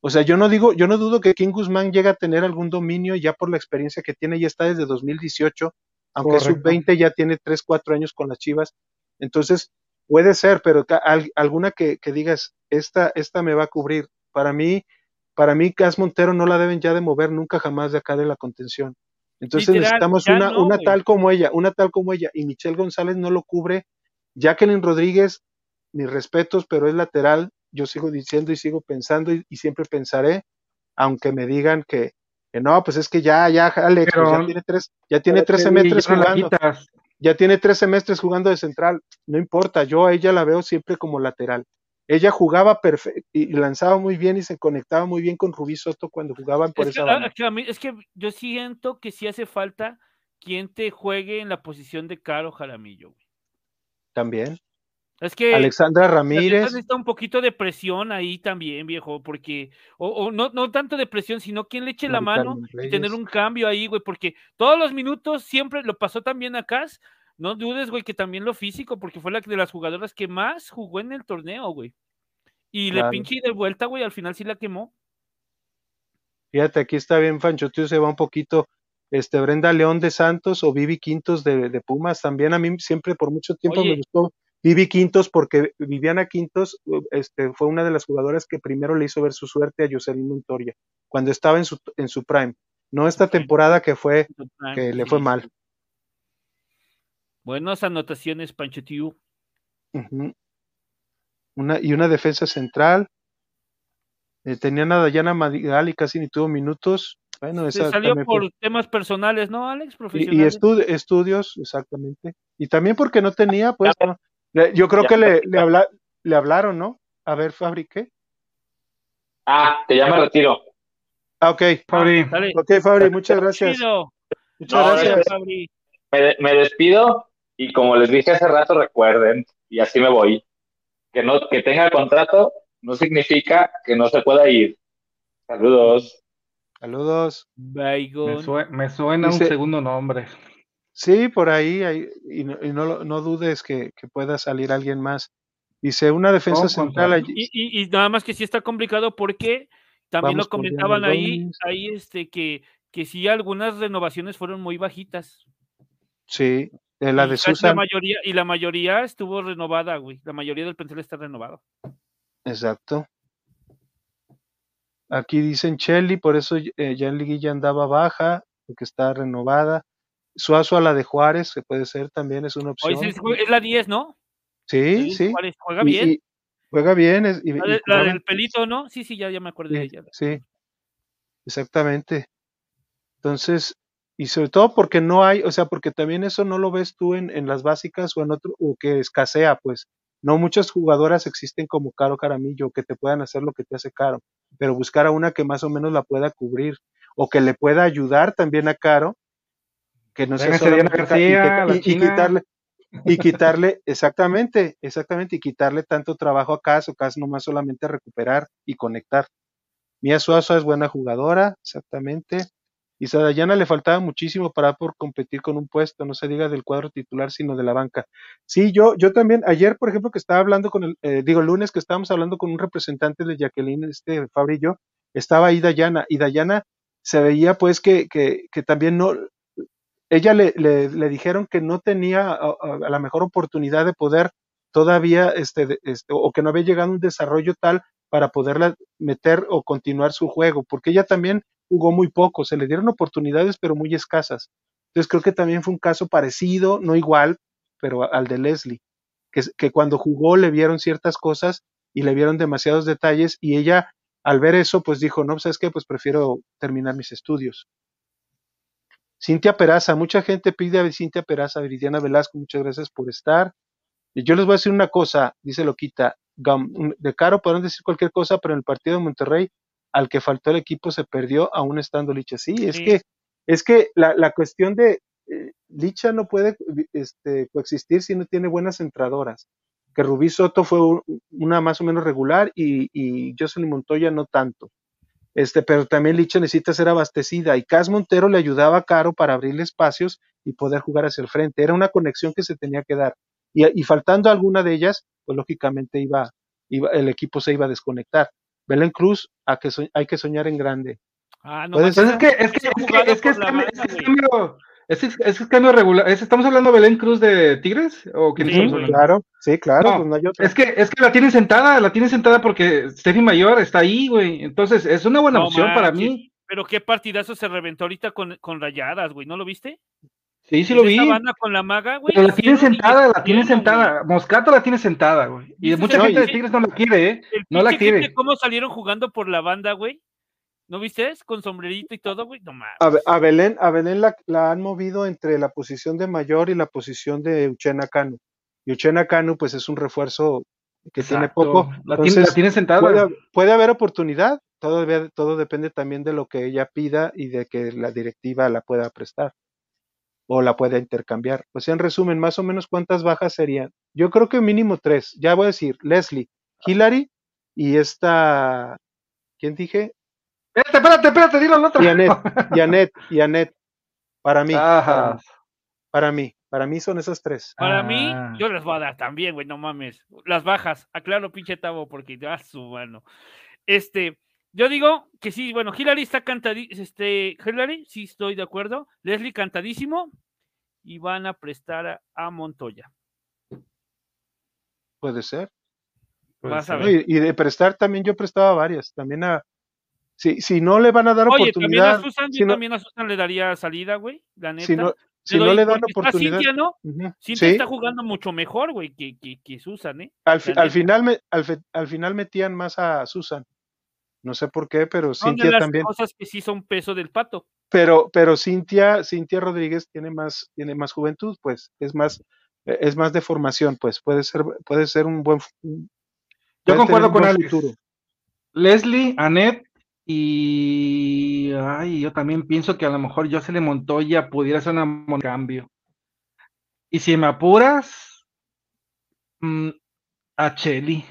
[SPEAKER 1] O sea, yo no digo, yo no dudo que King Guzmán llegue a tener algún dominio ya por la experiencia que tiene, ya está desde 2018, aunque sub-20 ya tiene 3, 4 años con las Chivas. Entonces, puede ser, pero alguna que, digas, esta, esta me va a cubrir. Para mí, para mí, Cas Montero no la deben ya de mover nunca jamás de acá de la contención. Entonces necesitamos una, una tal como ella, una tal como ella, y Michelle González no lo cubre. Jacqueline Rodríguez mis respetos, pero es lateral. Yo sigo diciendo y sigo pensando y, siempre pensaré, aunque me digan que, no, pues es que ya, ya, Alex, pues ya tiene tres, ya tiene tres semestres jugando. Ya tiene tres semestres jugando de central. No importa, yo a ella la veo siempre como lateral. Ella jugaba perfecto y lanzaba muy bien y se conectaba muy bien con Rubí Soto cuando jugaban por esa
[SPEAKER 3] banda. Es que yo siento que sí hace falta quien te juegue en la posición de Caro Jaramillo.
[SPEAKER 1] También.
[SPEAKER 3] Es que
[SPEAKER 1] Alexandra Ramírez
[SPEAKER 3] necesita un poquito de presión ahí también, viejo, porque o, no, no tanto de presión, sino quien le eche la mano y tener un cambio ahí, güey, porque todos los minutos siempre lo pasó también acá. No dudes, güey, que también lo físico, porque fue la de las jugadoras que más jugó en el torneo, güey. Y
[SPEAKER 1] Claro.
[SPEAKER 3] le pinche y de vuelta, güey, al final sí la quemó.
[SPEAKER 1] Fíjate, aquí está bien, Fancho, tú se va un poquito. Este, Brenda León de Santos o Vivi Quintos de, de Pumas. También a mí siempre por mucho tiempo me gustó Vivi Quintos porque Viviana Quintos este, fue una de las jugadoras que primero le hizo ver su suerte a Jocelyn Montoya cuando estaba en su, en su prime. No esta temporada que fue que le fue mal.
[SPEAKER 3] Buenas anotaciones, Pancho Tiu.
[SPEAKER 1] Una, y una defensa central. Eh, tenían a Dayana Madrigal y casi ni tuvo minutos. Bueno,
[SPEAKER 3] Se
[SPEAKER 1] esa
[SPEAKER 3] salió
[SPEAKER 1] fue-
[SPEAKER 3] por temas personales, ¿no, Alex?
[SPEAKER 1] Y, y estu- estudios, exactamente. Y también porque no tenía, pues, no. Le- yo creo
[SPEAKER 4] Ya.
[SPEAKER 1] que le, le, habla- le hablaron, ¿no? A ver, Fabri, ¿qué?
[SPEAKER 4] Ah, que ya me retiro.
[SPEAKER 1] Ah, ok.
[SPEAKER 2] Fabri,
[SPEAKER 3] Dale.
[SPEAKER 1] Ok, Fabri, muchas gracias. Muchas
[SPEAKER 4] No,
[SPEAKER 1] gracias.
[SPEAKER 3] Fabri.
[SPEAKER 4] Me, me despido y como les dije hace rato, recuerden, y así me voy, que no, que tenga contrato no significa que no se pueda ir. Saludos.
[SPEAKER 1] Saludos.
[SPEAKER 2] me, sue- me suena
[SPEAKER 1] Dice-
[SPEAKER 2] un segundo nombre.
[SPEAKER 1] Sí, por ahí, ahí, y, no, y no, no dudes que, que pueda salir alguien más. Dice, una defensa central allí.
[SPEAKER 3] Y, y- y nada más que sí está complicado porque también
[SPEAKER 1] Vamos
[SPEAKER 3] lo comentaban ahí, ahí este, que, que sí algunas renovaciones fueron muy bajitas.
[SPEAKER 1] Sí, de la de Susan.
[SPEAKER 3] mayoría, y la mayoría estuvo renovada, güey. La mayoría del plantel está renovado.
[SPEAKER 1] Exacto. Aquí dicen Shelly, por eso eh, ya en liguilla andaba baja, porque está renovada. Suazo a la de Juárez, que puede ser también, es una
[SPEAKER 3] Hoy
[SPEAKER 1] opción.
[SPEAKER 3] se es la 10, ¿no?
[SPEAKER 1] Sí, sí.
[SPEAKER 3] Juárez Juega bien.
[SPEAKER 1] y juega bien. es- y-
[SPEAKER 3] la, de- del pelito, ¿no? Sí, sí, ya, ya me acuerdo de
[SPEAKER 1] sí,
[SPEAKER 3] ella.
[SPEAKER 1] sí, exactamente. Entonces, y sobre todo porque no hay, o sea, porque también eso no lo ves tú en, en las básicas o en otro, o que escasea, pues. No muchas jugadoras existen como Caro Caramillo que te puedan hacer lo que te hace Caro, pero buscar a una que más o menos la pueda cubrir o que le pueda ayudar también a Caro, que no sea solamente y
[SPEAKER 2] García,
[SPEAKER 1] y- y quitarle y quitarle, exactamente, exactamente, y quitarle tanto trabajo a Cas, o Cas nomás solamente recuperar y conectar. Mía Suazo es buena jugadora, exactamente. Y a Dayana le faltaba muchísimo para por competir con un puesto, no se diga del cuadro titular, sino de la banca. Sí, yo, yo también, ayer, por ejemplo, que estaba hablando con el, eh, digo, el lunes que estábamos hablando con un representante de Jacqueline, este Fabri y yo, estaba ahí Dayana, y Dayana se veía pues que, que, que también no, ella le, le, le dijeron que no tenía a, la mejor oportunidad de poder todavía, este, este, o que no había llegado a un desarrollo tal para poderla meter o continuar su juego, porque ella también jugó muy poco, se le dieron oportunidades, pero muy escasas. Entonces creo que también fue un caso parecido, no igual, pero al de Leslie, que, que cuando jugó le vieron ciertas cosas y le vieron demasiados detalles y ella al ver eso pues dijo, no, ¿sabes qué? Pues prefiero terminar mis estudios. Cintia Peraza, mucha gente pide a Cintia Peraza, Viridiana Velasco, muchas gracias por estar. Y yo les voy a decir una cosa, dice Loquita, de Caro podrán decir cualquier cosa, pero en el partido de Monterrey, al que faltó el equipo se perdió aún estando Licha. Sí, es que, es que la, la cuestión de eh, Licha no puede este, coexistir si no tiene buenas entradoras. Que Rubí Soto fue un- una más o menos regular y, y Jocelyn Montoya no tanto. Este, pero también Licha necesita ser abastecida y Cas Montero le ayudaba a Caro para abrirle espacios y poder jugar hacia el frente. Era una conexión que se tenía que dar. Y, y faltando alguna de ellas, pues lógicamente iba, iba, el equipo se iba a desconectar. Belén Cruz, a que so- hay que soñar en grande.
[SPEAKER 3] Ah, no
[SPEAKER 2] Pues es que, es que, es que, es que es es. Es, es, es cambio regular. ¿Es- ¿Estamos hablando de Belén Cruz de Tigres? ¿O quién
[SPEAKER 3] Sí?
[SPEAKER 1] Claro, sí, claro,
[SPEAKER 2] No,
[SPEAKER 1] pues no hay otra.
[SPEAKER 2] Es que, es que la tienen sentada, la tienen sentada porque Steffi Mayor está ahí, güey. Entonces, es una buena
[SPEAKER 3] No
[SPEAKER 2] opción para mí.
[SPEAKER 3] Pero qué partidazo se reventó ahorita con, con rayadas, güey, ¿no lo viste?
[SPEAKER 2] Sí, sí lo vi.
[SPEAKER 3] banda con la maga, güey.
[SPEAKER 2] Pero la
[SPEAKER 3] y
[SPEAKER 2] sentada, la
[SPEAKER 3] güey.
[SPEAKER 2] sentada. Moscato la tiene sentada, güey. Y
[SPEAKER 3] ¿Viste
[SPEAKER 2] mucha gente de Tigres no la quiere, ¿eh?
[SPEAKER 3] El
[SPEAKER 2] No la quiere.
[SPEAKER 3] cómo salieron jugando por la banda, güey. ¿No viste? Con sombrerito y todo, güey. No mames.
[SPEAKER 1] A, Be- a Belén, a Belén la, la han movido entre la posición de mayor y la posición de Uchena Cano. Y Uchena Cano, pues es un refuerzo que tiene poco.
[SPEAKER 2] La, tiene, la sentada.
[SPEAKER 1] puede, puede haber oportunidad, todo, todo depende también de lo que ella pida y de que la directiva la pueda prestar o la pueda intercambiar. Pues en resumen, más o menos cuántas bajas serían. Yo creo que mínimo tres. Ya voy a decir, Leslie, Hillary y esta, ¿quién dije?
[SPEAKER 2] Espérate, espérate, espérate, dilo al otro.
[SPEAKER 1] Y Anet, y Anet, y Anet, para mí, para
[SPEAKER 2] Ajá.
[SPEAKER 1] mí, para mí. Para mí son esas tres.
[SPEAKER 3] Para mí,
[SPEAKER 2] Ah.
[SPEAKER 3] yo les voy a dar también, güey, no mames. Las bajas, aclaro, pinche Tavo, porque ya su mano. Este, yo digo que sí, bueno, Hillary está cantadísimo, este, Hillary, sí estoy de acuerdo. Leslie cantadísimo y van a prestar a, a Montoya.
[SPEAKER 1] Puede ser.
[SPEAKER 2] Puede
[SPEAKER 3] Vas a
[SPEAKER 2] ser.
[SPEAKER 3] Ver.
[SPEAKER 1] Y, y de prestar también yo prestaba varias. También a. Si, si no le van a dar
[SPEAKER 3] Oye, también a
[SPEAKER 1] oportunidad.
[SPEAKER 3] Susan,
[SPEAKER 1] si
[SPEAKER 3] yo
[SPEAKER 1] no,
[SPEAKER 3] también a Susan le daría salida, güey, la neta.
[SPEAKER 1] si no,
[SPEAKER 3] Le
[SPEAKER 1] si no le dan oportunidad.
[SPEAKER 3] Cintia, ¿no? Cintia
[SPEAKER 1] sí,
[SPEAKER 3] está jugando mucho mejor, güey, que, que, que Susan, ¿eh?
[SPEAKER 1] al, fi- al final me, al, fe- al final metían más a Susan. No sé por qué, pero
[SPEAKER 3] Son de
[SPEAKER 1] Cintia
[SPEAKER 3] las
[SPEAKER 1] también.
[SPEAKER 3] cosas que sí son peso del pato.
[SPEAKER 1] Pero, pero Cintia, Cintia Rodríguez tiene más, tiene más juventud, pues, es más, eh, es más de formación, pues, puede ser, puede ser un buen, un-
[SPEAKER 2] Yo concuerdo con Alex.
[SPEAKER 1] futuro.
[SPEAKER 2] Leslie, Annette y ay, yo también pienso que a lo mejor Jocelyn Montoya pudiera ser un cambio. Y si me apuras, mm, a Cheli,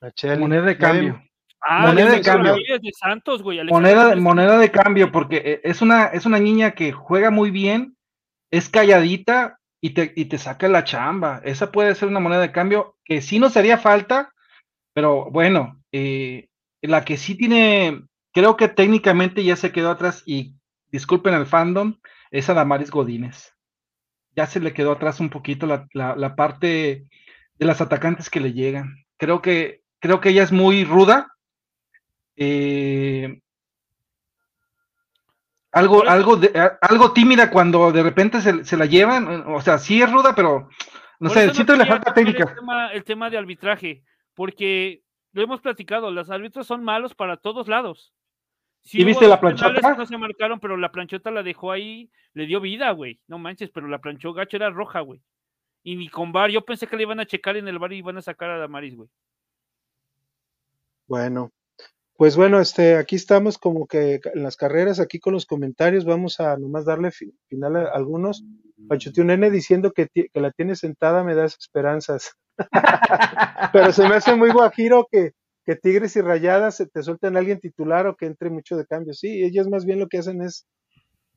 [SPEAKER 1] A Chely.
[SPEAKER 2] moneda de
[SPEAKER 1] Nadie-
[SPEAKER 2] cambio.
[SPEAKER 3] Ah,
[SPEAKER 2] Moneda
[SPEAKER 3] de
[SPEAKER 2] cambio.
[SPEAKER 3] de Santos, güey. Alexandra
[SPEAKER 2] Moneda, de cambio, porque eh, es una, es una niña que juega muy bien, es calladita y te, y te saca la chamba. Esa puede ser una moneda de cambio que sí nos haría falta, pero bueno, eh, la que sí tiene, creo que técnicamente ya se quedó atrás y disculpen el fandom, es a Damaris Godínez. Ya se le quedó atrás un poquito la, la- la parte de las atacantes que le llegan. Creo que, creo que ella es muy ruda. eh, algo, algo, de- algo tímida cuando de repente se, se la llevan. O sea, sí es ruda, pero no
[SPEAKER 3] Por
[SPEAKER 2] sé, siento que le falta técnica.
[SPEAKER 3] El tema, el tema de arbitraje, porque lo hemos platicado, los árbitros son malos para todos lados. Sí
[SPEAKER 2] ¿Y viste la planchota?
[SPEAKER 3] No se marcaron, pero la planchota la dejó ahí, le dio vida, güey. No manches, pero la planchó gacho era roja, güey. Y ni con bar, yo pensé que le iban a checar en el bar y iban a sacar a Damaris, güey.
[SPEAKER 1] Bueno, pues bueno, este, aquí estamos como que en las carreras, aquí con los comentarios, vamos a nomás darle fi- final a algunos. Panchote un nene diciendo que, que la tiene sentada me das esperanzas. Pero se me hace muy guajiro que, que Tigres y Rayadas se te suelten a alguien titular o que entre mucho de cambio. Sí, ellas más bien lo que hacen es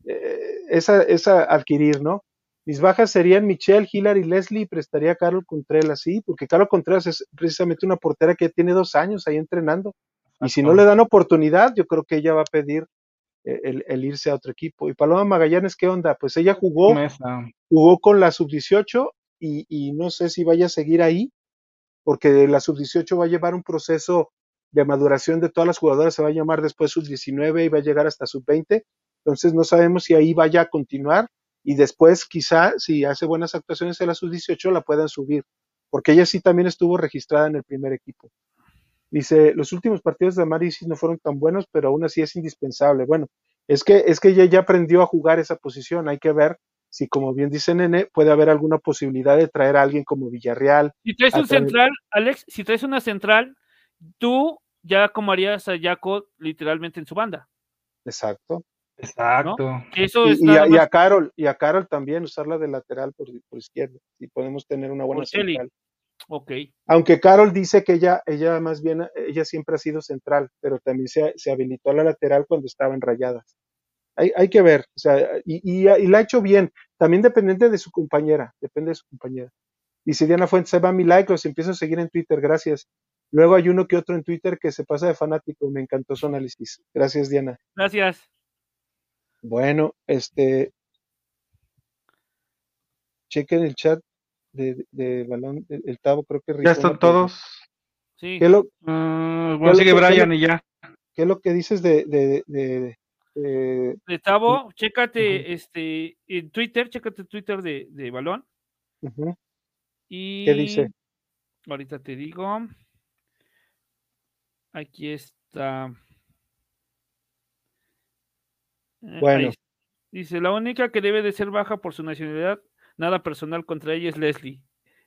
[SPEAKER 1] eh, esa, esa adquirir, ¿no? Mis bajas serían Michelle, Hillary, Leslie y prestaría a Carol Contreras, sí, porque Carol Contreras es precisamente una portera que tiene dos años ahí entrenando. Y si no le dan oportunidad, yo creo que ella va a pedir eh, el, el irse a otro equipo. Y Paloma Magallanes, ¿qué onda? Pues ella jugó,
[SPEAKER 2] Mesa.
[SPEAKER 1] jugó con la sub-18 y, y no sé si vaya a seguir ahí, porque la sub-18 va a llevar un proceso de maduración de todas las jugadoras, se va a llamar después sub-19 y va a llegar hasta sub-20. Entonces no sabemos si ahí vaya a continuar y después quizá si hace buenas actuaciones en la sub-18 la puedan subir, porque ella sí también estuvo registrada en el primer equipo. Dice, los últimos partidos de Mari sí no fueron tan buenos, pero aún así es indispensable. Bueno, es que, es que ella ya aprendió a jugar esa posición. Hay que ver si, como bien dice Nene, puede haber alguna posibilidad de traer a alguien como Villarreal.
[SPEAKER 3] Si traes un central, Alex, si traes una central, tú ya acomodarías a Jaco literalmente en su banda.
[SPEAKER 1] Exacto.
[SPEAKER 2] Exacto.
[SPEAKER 3] Eso es
[SPEAKER 1] y a, y a Carol, y a Carol también usarla de lateral por, por izquierda. Y podemos tener una buena
[SPEAKER 3] Por Kelly.
[SPEAKER 1] central.
[SPEAKER 3] Ok.
[SPEAKER 1] Aunque Carol dice que ella, ella más bien, ella siempre ha sido central, pero también se, se habilitó a la lateral cuando estaban rayadas. Hay, hay que ver, o sea, y, y, y la ha hecho bien, también dependiente de su compañera, depende de su compañera. Dice Diana Fuentes, ahí va mi like, los empiezo a seguir en Twitter, gracias. Luego hay uno que otro en Twitter que se pasa de fanático, me encantó su análisis. Gracias, Diana.
[SPEAKER 3] Gracias.
[SPEAKER 1] Bueno, este, chequen el chat de, de balón, el, el Tavo creo que
[SPEAKER 2] Ya están todos.
[SPEAKER 3] Sí.
[SPEAKER 1] ¿Qué es lo, ¿Qué
[SPEAKER 2] bueno, sigue Brian
[SPEAKER 1] lo-
[SPEAKER 2] y ya.
[SPEAKER 1] qué es lo que dices de, de, de, de-
[SPEAKER 3] De Tavo, chécate este en Twitter, chécate Twitter de, de Balón. Y
[SPEAKER 1] ¿Qué dice?
[SPEAKER 3] Ahorita te digo. Aquí está. Eh, ahí
[SPEAKER 1] Bueno.
[SPEAKER 3] Dice, la única que debe de ser baja por su nacionalidad, nada personal contra ella es Leslie.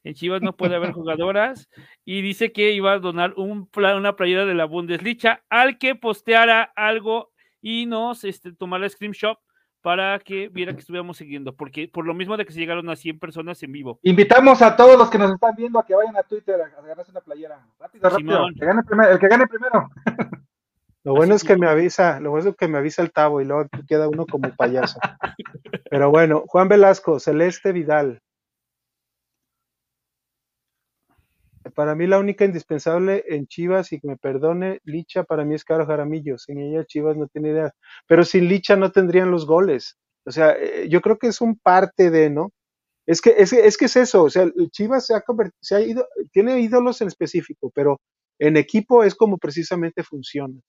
[SPEAKER 3] En Chivas no puede haber jugadoras y dice que iba a donar un una playera de la Bundesliga al que posteara algo y nos este, tomara screenshot para que viera que estuviéramos siguiendo, porque por lo mismo de que se llegaron a 100 personas en vivo.
[SPEAKER 2] Invitamos a todos los que nos están viendo a que vayan a Twitter a, a ganarse una playera. Rápido, rápido. El que gane primero. El que gane primero.
[SPEAKER 1] Lo bueno es que me avisa, lo bueno es que me avisa el tabo y luego queda uno como payaso. Pero bueno, Juan Velasco, Celeste Vidal. Para mí la única indispensable en Chivas, y que me perdone, Licha para mí es Caro Jaramillo. Sin ella Chivas no tiene idea. Pero sin Licha no tendrían los goles. O sea, eh, yo creo que es un parte de, ¿no? Es que es, es que es eso, o sea, Chivas se ha, se ha ido, tiene ídolos en específico, pero en equipo es como precisamente funciona.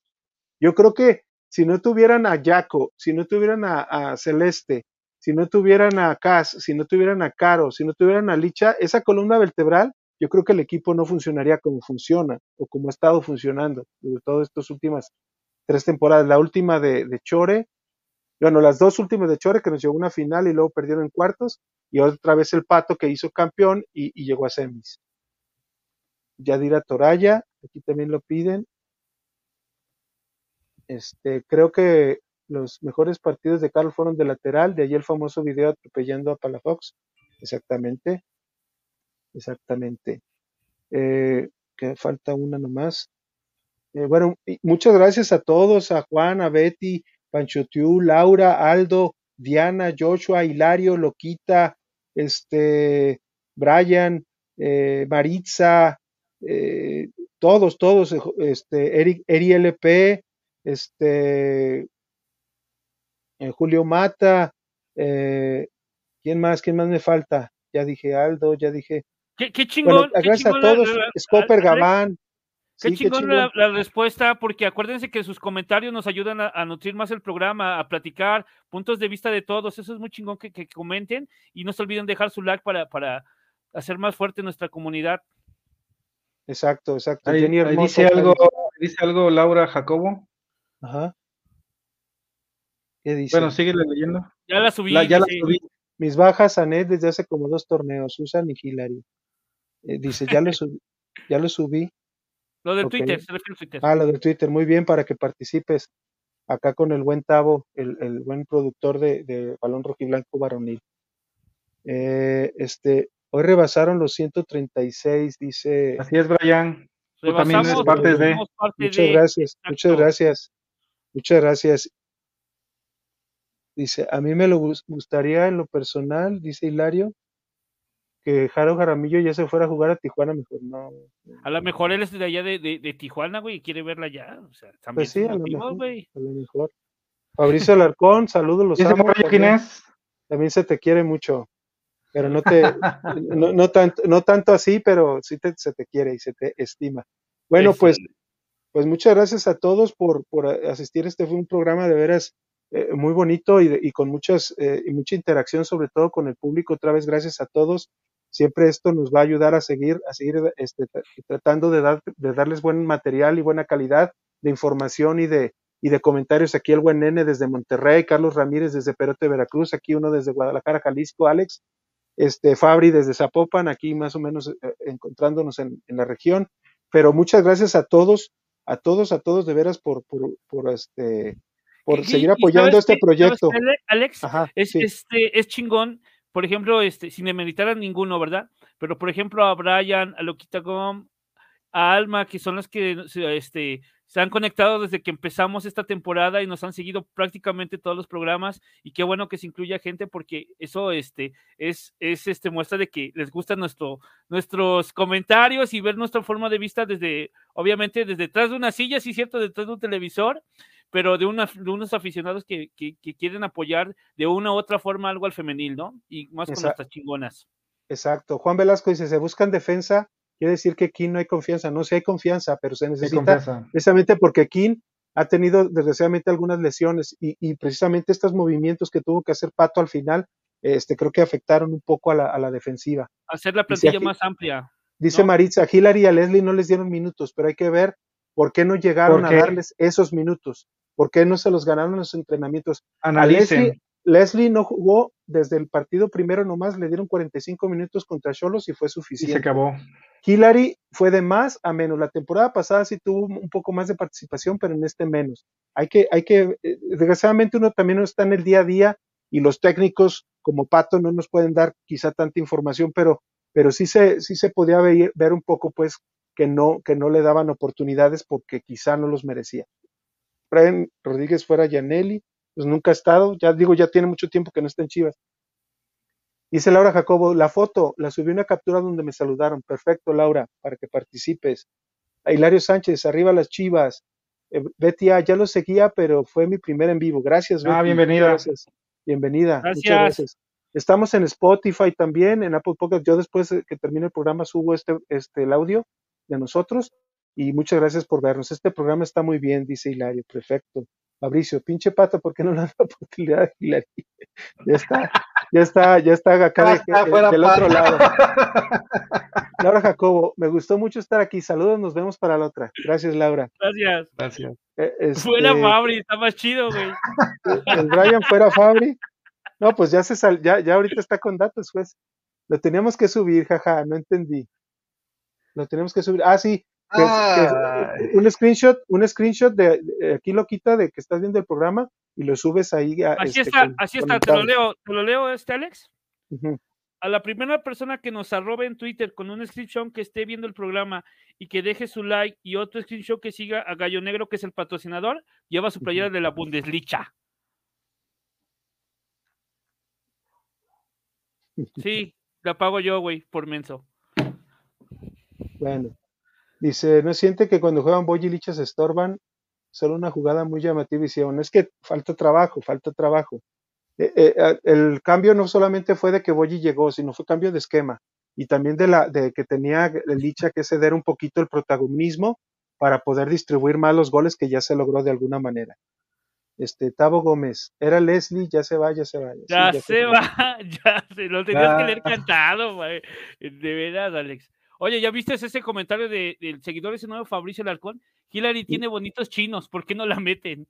[SPEAKER 1] Yo creo que si no tuvieran a Jaco, si no tuvieran a, Celeste, si no tuvieran a Cas, si no tuvieran a Caro, si no tuvieran a Licha, esa columna vertebral, yo creo que el equipo no funcionaría como funciona o como ha estado funcionando durante todas estas últimas tres temporadas. La última de, Chore, bueno, las dos últimas de Chore que nos llegó a una final y luego perdieron en cuartos, y otra vez el Pato que hizo campeón y, llegó a semis. Yadira Toraya, aquí también lo piden, este, creo que los mejores partidos de Carlos fueron de lateral, de allí el famoso video atropellando a Palafox. Exactamente. Exactamente. Eh, que falta una nomás. Eh, bueno, muchas gracias a todos, a Juan, a Betty, Panchotiu, Laura, Aldo, Diana, Joshua, Hilario, Loquita, este, Brian, eh, Maritza, todos, todos, este, Eric, Eri LP, este, Julio Mata, ¿quién más? ¿Quién más me falta? Ya dije Aldo, ya dije.
[SPEAKER 3] Qué, chingón.
[SPEAKER 1] gracias a todos. Scopper Gabán.
[SPEAKER 3] Qué, chingón La, respuesta, porque acuérdense que sus comentarios nos ayudan a, nutrir más el programa, a platicar puntos de vista de todos. Eso es muy chingón que, comenten y no se olviden dejar su like para, para hacer más fuerte nuestra comunidad.
[SPEAKER 1] Exacto, exacto.
[SPEAKER 2] dice, algo, dice algo Laura Jacobo.
[SPEAKER 1] Ajá.
[SPEAKER 2] ¿Qué dice? Bueno, sigue leyendo.
[SPEAKER 3] Ya la subí.
[SPEAKER 2] ya la subí.
[SPEAKER 1] Mis bajas a Net desde hace como dos torneos, Susan y Hilary. Eh, dice, ya lo subí. ya lo subí.
[SPEAKER 3] Lo de Twitter, se refiere a Twitter.
[SPEAKER 1] Ah, lo de Twitter, muy bien, para que participes acá con el buen Tavo, el, el buen productor de, de Balón Rojiblanco Varonil. Eh, este, hoy rebasaron los 136, dice.
[SPEAKER 2] Así es, Brian. Tú también eres parte de.
[SPEAKER 1] Muchas gracias, muchas gracias. Muchas gracias. Dice, a mí me lo gustaría en lo personal, dice Hilario, que Jaro Jaramillo ya se fuera a jugar a Tijuana mejor. No.
[SPEAKER 3] A lo mejor él es de allá de, de, Tijuana, güey, y quiere verla allá. O sea, también
[SPEAKER 1] pues sí, a lo, mejor, a lo mejor. Fabricio Alarcón, saludos, los amo.
[SPEAKER 2] También,
[SPEAKER 1] también se te quiere mucho, pero no te, no, no, tanto, no tanto así, pero sí te, se te quiere y se te estima. Bueno, pues pues muchas gracias a todos por, por asistir. Este fue un programa de veras eh, muy bonito y, y con muchas eh, y mucha interacción, sobre todo con el público. Otra vez, gracias a todos. Siempre esto nos va a ayudar a seguir, a seguir este, tratando de, dar, de darles buen material y buena calidad de información y de, y de comentarios. Aquí el buen nene desde Monterrey, Carlos Ramírez desde Perote, Veracruz, aquí uno desde Guadalajara, Jalisco, Alex, este Fabri desde Zapopan, aquí más o menos eh, encontrándonos en, en la región. Pero muchas gracias a todos a todos, a todos de veras por, por, por este, por seguir apoyando este proyecto.
[SPEAKER 3] Alex, es, este, es chingón, por ejemplo, este, sin demeritar a ninguno, ¿verdad? Pero por ejemplo a Brian, a Loquita Gom, a Alma, que son las que este, se han conectado desde que empezamos esta temporada y nos han seguido prácticamente todos los programas y qué bueno que se incluya gente porque eso este, es, es este, muestra de que les gustan nuestro, nuestros comentarios y ver nuestra forma de vista desde, obviamente, desde detrás de una silla, sí cierto, detrás de un televisor, pero de, una, de unos aficionados que, que, quieren apoyar de una u otra forma algo al femenil, ¿no? Y más con nuestras chingonas.
[SPEAKER 1] Exacto. Juan Velasco dice, se buscan defensa quiere decir que King no hay confianza. No, sí hay confianza, pero se necesita precisamente porque King ha tenido desgraciadamente algunas lesiones y, precisamente estos movimientos que tuvo que hacer Pato al final, este, creo que afectaron un poco a la, defensiva.
[SPEAKER 3] Hacer la plantilla más amplia.
[SPEAKER 1] Dice Maritza, a Hillary y a Leslie no les dieron minutos, pero hay que ver por qué no llegaron a darles esos minutos, por qué no se los ganaron en los entrenamientos.
[SPEAKER 2] Analicen.
[SPEAKER 1] Leslie no jugó desde el partido primero nomás, le dieron 45 minutos contra Cholos y fue suficiente.
[SPEAKER 2] Y se acabó.
[SPEAKER 1] Hillary fue de más a menos. La temporada pasada sí tuvo un poco más de participación, pero en este menos. Hay que, hay que, eh, desgraciadamente uno también no está en el día a día y los técnicos como Pato no nos pueden dar quizá tanta información, pero, pero sí se, sí se podía ver, un poco pues que no, que no le daban oportunidades porque quizá no los merecía. Brian Rodríguez fuera Yaneli, pues nunca ha estado, ya digo, ya tiene mucho tiempo que no está en Chivas. Dice Laura Jacobo, la foto, la subí una captura donde me saludaron. Perfecto, Laura, para que participes. A Hilario Sánchez, arriba las chivas. Eh, Betty A, ya lo seguía, pero fue mi primer en vivo. Gracias,
[SPEAKER 2] Ah,
[SPEAKER 1] Betty.
[SPEAKER 2] bienvenida.
[SPEAKER 1] Gracias. Bienvenida. Muchas
[SPEAKER 3] Gracias.
[SPEAKER 1] Estamos en Spotify también, en Apple Podcast. Yo después de que termine el programa subo este, este el audio de nosotros. Y muchas gracias por vernos. Este programa está muy bien, dice Hilario. Perfecto. Fabricio, pinche pato, ¿por qué no le dan la oportunidad a Hilario? Ya está, ya está, ya está acá de- de- del otro lado. Laura Jacobo, me gustó mucho estar aquí. Saludos, nos vemos para la otra. Gracias, Laura.
[SPEAKER 3] Gracias.
[SPEAKER 2] Gracias.
[SPEAKER 1] Eh, este,
[SPEAKER 3] Fuera Fabri, está más chido, güey.
[SPEAKER 1] el Brian fuera Fabri. No, pues ya se sal, ya, ya ahorita está con datos, pues. Lo teníamos que subir, jaja, no entendí. Lo tenemos que subir. Ah, sí, que- que-
[SPEAKER 2] Ay.
[SPEAKER 1] un screenshot, un screenshot de, de- aquí lo quita de que estás viendo el programa y lo subes ahí. a-
[SPEAKER 3] Así
[SPEAKER 1] este,
[SPEAKER 3] está,
[SPEAKER 1] con-
[SPEAKER 3] así está, te lo leo, te lo leo, este Alex. A la primera persona que nos arrobe en Twitter con un screenshot que esté viendo el programa y que deje su like y otro screenshot que siga a Gallo Negro, que es el patrocinador, lleva su playera de la Bundesliga. Sí, la pago yo, güey, por menso.
[SPEAKER 1] Bueno, dice, ¿no siente que cuando juegan Boy y Licha se estorban? Solo una jugada muy llamativa hicieron. Es que falta trabajo, falta trabajo. Eh, eh, el cambio no solamente fue de que Boyi llegó, sino fue cambio de esquema. Y también de la de que tenía Licha que ceder un poquito el protagonismo para poder distribuir más los goles que ya se logró de alguna manera. Este, Tavo Gómez, era Leslie, ya se va, ya se va. Sí,
[SPEAKER 3] Ya,
[SPEAKER 1] se
[SPEAKER 3] se
[SPEAKER 1] fue.
[SPEAKER 3] va, ya se lo tenías que
[SPEAKER 2] Ya.
[SPEAKER 3] leer cantado, güey. De veras, Alex. Oye, ¿ya viste ese comentario de- del seguidor ese nuevo Fabricio Larcón? Hillary tiene bonitos chinos, ¿por qué no la meten?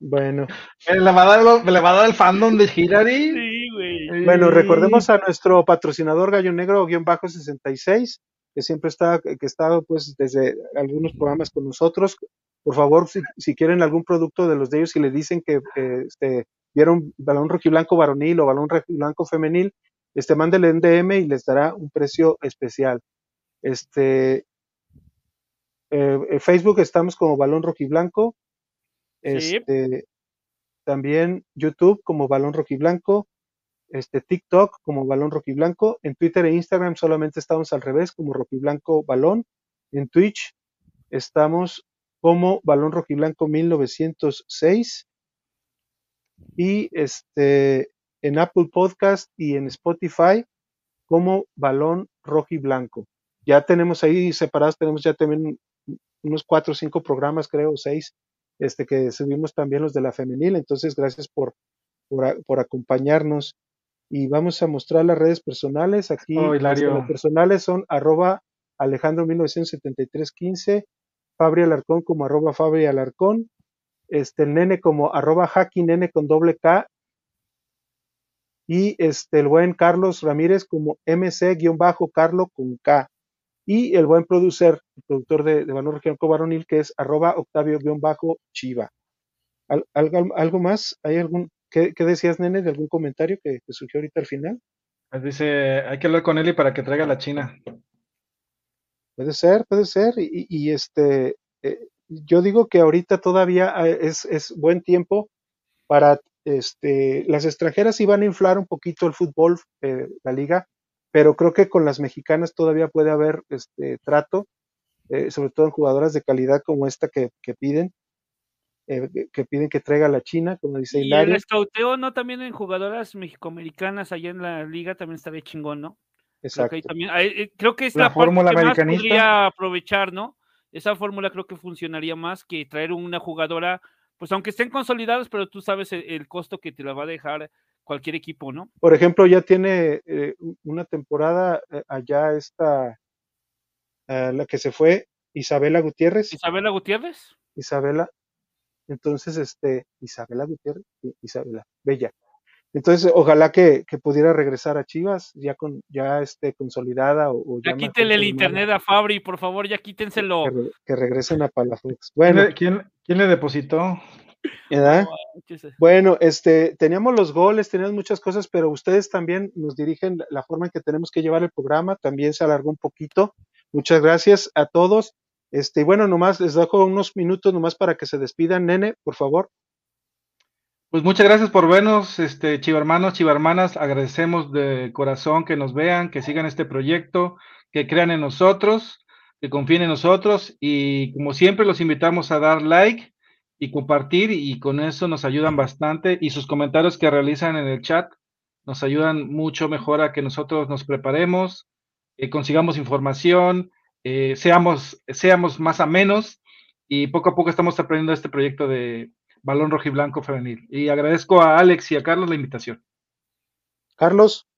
[SPEAKER 1] Bueno,
[SPEAKER 2] ¿Le va, a dar, lo- ¿Le va a dar el fandom de Hillary?
[SPEAKER 3] Sí, güey.
[SPEAKER 1] Bueno, recordemos a nuestro patrocinador Gallo Negro guion bajo 66, que siempre está, que ha estado pues desde algunos programas con nosotros. Por favor, si, si quieren algún producto de los de ellos y le dicen que eh, este, vieron balón rojiblanco varonil o balón rojiblanco femenil, este, mándele un DM y les dará un precio especial. Este, eh, en Facebook estamos como balón rojiblanco.
[SPEAKER 3] Sí.
[SPEAKER 1] Este, también YouTube como balón rojiblanco este TikTok como Balón Rojiblanco, en Twitter e Instagram solamente estamos al revés como Rojiblanco Balón, en Twitch estamos como Balón Rojiblanco 1906 y este en Apple Podcast y en Spotify como Balón Rojiblanco. Ya tenemos ahí separados, tenemos ya también unos cuatro o cinco programas, creo, seis, este que subimos también los de la femenil, entonces gracias por, por, acompañarnos y vamos a mostrar las redes personales. Aquí
[SPEAKER 2] Oh,
[SPEAKER 1] las personales son arroba Alejandro 197315, Fabri Alarcón como arroba Fabri Alarcón, este, el nene como arroba Haki nene con doble K y este, el buen Carlos Ramírez como MC-Carlo con K. Y el buen producer, el productor de, de Valor Regional Varonil, que es arroba Octavio-Chiva. ¿Al- algo, ¿Algo más? ¿Hay algún, qué, qué decías, nene, de algún comentario que, que surgió ahorita al final?
[SPEAKER 2] Pues Dice, hay que hablar con Eli para que traiga la China.
[SPEAKER 1] Puede ser, puede ser. Y, y este, eh, yo digo que ahorita todavía eh, es, es buen tiempo para, este, las extranjeras sí van a inflar un poquito el fútbol, eh, la liga, pero creo que con las mexicanas todavía puede haber este trato, eh, sobre todo en jugadoras de calidad como esta que, que piden, eh, que- que piden que traiga la China, como dice
[SPEAKER 3] Y el
[SPEAKER 1] Hilario.
[SPEAKER 3] escauteo, ¿no? También en jugadoras mexicoamericanas allá en la liga también estaría chingón, ¿no? Creo que, ahí
[SPEAKER 1] Exacto.
[SPEAKER 3] también, eh, creo que es
[SPEAKER 2] La
[SPEAKER 3] la, parte
[SPEAKER 2] fórmula
[SPEAKER 3] que más podría aprovechar, ¿no? Esa fórmula creo que funcionaría más que traer una jugadora, pues aunque estén consolidadas, pero tú sabes el, el costo que te la va a dejar cualquier equipo, ¿no?
[SPEAKER 1] Por ejemplo, ya tiene eh, una temporada eh, allá esta, eh, la que se fue, Isabela Gutiérrez.
[SPEAKER 3] Isabela Gutiérrez.
[SPEAKER 1] Isabela. Entonces, este, Isabela Gutiérrez, Isabela, bella. Entonces, ojalá que, que pudiera regresar a Chivas, ya con, ya este, consolidada o, o
[SPEAKER 3] Ya
[SPEAKER 1] mejor
[SPEAKER 3] quítenle el internet a Fabri, por favor, ya quítenselo.
[SPEAKER 1] Que, re- que regresen a Palafox.
[SPEAKER 2] ¿Quién,
[SPEAKER 1] Bueno,
[SPEAKER 2] le, quién- quién le depositó?
[SPEAKER 3] manches.
[SPEAKER 1] Bueno, este, teníamos los goles, teníamos muchas cosas, pero ustedes también nos dirigen la- la forma en que tenemos que llevar el programa, también se alargó un poquito. Muchas gracias a todos. Este, y bueno, nomás les dejo unos minutos nomás para que se despidan, nene, por favor.
[SPEAKER 2] Pues muchas gracias por vernos, este, chivarmanos, chivarmanas. Agradecemos de corazón que nos vean, que sigan este proyecto, que crean en nosotros, que confíen en nosotros. Y como siempre los invitamos a dar like y compartir y con eso nos ayudan bastante. Y sus comentarios que realizan en el chat nos ayudan mucho mejor a que nosotros nos preparemos, eh, consigamos información, eh, seamos, seamos más a menos y poco a poco estamos aprendiendo este proyecto de Balón Rojiblanco Femenil. Y agradezco a Alex y a Carlos la invitación.
[SPEAKER 1] Carlos.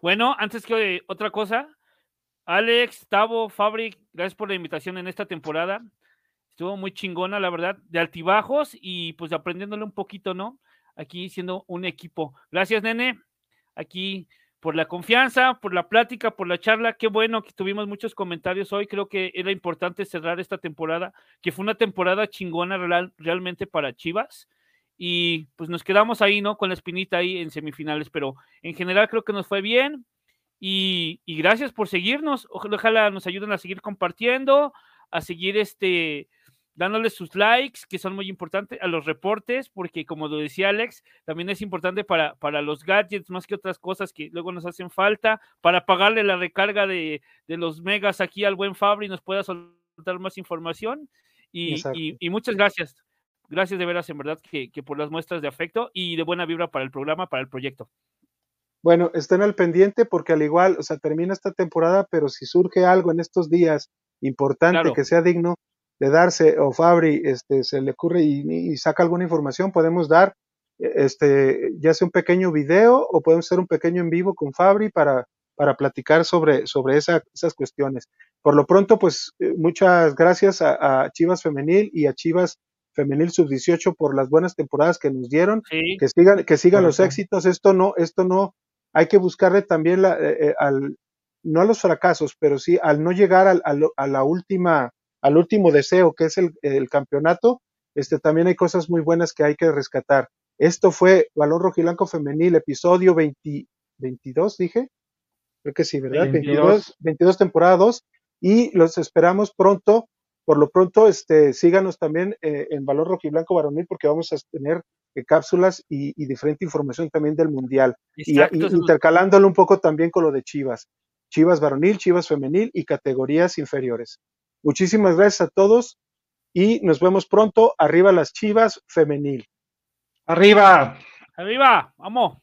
[SPEAKER 3] Bueno, antes que otra cosa, Alex, Tavo, Fabric, gracias por la invitación en esta temporada. Estuvo muy chingona, la verdad, de altibajos y pues aprendiéndole un poquito, ¿no? Aquí siendo un equipo. Gracias, nene. Aquí por la confianza, por la plática, por la charla. Qué bueno que tuvimos muchos comentarios hoy. Creo que era importante cerrar esta temporada, que fue una temporada chingona realmente para Chivas. Y pues nos quedamos ahí, ¿no? Con la espinita ahí en semifinales, pero en general creo que nos fue bien. Y, gracias por seguirnos. Ojalá nos ayuden a seguir compartiendo, a seguir este, dándoles sus likes, que son muy importantes, a los reportes, porque como lo decía Alex, también es importante para, para los gadgets, más que otras cosas que luego nos hacen falta, para pagarle la recarga de, los megas aquí al buen Fabri, nos pueda soltar más información. Y, y, muchas gracias. Gracias de veras, en verdad, que, que por las muestras de afecto y de buena vibra para el programa, para el proyecto.
[SPEAKER 1] Bueno, estén al pendiente porque al igual, o sea, termina esta temporada, pero si surge algo en estos días importante que sea digno, de darse o Fabri este, se le ocurre y, saca alguna información, podemos dar este, ya sea un pequeño video o podemos hacer un pequeño en vivo con Fabri para, para platicar sobre, sobre esas cuestiones. Por lo pronto, pues eh, muchas gracias a, Chivas Femenil y a Chivas Femenil Sub-18 por las buenas temporadas que nos dieron, que sigan, que sigan los éxitos. Esto no, esto no, hay que buscarle también la, eh, eh, al, no a los fracasos, pero sí al no llegar al, a la última al último deseo, que es el, campeonato, este, también hay cosas muy buenas que hay que rescatar. Esto fue Balón Rojilanco Femenil, episodio 22, dije. Creo que sí, ¿verdad? 22, 22, temporada 2. Y los esperamos pronto. Por lo pronto, este, síganos también eh, en Balón Rojiblanco Varonil porque vamos a tener eh, cápsulas y, diferente información también del Mundial. y, intercalándolo un poco también con lo de Chivas. Chivas Varonil, Chivas Femenil y categorías inferiores. Muchísimas gracias a todos y nos vemos pronto. Arriba las Chivas femenil.
[SPEAKER 2] Arriba.
[SPEAKER 3] Arriba, vamos.